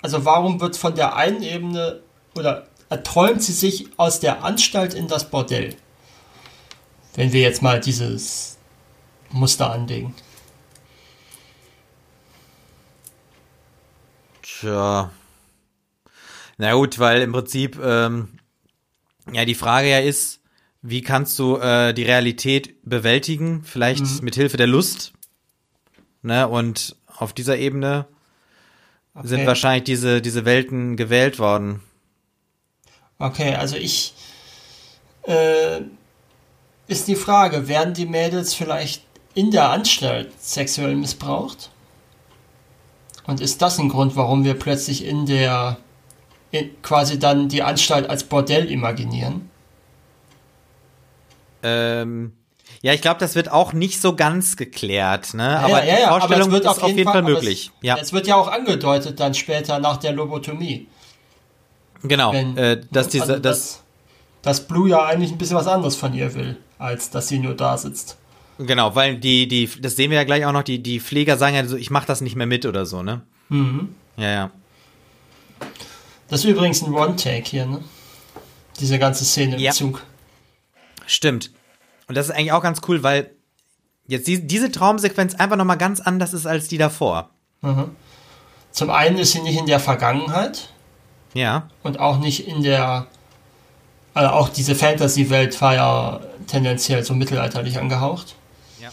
Also warum wird von der einen Ebene oder erträumt sie sich aus der Anstalt in das Bordell? Wenn wir jetzt mal dieses Muster anlegen. Tja. Na gut, weil im Prinzip ähm, ja die Frage ja ist, wie kannst du äh, die Realität bewältigen? Vielleicht mit Hilfe der Lust. Ne? Und auf dieser Ebene sind Okay. wahrscheinlich diese, diese Welten gewählt worden. Okay, also ich. Äh, ist die Frage, werden die Mädels vielleicht in der Anstalt sexuell missbraucht? Und ist das ein Grund, warum wir plötzlich in der. In, quasi dann die Anstalt als Bordell imaginieren? Ähm, ja, ich glaube, das wird auch nicht so ganz geklärt, ne? Ja, aber ja, die ja, aber Vorstellung es wird ist auf jeden Fall, aber möglich. Es, ja, es wird ja auch angedeutet dann später nach der Lobotomie. genau. Wenn, äh, dass diese, also, das, dass Blue ja eigentlich ein bisschen was anderes von ihr will, als dass sie nur da sitzt. genau, weil die, die, das sehen wir ja gleich auch noch, die, die Pfleger sagen ja so, ich mach das nicht mehr mit oder so, ne? Mhm. Ja, ja. Das ist übrigens ein One-Take hier, ne? Diese ganze Szene im Ja. Zug. Stimmt. Und das ist eigentlich auch ganz cool, weil jetzt die, diese Traumsequenz einfach nochmal ganz anders ist als die davor. Zum einen ist sie nicht in der Vergangenheit Ja. und auch nicht in der. Also auch diese Fantasy-Welt war ja tendenziell so mittelalterlich angehaucht. Ja.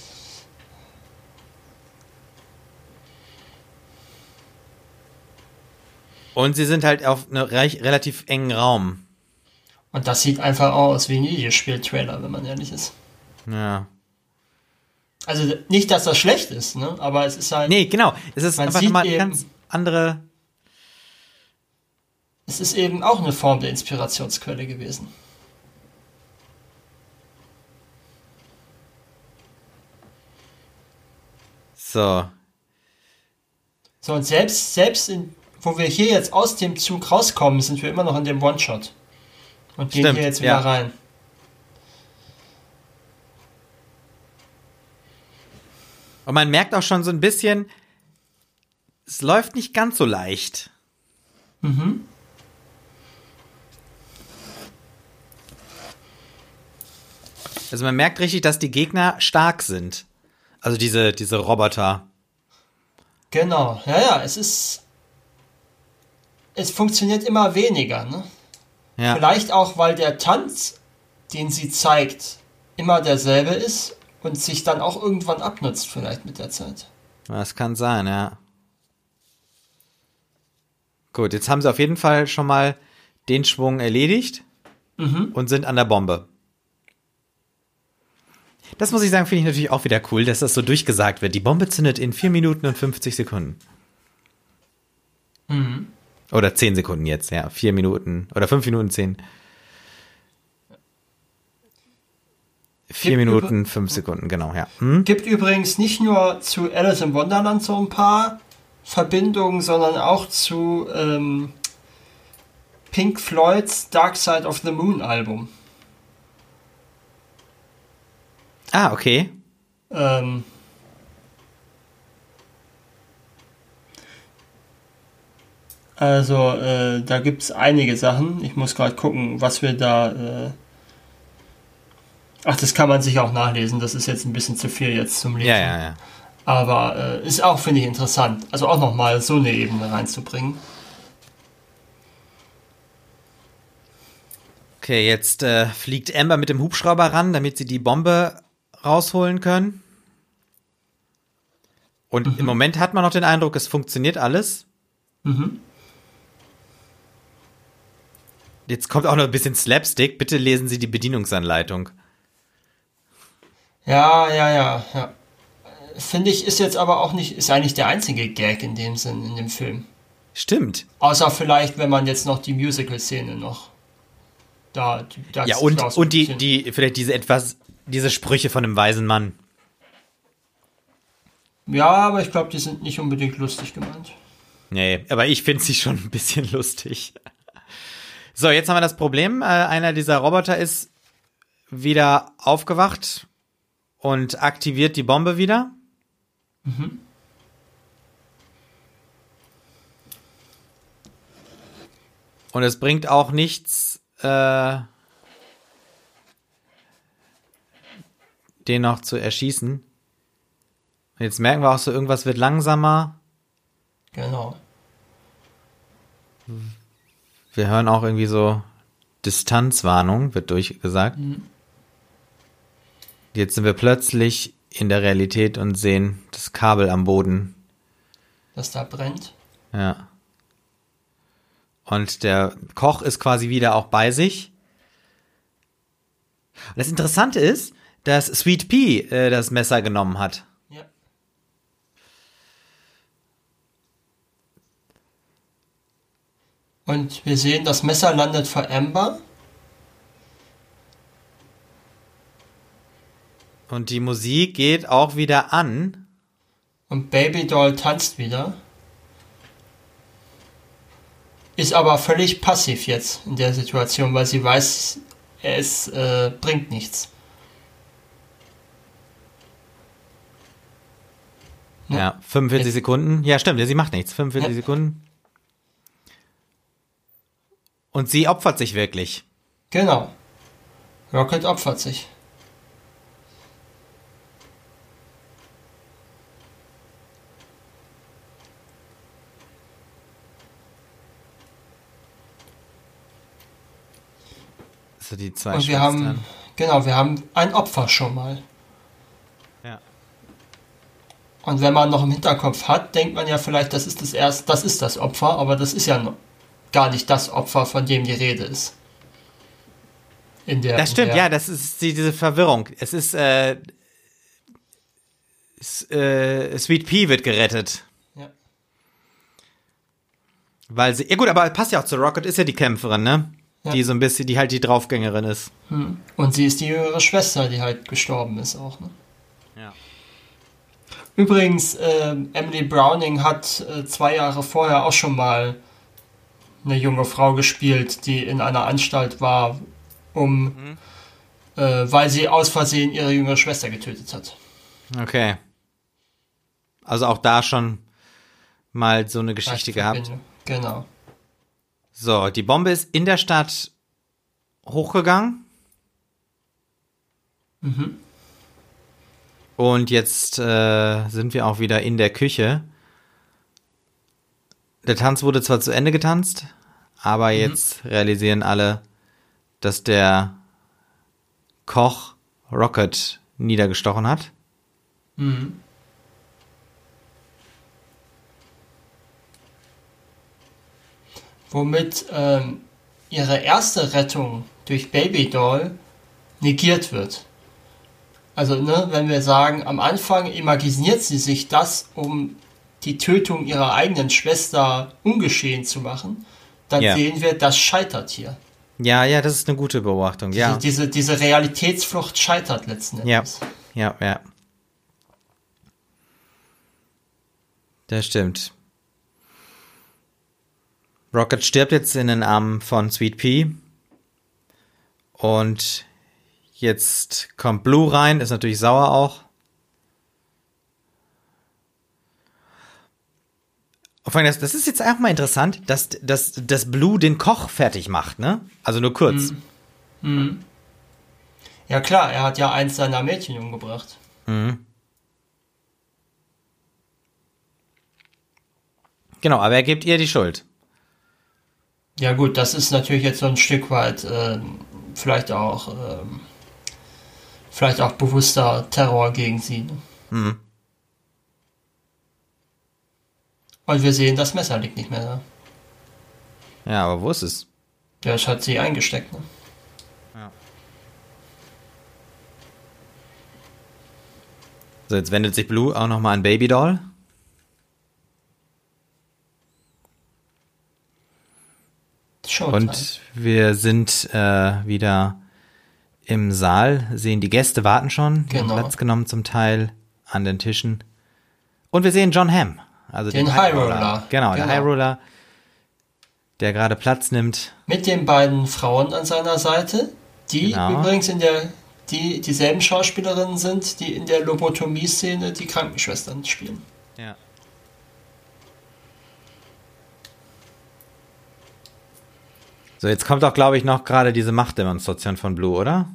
Und sie sind halt auf einem relativ engen Raum. Und das sieht einfach aus wie ein Videospiel-Trailer, wenn man ehrlich ist. Ja. Also nicht, dass das schlecht ist, ne? Aber es ist halt. Nee, genau. Es ist einfach mal eine ganz andere. Es ist eben auch eine Form der Inspirationsquelle gewesen. So. So, und selbst, selbst in, wo wir hier jetzt aus dem Zug rauskommen, sind wir immer noch in dem One-Shot. Und gehen Stimmt, hier jetzt wieder ja. rein. Und man merkt auch schon so ein bisschen, es läuft nicht ganz so leicht. Also man merkt richtig, dass die Gegner stark sind. Also diese, diese Roboter. Genau, ja, ja, es ist. Es funktioniert immer weniger, ne? Ja. Vielleicht auch, weil der Tanz, den sie zeigt, immer derselbe ist und sich dann auch irgendwann abnutzt, vielleicht mit der Zeit. Das kann sein, ja. Gut, jetzt haben sie auf jeden Fall schon mal den Schwung erledigt und sind an der Bombe. Das muss ich sagen, finde ich natürlich auch wieder cool, dass das so durchgesagt wird. Die Bombe zündet in 4 Minuten und 50 Sekunden. Oder 10 Sekunden jetzt, ja. 4 Minuten oder 5 Minuten 10. 4 Gibt Minuten, 5 Sekunden, genau, ja. Hm? Gibt übrigens nicht nur zu Alice im Wonderland so ein paar Verbindungen, sondern auch zu ähm, Pink Floyds Dark Side of the Moon Album. Ah, okay. Ähm, also, äh, da gibt es einige Sachen. Ich muss gerade gucken, was wir da. Äh, Ach, das kann man sich auch nachlesen. Das ist jetzt ein bisschen zu viel jetzt zum Lesen. Ja, ja, ja. Aber äh, ist auch, finde ich, interessant. Also auch nochmal so eine Ebene reinzubringen. Okay, jetzt äh, fliegt Amber mit dem Hubschrauber ran, damit sie die Bombe rausholen können. Und mhm. im Moment hat man noch den Eindruck, es funktioniert alles. Mhm. Jetzt kommt auch noch ein bisschen Slapstick. Bitte lesen Sie die Bedienungsanleitung. Ja, ja, ja, ja. Finde ich, ist jetzt aber auch nicht, ist eigentlich der einzige Gag in dem Sinn in dem Film. Stimmt. Außer vielleicht, wenn man jetzt noch die Musical-Szene noch da, da Ja, und, und die, die, vielleicht diese etwas, diese Sprüche von einem weisen Mann. Ja, aber ich glaube, die sind nicht unbedingt lustig gemeint. Nee, aber ich finde sie schon ein bisschen lustig. So, jetzt haben wir das Problem. Äh, einer dieser Roboter ist wieder aufgewacht und aktiviert die Bombe wieder. Mhm. Und es bringt auch nichts, äh, den noch zu erschießen. Jetzt merken wir auch so, irgendwas wird langsamer. Genau. Wir hören auch irgendwie so Distanzwarnung, wird durchgesagt. Mhm. Jetzt sind wir plötzlich in der Realität und sehen das Kabel am Boden. Das da brennt. Ja. Und der Koch ist quasi wieder auch bei sich. Und das Interessante ist, dass Sweet Pea äh, das Messer genommen hat. Ja. Und wir sehen, das Messer landet vor Amber. Und die Musik geht auch wieder an. Und Baby Doll tanzt wieder ist aber völlig passiv jetzt in der Situation, weil sie weiß, es äh, bringt nichts. Ne? Ja, 45 jetzt. Sekunden. Ja, stimmt, sie macht nichts. 45 ja. Sekunden. Und sie opfert sich wirklich. Genau. Rocket opfert sich. Also die zwei Und wir haben, genau, wir haben ein Opfer schon mal. Und wenn man noch im Hinterkopf hat, denkt man ja vielleicht, das ist das erste, das ist das Opfer, aber das ist ja gar nicht das Opfer, von dem die Rede ist. Der, das stimmt, ja, das ist die, diese Verwirrung. Es ist, äh, es, äh, Sweet Pea wird gerettet. Ja. Weil sie, ja gut, aber passt ja auch zu Rocket, ist ja die Kämpferin, ne? Ja. Die so ein bisschen, die halt die Draufgängerin ist. Hm. Und sie ist die jüngere Schwester, die halt gestorben ist auch, ne? Übrigens, äh, Emily Browning hat äh, zwei Jahre vorher auch schon mal eine junge Frau gespielt, die in einer Anstalt war, um, mhm. äh, weil sie aus Versehen ihre jüngere Schwester getötet hat. Okay. Also auch da schon mal so eine Geschichte gehabt. Genau. So, die Bombe ist in der Stadt hochgegangen. Mhm. Und jetzt äh, sind wir auch wieder in der Küche. Der Tanz wurde zwar zu Ende getanzt, aber mhm. jetzt realisieren alle, dass der Koch Rocket niedergestochen hat. Mhm. womit ähm, ihre erste Rettung durch Babydoll negiert wird. Also, ne, wenn wir sagen, am Anfang imaginiert sie sich das, um die Tötung ihrer eigenen Schwester ungeschehen zu machen, dann ja. sehen wir, das scheitert hier. Ja, ja, das ist eine gute Beobachtung, diese, ja. Diese, diese Realitätsflucht scheitert letzten Endes. Ja, ja, ja. Das stimmt. Rocket stirbt jetzt in den Armen von Sweet Pea. Und jetzt kommt Blue rein, ist natürlich sauer auch. Das, das ist jetzt auch mal interessant, dass, dass, dass Blue den Koch fertig macht, ne? Also nur kurz. Mhm. Mhm. Ja klar, er hat ja eins seiner Mädchen umgebracht. Mhm. Genau, aber er gibt ihr die Schuld. Ja gut, das ist natürlich jetzt so ein Stück weit ähm, vielleicht auch ähm, vielleicht auch bewusster Terror gegen sie. Mhm. Und wir sehen, das Messer liegt nicht mehr da. Ja, aber wo ist es? Ja, das hat sie eingesteckt. Ne? Ja. So, jetzt wendet sich Blue auch nochmal an Baby Doll. Showtime. Und wir sind äh, wieder im Saal, sehen die Gäste warten schon, die haben Genau. Platz genommen zum Teil an den Tischen. Und wir sehen John Hamm, also den, Den High High Roller. Genau, der Genau. High Roller, der gerade Platz nimmt. Mit den beiden Frauen an seiner Seite, die Genau. übrigens in der die dieselben Schauspielerinnen sind, die in der Lobotomie-Szene die Krankenschwestern spielen. Ja. So, jetzt kommt auch, glaube ich, noch gerade diese Machtdemonstration von Blue, oder?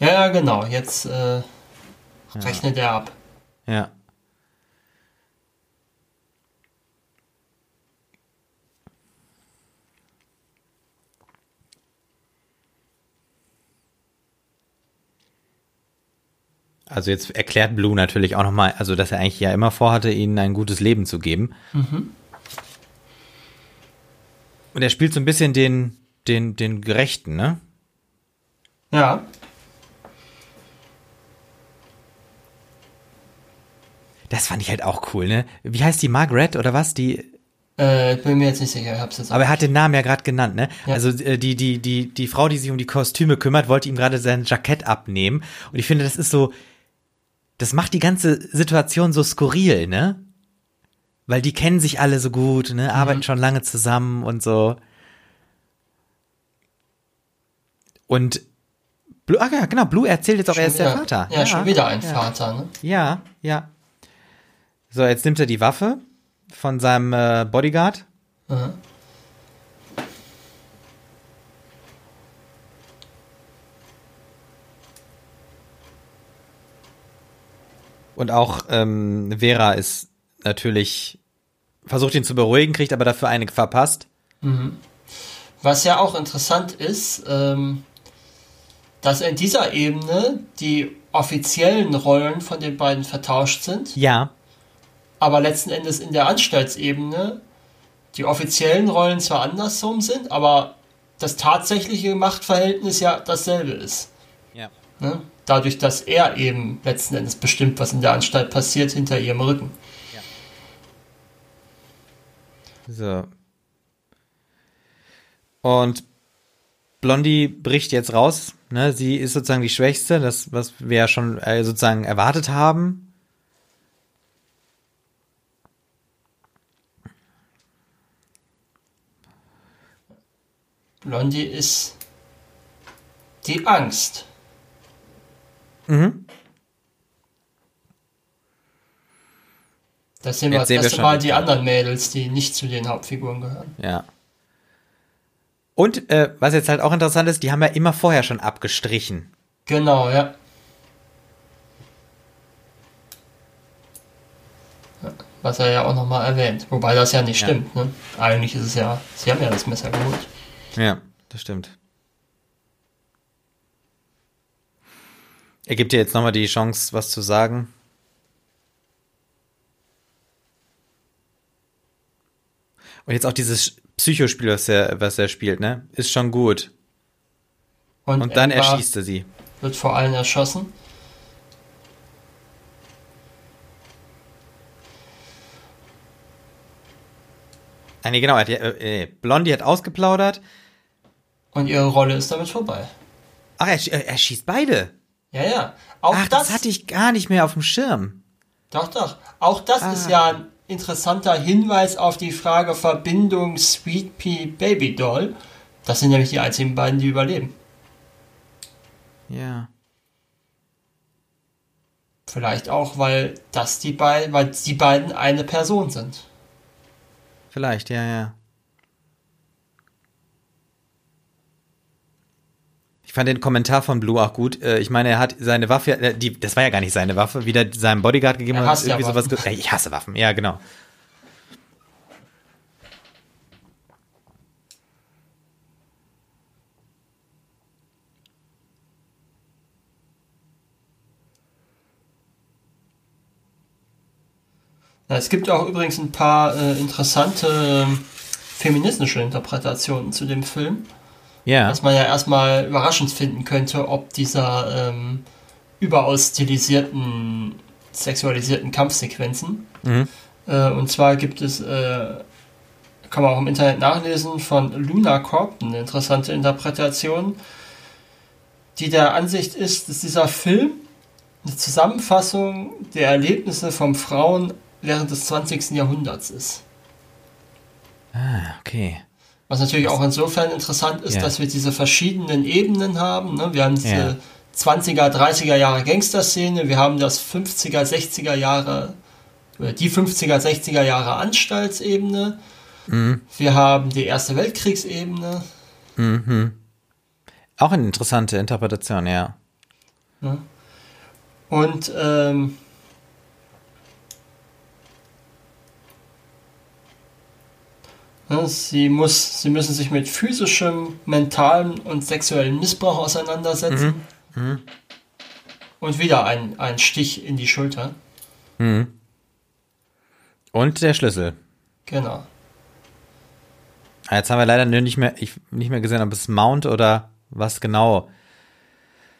Ja, ja, genau. Jetzt äh, rechnet er ab. Ja. Also jetzt erklärt Blue natürlich auch nochmal, also dass er eigentlich ja immer vorhatte, ihnen ein gutes Leben zu geben. Und er spielt so ein bisschen den, den, den Gerechten, ne? Ja, Das fand ich halt auch cool, ne? Wie heißt die Margaret oder was? Die, äh, bin mir jetzt nicht sicher. Ich hab's jetzt aber er hat den Namen ja gerade genannt, ne? Ja. Also äh, die, die, die, die Frau, die sich um die Kostüme kümmert, wollte ihm gerade sein Jackett abnehmen. Und ich finde, das ist so, das macht die ganze Situation so skurril, ne? Weil die kennen sich alle so gut, ne? Arbeiten schon lange zusammen und so. Und Blue, ach ja, genau, Blue erzählt jetzt auch, er Schon ist der wieder- Vater. Ja, schon wieder ein ja. Vater, ne? Ja, ja. So, jetzt nimmt er die Waffe von seinem äh, Bodyguard. Mhm. Und auch ähm, Vera ist natürlich versucht ihn zu beruhigen, kriegt aber dafür eine verpasst. Was ja auch interessant ist, ähm, dass in dieser Ebene die offiziellen Rollen von den beiden vertauscht sind, Ja, aber letzten Endes in der Anstaltsebene die offiziellen Rollen zwar andersrum sind, aber das tatsächliche Machtverhältnis ja dasselbe ist. ja. Ne? Dadurch, dass er eben letzten Endes bestimmt, was in der Anstalt passiert, hinter ihrem Rücken. So. Und Blondie bricht jetzt raus. Ne? Sie ist sozusagen die Schwächste, das, was wir ja schon äh, sozusagen erwartet haben. Blondie ist die Angst. Mhm. Das sind, wir, Jetzt sehen das wir sind mal die anderen Mädels, die nicht zu den Hauptfiguren gehören. Ja. Und äh, was jetzt halt auch interessant ist, die haben ja immer vorher schon abgestrichen. Genau, ja. Ja, Was er ja auch nochmal erwähnt. Wobei das ja nicht Ja. stimmt. Ne? Eigentlich ist es ja, sie haben ja das Messer geholt. Ja, das stimmt. Er gibt dir jetzt nochmal die Chance, was zu sagen. Und jetzt auch dieses Psychospiel, was er, was er spielt, ne? Ist schon gut. Und dann Emma erschießt er sie. Wird vor allen erschossen. Ah, nee, genau, er hat, äh, äh, Blondie hat ausgeplaudert. Und ihre Rolle ist damit vorbei. Ach, er, sch- er schießt beide. Ja, ja. Auch Ach, das, das hatte ich gar nicht mehr auf dem Schirm. Doch, doch. Auch das Ah. ist ja ein interessanter Hinweis auf die Frage Verbindung Sweet Pea Baby Doll. Das sind nämlich die einzigen beiden, die überleben. Ja. Vielleicht auch, weil das die beiden, weil die beiden eine Person sind. Vielleicht, ja, ja. Ich fand den Kommentar von Blue auch gut. Äh, Ich meine, er hat seine Waffe, äh, die, das war ja gar nicht seine Waffe, wieder seinem Bodyguard gegeben Er und hasst ja irgendwie sowas. Waffen. ge- Äh, Ich hasse Waffen, ja, genau. Es gibt auch übrigens ein paar äh, interessante ähm, feministische Interpretationen zu dem Film, Ja. was man ja erstmal überraschend finden könnte, ob dieser ähm, überaus stilisierten, sexualisierten Kampfsequenzen. Mhm. Äh, und zwar gibt es, äh, kann man auch im Internet nachlesen, von Luna Corp eine interessante Interpretation, die der Ansicht ist, dass dieser Film eine Zusammenfassung der Erlebnisse von Frauen während des 20. Jahrhunderts ist. Ah, okay. Was natürlich auch insofern interessant ist, Ja. dass wir diese verschiedenen Ebenen haben. Ne? Wir haben diese Ja. 20er, 30er Jahre Gangster-Szene, wir haben das 50er, 60er Jahre, oder die 50er, 60er Jahre Anstaltsebene, Mhm. wir haben die Erste Weltkriegsebene. Mhm. Auch eine interessante Interpretation, ja. Und ähm, sie, muss, sie müssen sich mit physischem, mentalem und sexuellem Missbrauch auseinandersetzen. Und wieder ein, ein Stich in die Schulter. Und der Schlüssel. Genau. Ah, Jetzt haben wir leider nicht mehr, ich, nicht mehr gesehen, ob es Mount oder was genau.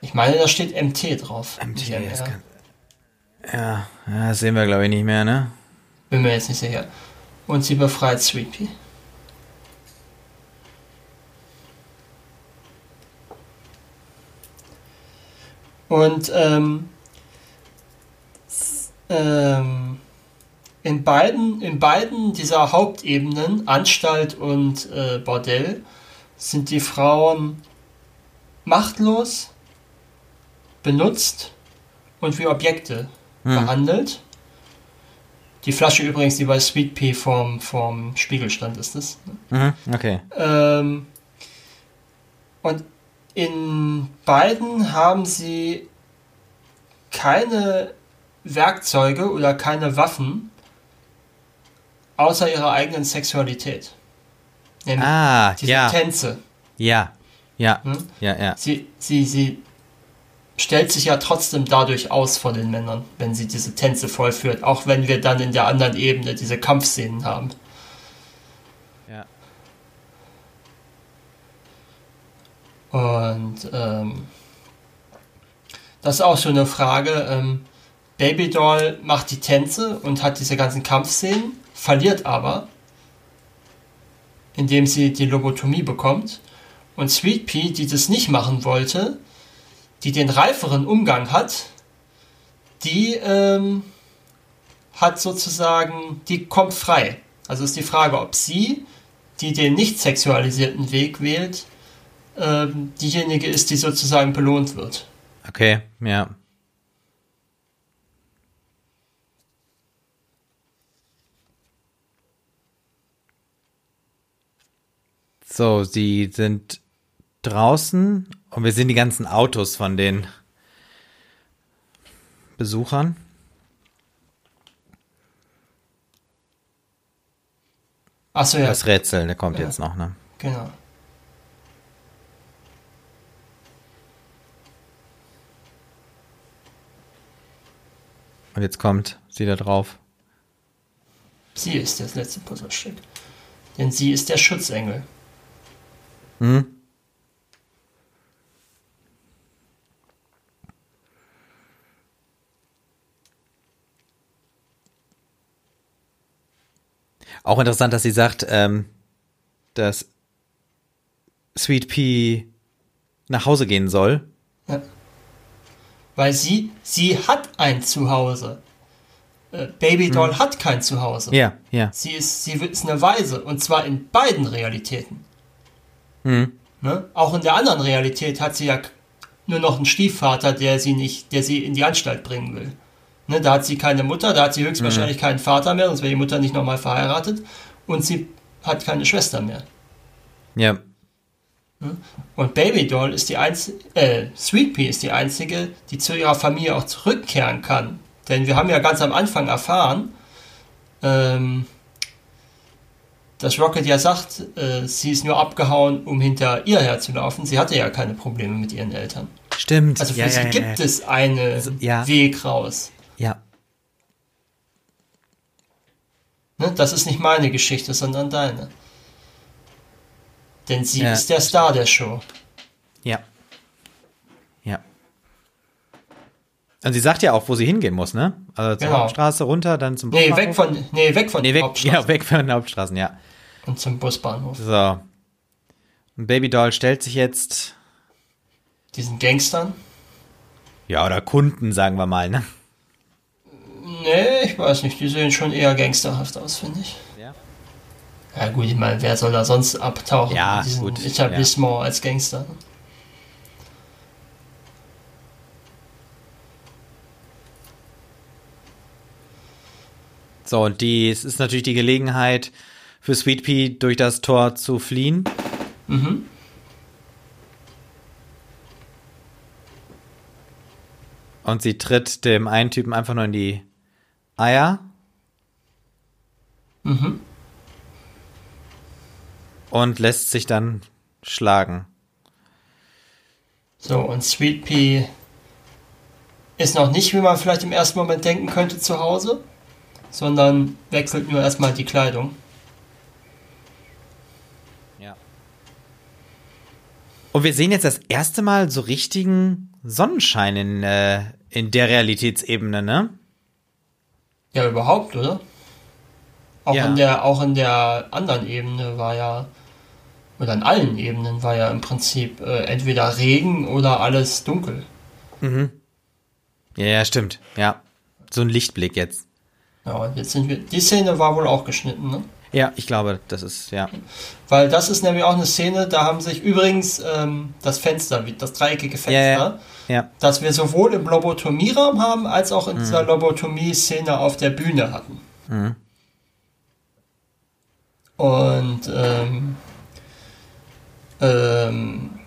Ich meine, da steht MT drauf. MT, Ja, ja, das sehen wir glaube ich nicht mehr, ne? Bin mir jetzt nicht sicher. Und sie befreit Sweet Und ähm, ähm, in, beiden, in beiden dieser Hauptebenen, Anstalt und äh, Bordell, sind die Frauen machtlos, benutzt und wie Objekte behandelt. Die Flasche übrigens, die bei Sweet Pea vorm, vorm Spiegel stand, ist es. Mhm, okay. Ähm, und in beiden haben sie keine Werkzeuge oder keine Waffen außer ihrer eigenen Sexualität. Nämlich Ah, diese ja, Tänze. ja, ja, Hm? ja, ja. Sie, sie, sie stellt sich ja trotzdem dadurch aus vor den Männern, wenn sie diese Tänze vollführt, auch wenn wir dann in der anderen Ebene diese Kampfszenen haben. Ja. Und ähm, das ist auch so eine Frage. Ähm, Babydoll macht die Tänze und hat diese ganzen Kampfszenen, verliert aber, indem sie die Lobotomie bekommt. Und Sweet Pea, die das nicht machen wollte, die den reiferen Umgang hat, die ähm, hat sozusagen, die kommt frei. Also ist die Frage, ob sie, die den nicht sexualisierten Weg wählt, ähm, diejenige ist, die sozusagen belohnt wird. Okay, ja. So, sie sind draußen und wir sehen die ganzen Autos von den Besuchern. Achso, ja, Das Rätsel, der kommt Ja. jetzt noch, ne? genau. Und jetzt kommt sie da drauf. Sie ist das letzte Puzzlestück. Denn sie ist der Schutzengel. Hm? Auch interessant, dass sie sagt, ähm, dass Sweet Pea nach Hause gehen soll. Ja. Weil sie, sie hat ein Zuhause. Äh, Babydoll hat kein Zuhause. Ja, ja. Sie ist, sie ist eine Weise. Und zwar in beiden Realitäten. Hm. Ne? Auch in der anderen Realität hat sie ja nur noch einen Stiefvater, der sie nicht, der sie in die Anstalt bringen will. Ne? Da hat sie keine Mutter, da hat sie höchstwahrscheinlich keinen Vater mehr, sonst wäre die Mutter nicht nochmal verheiratet. Und sie hat keine Schwester mehr. Ja. Und Baby Doll ist die einzige, äh, Sweet Pea ist die einzige, die zu ihrer Familie auch zurückkehren kann. Denn wir haben ja ganz am Anfang erfahren, ähm, dass Rocket ja sagt, äh, sie ist nur abgehauen, um hinter ihr herzulaufen. Sie hatte ja keine Probleme mit ihren Eltern. Stimmt. Also für ja, sie ja, ja, gibt es einen Also, ja. Weg raus. Ja, Ne? Das ist nicht meine Geschichte, sondern deine. Denn sie Ja. ist der Star der Show. ja. Ja. Und sie sagt ja auch, wo sie hingehen muss, ne? Also zur Genau. Hauptstraße runter, dann zum Nee, Busbahnhof. weg von, nee, weg von Nee, der weg, Hauptstraße ja, weg von den Hauptstraßen, ja. und zum Busbahnhof. So. Und Baby Doll stellt sich jetzt, Diesen Gangstern. ja, oder Kunden, sagen wir mal, ne? Nee, ich weiß nicht, die sehen schon eher gangsterhaft aus, finde ich. Ja. Ja gut, ich meine, wer soll da sonst abtauchen Ja, in diesem gut, Etablissement als Gangster? So, und die, es ist natürlich die Gelegenheit für Sweet Pea durch das Tor zu fliehen. Mhm. Und sie tritt dem einen Typen einfach nur in die Eier. Mhm. Und lässt sich dann schlagen. So, und Sweet Pea ist noch nicht, wie man vielleicht im ersten Moment denken könnte, zu Hause, sondern wechselt nur erstmal die Kleidung. Ja. Und wir sehen jetzt das erste Mal so richtigen Sonnenschein in, äh, in der Realitätsebene, ne? Ja, überhaupt, oder? Auch, Ja. in der, auch in der anderen Ebene war ja, oder in allen Ebenen war ja im Prinzip äh, entweder Regen oder alles dunkel. Ja, ja, stimmt. Ja. So ein Lichtblick jetzt. Ja, und jetzt sind wir. Die Szene war wohl auch geschnitten, ne? Ja, ich glaube, das ist, ja. Weil das ist nämlich auch eine Szene, da haben sich übrigens ähm, das Fenster, das dreieckige Fenster, Ja, ja. Ja. das wir sowohl im Lobotomieraum haben, als auch in dieser Lobotomie-Szene auf der Bühne hatten. Und ähm, ähm,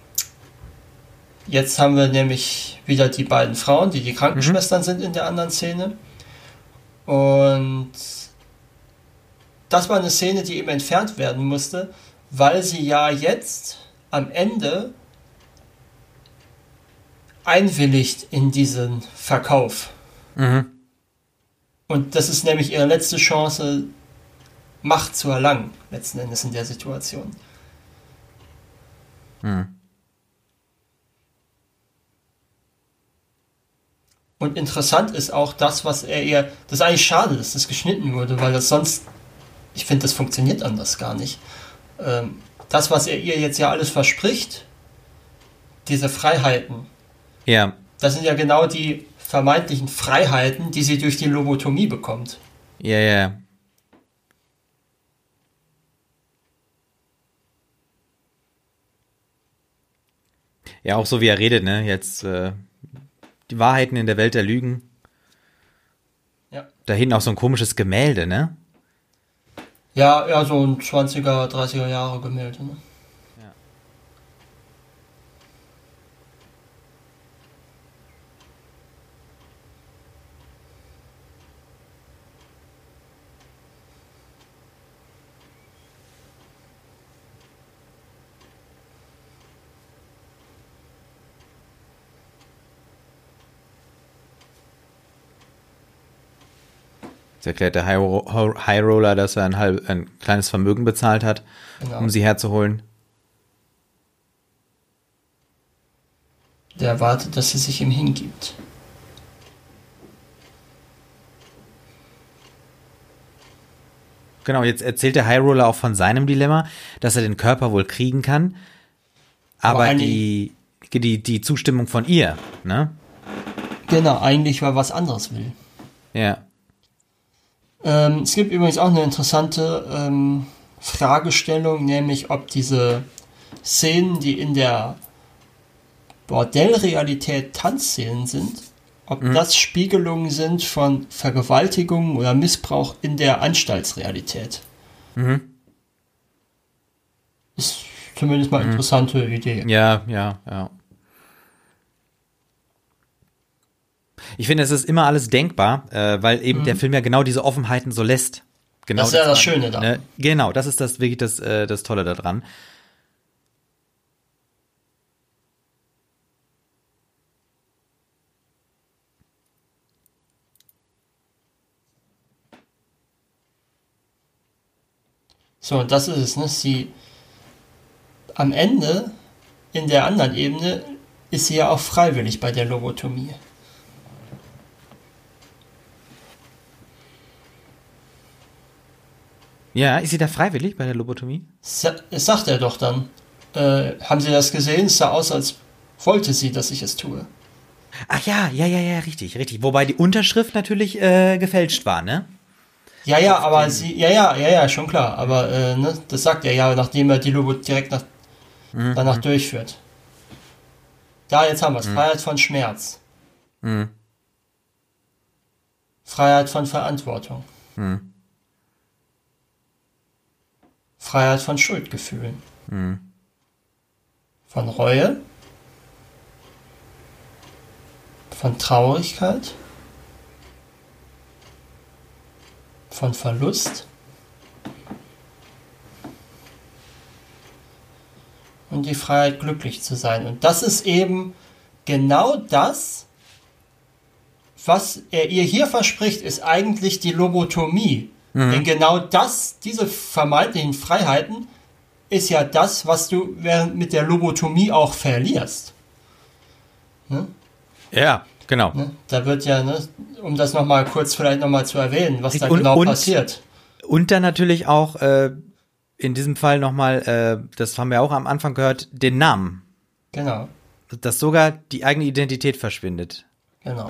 jetzt haben wir nämlich wieder die beiden Frauen, die die Krankenschwestern sind in der anderen Szene. Und das war eine Szene, die eben entfernt werden musste, weil sie ja jetzt am Ende einwilligt in diesen Verkauf. Mhm. Und das ist nämlich ihre letzte Chance, Macht zu erlangen, letzten Endes in der Situation. Und interessant ist auch das, was er ihr. Das ist eigentlich schade, dass das geschnitten wurde, weil das sonst. Ich finde, das funktioniert anders gar nicht. Ähm, das, was er ihr jetzt ja alles verspricht, diese Freiheiten, Ja. das sind ja genau die vermeintlichen Freiheiten, die sie durch die Lobotomie bekommt. Ja, ja. Ja, auch so wie er redet, ne? Jetzt äh, die Wahrheiten in der Welt der Lügen. Ja. Da hinten auch so ein komisches Gemälde, ne? Ja, ja, so ein 20er, 30er Jahre Gemälde. Ne? Jetzt erklärt der High, Ro- High Roller, dass er ein, halb, ein kleines Vermögen bezahlt hat, Genau. um sie herzuholen. Der erwartet, dass sie sich ihm hingibt. Genau, jetzt erzählt der High Roller auch von seinem Dilemma, dass er den Körper wohl kriegen kann, aber, Aber die, die, die Zustimmung von ihr, ne? Genau, eigentlich, weil er was anderes will. Ja. Ähm, es gibt übrigens auch eine interessante ähm, Fragestellung, nämlich ob diese Szenen, die in der Bordellrealität Tanzszenen sind, ob das Spiegelungen sind von Vergewaltigung oder Missbrauch in der Anstaltsrealität. Ist zumindest mal interessante Idee. Ja, ja, ja. Ich finde, es ist immer alles denkbar, äh, weil eben der Film ja genau diese Offenheiten so lässt. Genau Das ist ja das Schöne da. Ne? Genau, das ist das wirklich das, äh, das Tolle daran. So, und das ist es, ne? Sie am Ende in der anderen Ebene ist sie ja auch freiwillig bei der Lobotomie. Ja, ist sie da freiwillig bei der Lobotomie? Sa sagt er doch dann. Äh, haben Sie das gesehen? Es sah aus, als wollte sie, dass ich es tue. Ach ja, ja, ja, ja, richtig, richtig. Wobei die Unterschrift natürlich äh, gefälscht war, ne? Ja, ja, aber sie, ja, ja, ja, ja, schon klar. Aber äh, ne, das sagt er ja, nachdem er die Lobo direkt nach, Mhm. danach durchführt. Da, jetzt haben wir es. Freiheit von Schmerz. Mhm. Freiheit von Verantwortung. Mhm. Freiheit von Schuldgefühlen. Mhm. Von Reue. Von Traurigkeit. Von Verlust. Und die Freiheit, glücklich zu sein. Und das ist eben genau das, was er ihr hier verspricht, ist eigentlich die Lobotomie. Denn genau das, diese vermeintlichen Freiheiten, ist ja das, was du während mit der Lobotomie auch verlierst. Ja, genau. Ne? Da wird ja, ne, um das nochmal kurz vielleicht nochmal zu erwähnen, was da Und- genau und- passiert. Und dann natürlich auch äh, in diesem Fall nochmal, äh, das haben wir auch am Anfang gehört, den Namen. Genau, Dass sogar die eigene Identität verschwindet. genau.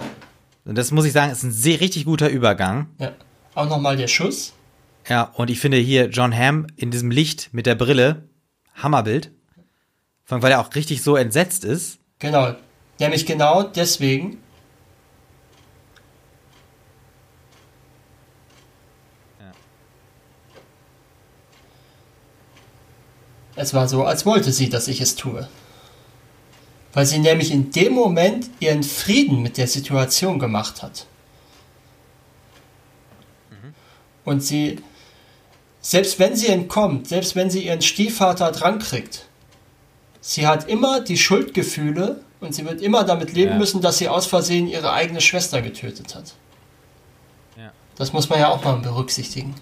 Und das muss ich sagen, ist ein sehr richtig guter Übergang. Ja. Auch nochmal der Schuss. Ja, und ich finde hier John Hamm in diesem Licht mit der Brille, Hammerbild. Weil er auch richtig so entsetzt ist. Genau. Nämlich genau deswegen. Es war so, als wollte sie, dass ich es tue. Weil sie nämlich in dem Moment ihren Frieden mit der Situation gemacht hat. Und sie, selbst wenn sie entkommt, selbst wenn sie ihren Stiefvater drankriegt, sie hat immer die Schuldgefühle und sie wird immer damit leben Ja. müssen, dass sie aus Versehen ihre eigene Schwester getötet hat. Ja. Das muss man ja auch mal berücksichtigen.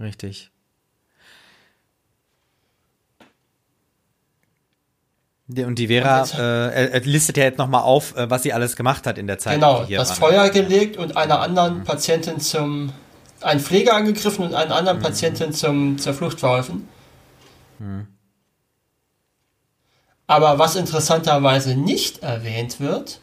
Richtig. Und die Vera äh, listet ja jetzt nochmal auf, äh, was sie alles gemacht hat in der Zeit. Genau, das war. Feuer gelegt und einer anderen Patientin zum, einen Pfleger angegriffen und einer anderen Patientin zum, zur Flucht verholfen. Aber was interessanterweise nicht erwähnt wird,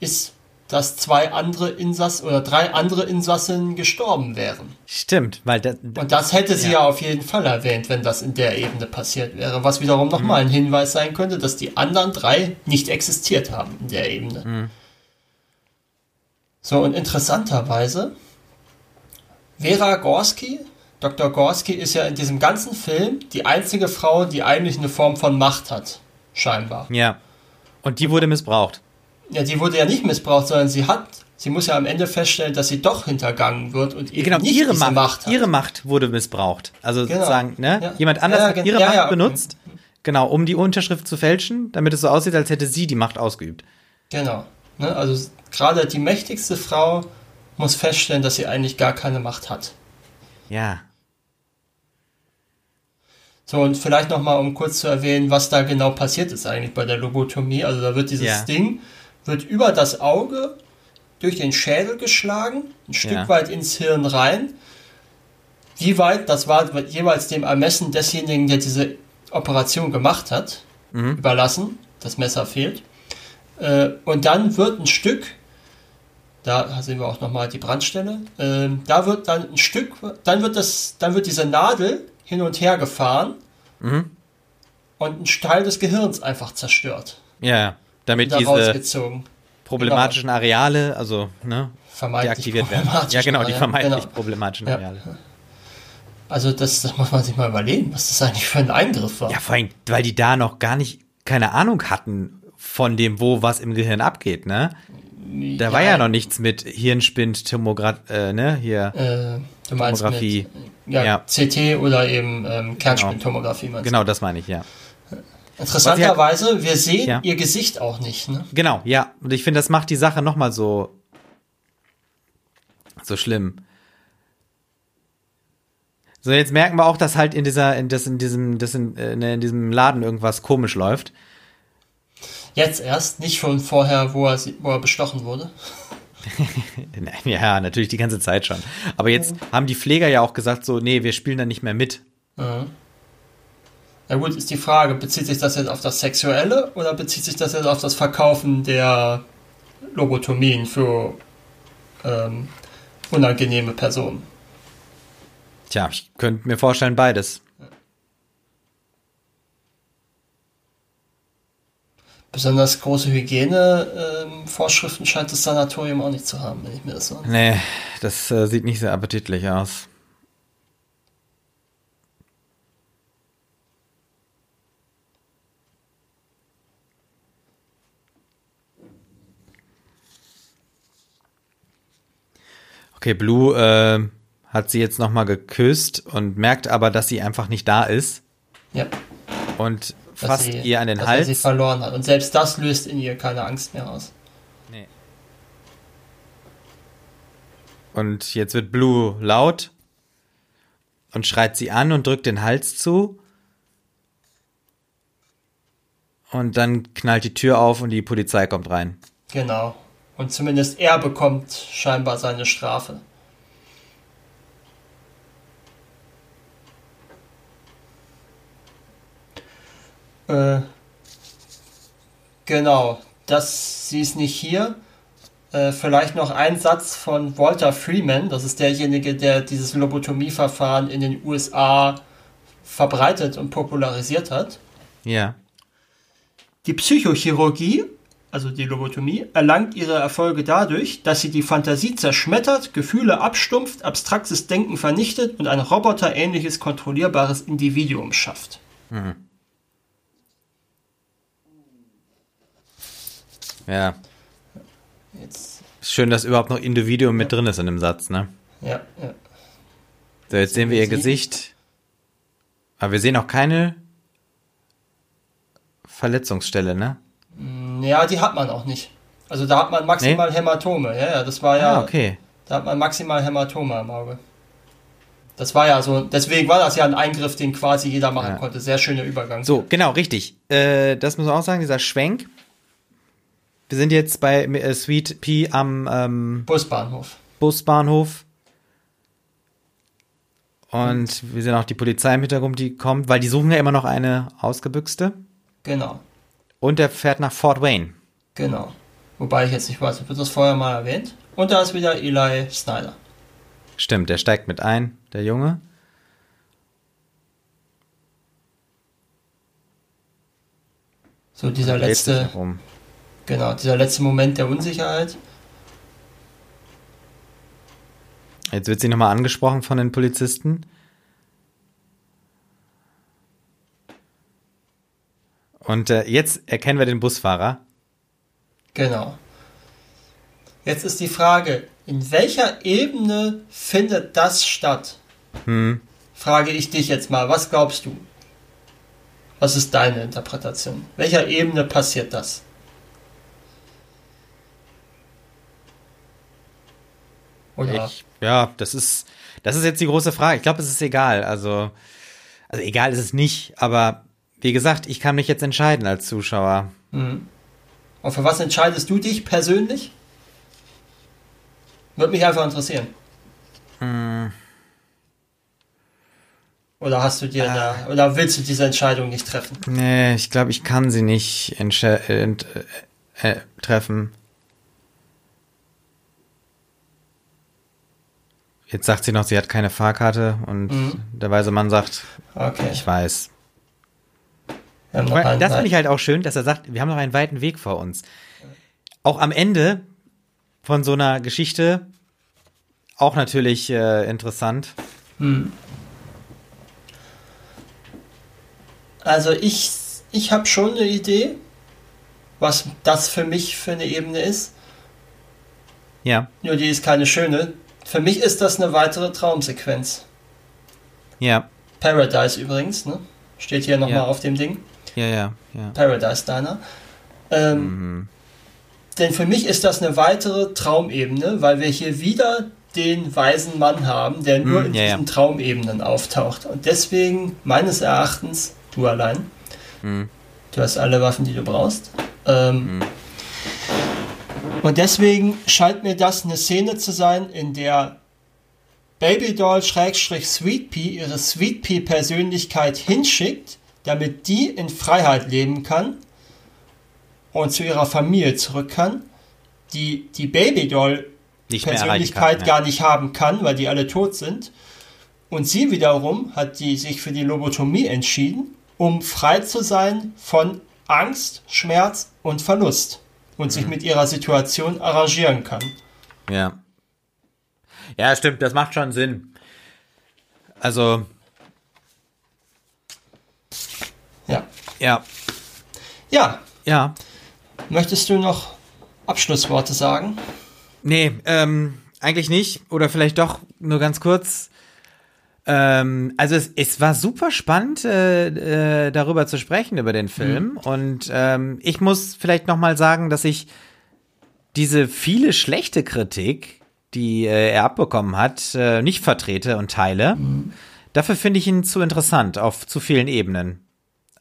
ist, dass zwei andere Insassen oder drei andere Insassen gestorben wären. Stimmt, weil da, Und das hätte sie ja. auf jeden Fall erwähnt, wenn das in der Ebene passiert wäre. Was wiederum nochmal ein Hinweis sein könnte, dass die anderen drei nicht existiert haben in der Ebene. So, und interessanterweise, Vera Gorski, Dr. Gorski ist ja in diesem ganzen Film die einzige Frau, die eigentlich eine Form von Macht hat. Scheinbar. ja. Und die wurde missbraucht. Ja, die wurde ja nicht missbraucht, sondern sie hat, sie muss ja am Ende feststellen, dass sie doch hintergangen wird und eben Genau, nicht ihre diese Macht, Macht hat. ihre Macht wurde missbraucht. Also Genau. sozusagen, ne? Ja. Jemand anders Ja, hat gen- ihre ja, Macht ja, okay. benutzt, genau, um die Unterschrift zu fälschen, damit es so aussieht, als hätte sie die Macht ausgeübt. Genau. Ne? Also gerade die mächtigste Frau muss feststellen, dass sie eigentlich gar keine Macht hat. Ja. So, und vielleicht nochmal, um kurz zu erwähnen, was da genau passiert ist eigentlich bei der Lobotomie. Also da wird dieses Ja. Ding, wird über das Auge durch den Schädel geschlagen, ein Stück Ja. weit ins Hirn rein. Wie weit, das war jeweils dem Ermessen desjenigen, der diese Operation gemacht hat, Mhm. überlassen. Das Messer fehlt. Äh, und dann wird ein Stück, da sehen wir auch nochmal die Brandstelle, ähm, da wird dann ein Stück, dann wird das, dann wird diese Nadel hin und her gefahren Mhm. und ein Teil des Gehirns einfach zerstört. Ja, damit Da diese problematischen Areale, also, ne, Vermeintlich deaktiviert werden. Ja, genau, die vermeintlich genau. problematischen Ja. Areale. Also das, das muss man sich mal überlegen, was das eigentlich für ein Eingriff war. Ja, vor allem, weil die da noch gar nicht keine Ahnung hatten von dem, wo was im Gehirn abgeht, ne? Da war ja noch nichts mit Hirnspind, Tomograph, äh, ne, hier. Äh, du meinst Tomographie. Mit, ja, Ja. CT oder eben ähm, Kernspintomographie. du? Genau, das meine ich, ja. Interessanterweise, wir sehen Ja. ihr Gesicht auch nicht, ne? Genau, ja. Und ich finde, das macht die Sache nochmal so, so schlimm. So, jetzt merken wir auch, dass halt in dieser, in, das, in diesem, das in, äh, in diesem Laden irgendwas komisch läuft. Jetzt erst, nicht schon vorher, wo er, wo er bestochen wurde. Ja, natürlich die ganze Zeit schon. Aber jetzt haben die Pfleger ja auch gesagt, so, nee, wir spielen da nicht mehr mit. Na gut, ist die Frage, bezieht sich das jetzt auf das Sexuelle oder bezieht sich das jetzt auf das Verkaufen der Lobotomien für ähm, unangenehme Personen? Tja, ich könnte mir vorstellen, beides. Besonders große Hygienevorschriften scheint das Sanatorium auch nicht zu haben, wenn ich mir das so Nee, das äh, sieht nicht sehr appetitlich aus. Okay, Blue äh, hat sie jetzt nochmal geküsst und merkt aber, dass sie einfach nicht da ist. Ja, und fasst sie- ihr an den dass er sie Hals. verloren hat. Und selbst das löst in ihr keine Angst mehr aus. Nee. Und jetzt wird Blue laut und schreit sie an und drückt den Hals zu. Und dann knallt die Tür auf und die Polizei kommt rein. Genau. Und zumindest er bekommt scheinbar seine Strafe. Äh, genau, das, sie ist nicht hier. Äh, vielleicht noch ein Satz von Walter Freeman, das ist derjenige, der dieses Lobotomieverfahren in den USA verbreitet und popularisiert hat. Ja. Die Psychochirurgie, also die Lobotomie, erlangt ihre Erfolge dadurch, dass sie die Fantasie zerschmettert, Gefühle abstumpft, abstraktes Denken vernichtet und ein roboterähnliches kontrollierbares Individuum schafft. Ja. Jetzt, Schön, dass überhaupt noch Individuum mit drin ist in dem Satz, ne? ja, ja. So, jetzt sehen wir ihr Gesicht. Aber wir sehen auch keine Verletzungsstelle, ne? ja, die hat man auch nicht. Also da hat man maximal Hämatome. Ja, ja, das war ja, Ah, okay. da hat man maximal Hämatome im Auge. Das war ja so, deswegen war das ja ein Eingriff, den quasi jeder machen Ja. konnte. Sehr schöner Übergang. So, genau, richtig. Äh, das muss man auch sagen, dieser Schwenk. Wir sind jetzt bei äh, Sweet Pea am ähm, Busbahnhof. Busbahnhof. Und wir sehen auch die Polizei im Hintergrund, die kommt, weil die suchen ja immer noch eine Ausgebüxte. Genau, Und der fährt nach Fort Wayne. genau. Wobei ich jetzt nicht weiß, wird das vorher mal erwähnt? Und da ist wieder Eli Snyder. Stimmt, der steigt mit ein, der Junge. So dieser letzte, um. Genau, dieser letzte Moment der Unsicherheit. Jetzt wird sie nochmal angesprochen von den Polizisten. Und äh, jetzt erkennen wir den Busfahrer. Genau. Jetzt ist die Frage, in welcher Ebene findet das statt? Hm. Frage ich dich jetzt mal, was glaubst du? Was ist deine Interpretation? Welcher Ebene passiert das? Oder Ich, ja, das ist, das ist jetzt die große Frage. Ich glaube, es ist egal. Also, also egal ist es nicht, aber wie gesagt, ich kann mich jetzt entscheiden als Zuschauer. und für was entscheidest du dich persönlich? Würde mich einfach interessieren. Oder hast du dir da, oder willst du diese Entscheidung nicht treffen? Nee, ich glaube, ich kann sie nicht äh, äh, äh, treffen. Jetzt sagt sie noch, sie hat keine Fahrkarte und der weise Mann sagt, Okay. ich weiß. Das finde ich halt auch schön, dass er sagt, wir haben noch einen weiten Weg vor uns. Auch am Ende von so einer Geschichte auch natürlich äh, interessant. Also ich, ich habe schon eine Idee, was das für mich für eine Ebene ist. Ja. Nur die ist keine schöne. Für mich ist das eine weitere Traumsequenz. Ja. Paradise übrigens, ne? Steht hier nochmal Ja. auf dem Ding. Ja, ja, ja. Paradise Diner. Ähm, Mhm. Denn für mich ist das eine weitere Traumebene, weil wir hier wieder den weisen Mann haben, der nur Hm, in ja, ja. diesen Traumebenen auftaucht. Und deswegen, meines Erachtens, du allein, Mhm. du hast alle Waffen, die du brauchst. Ähm, Mhm. Und deswegen scheint mir das eine Szene zu sein, in der Babydoll Schrägstrich Sweet Pea ihre Sweet Pea Persönlichkeit hinschickt, damit die in Freiheit leben kann und zu ihrer Familie zurück kann, die die Babydoll Persönlichkeit kann, ja. gar nicht haben kann, weil die alle tot sind. Und sie wiederum hat die sich für die Lobotomie entschieden, um frei zu sein von Angst, Schmerz und Verlust und Mhm. sich mit ihrer Situation arrangieren kann. Ja. Ja, stimmt, das macht schon Sinn. Also, Ja. ja, Ja, ja. möchtest du noch Abschlussworte sagen? Nee, ähm, eigentlich nicht. Oder vielleicht doch nur ganz kurz. Ähm, also es, es war super spannend, äh, äh, darüber zu sprechen, über den Film. Und ähm, ich muss vielleicht noch mal sagen, dass ich diese viele schlechte Kritik, die äh, er abbekommen hat, äh, nicht vertrete und teile. Dafür finde ich ihn zu interessant auf zu vielen Ebenen.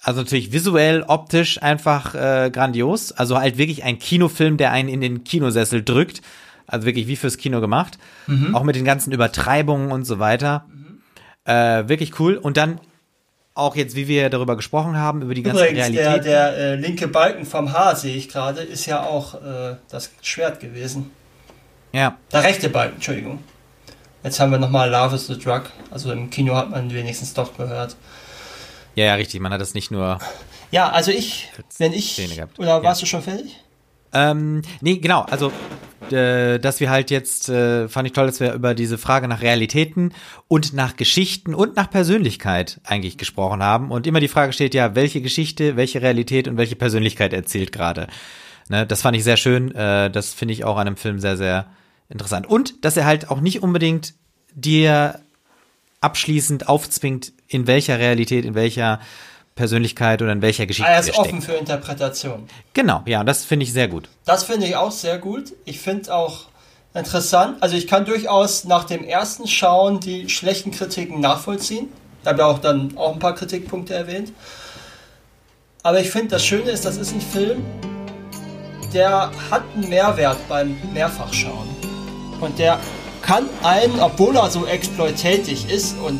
Also natürlich visuell, optisch einfach äh, grandios. Also halt wirklich ein Kinofilm, der einen in den Kinosessel drückt. Also wirklich wie fürs Kino gemacht. Auch mit den ganzen Übertreibungen und so weiter. Äh, wirklich cool. Und dann auch jetzt, wie wir darüber gesprochen haben, über die ganzen Übrigens, der, der äh, linke Balken vom Haar, sehe ich gerade, ist ja auch äh, das Schwert gewesen. ja, Der rechte Balken, Entschuldigung. Jetzt haben wir nochmal Love is the Drug. Also im Kino hat man wenigstens doch gehört. ja, ja, richtig. Man hat das nicht nur Ja, also ich, wenn ich, oder warst Ja. du schon fertig? Ähm, nee, genau, also äh, dass wir halt jetzt, äh, fand ich toll, dass wir über diese Frage nach Realitäten und nach Geschichten und nach Persönlichkeit eigentlich gesprochen haben. Und immer die Frage steht ja, welche Geschichte, welche Realität und welche Persönlichkeit erzählt gerade. Ne, das fand ich sehr schön. Äh, das finde ich auch an einem Film sehr, sehr interessant. Und dass er halt auch nicht unbedingt dir abschließend aufzwingt, in welcher Realität, in welcher Persönlichkeit oder in welcher Geschichte Er wir ist offen für Interpretation. Genau, ja, das finde ich sehr gut. Das finde ich auch sehr gut. Ich finde auch interessant. Also ich kann durchaus nach dem ersten Schauen die schlechten Kritiken nachvollziehen. Ich habe ja auch dann auch ein paar Kritikpunkte erwähnt. Aber ich finde, das Schöne ist, das ist ein Film, der hat einen Mehrwert beim Mehrfachschauen. Und der kann einen, obwohl er so exploitativ ist und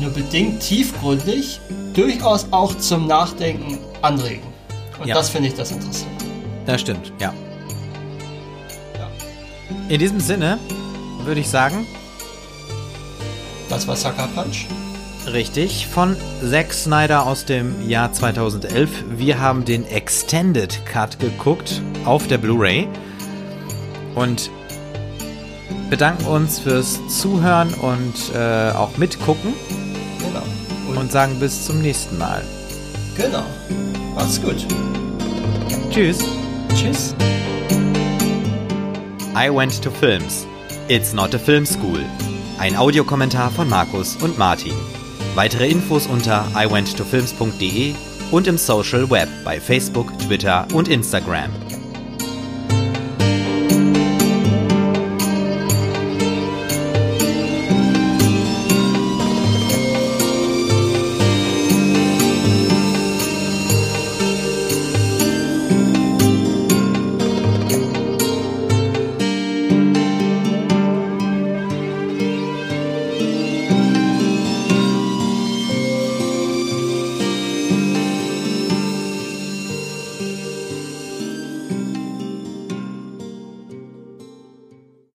nur bedingt tiefgründig, durchaus auch zum Nachdenken anregen. Und Ja. das finde ich das Interessante. Das stimmt, ja. Ja. In diesem Sinne würde ich sagen, Das war Sucker Punch. richtig, von Zack Snyder aus dem Jahr 2011. Wir haben den Extended Cut geguckt auf der Blu-ray und bedanken uns fürs Zuhören und äh, auch mitgucken Genau. Und, sagen bis zum nächsten Mal. genau. Macht's gut. Tschüss. Tschüss. I went to films. It's not a film school. Ein Audiokommentar von Markus und Martin. Weitere Infos unter iwenttofilms.de und im Social Web bei Facebook, Twitter und Instagram.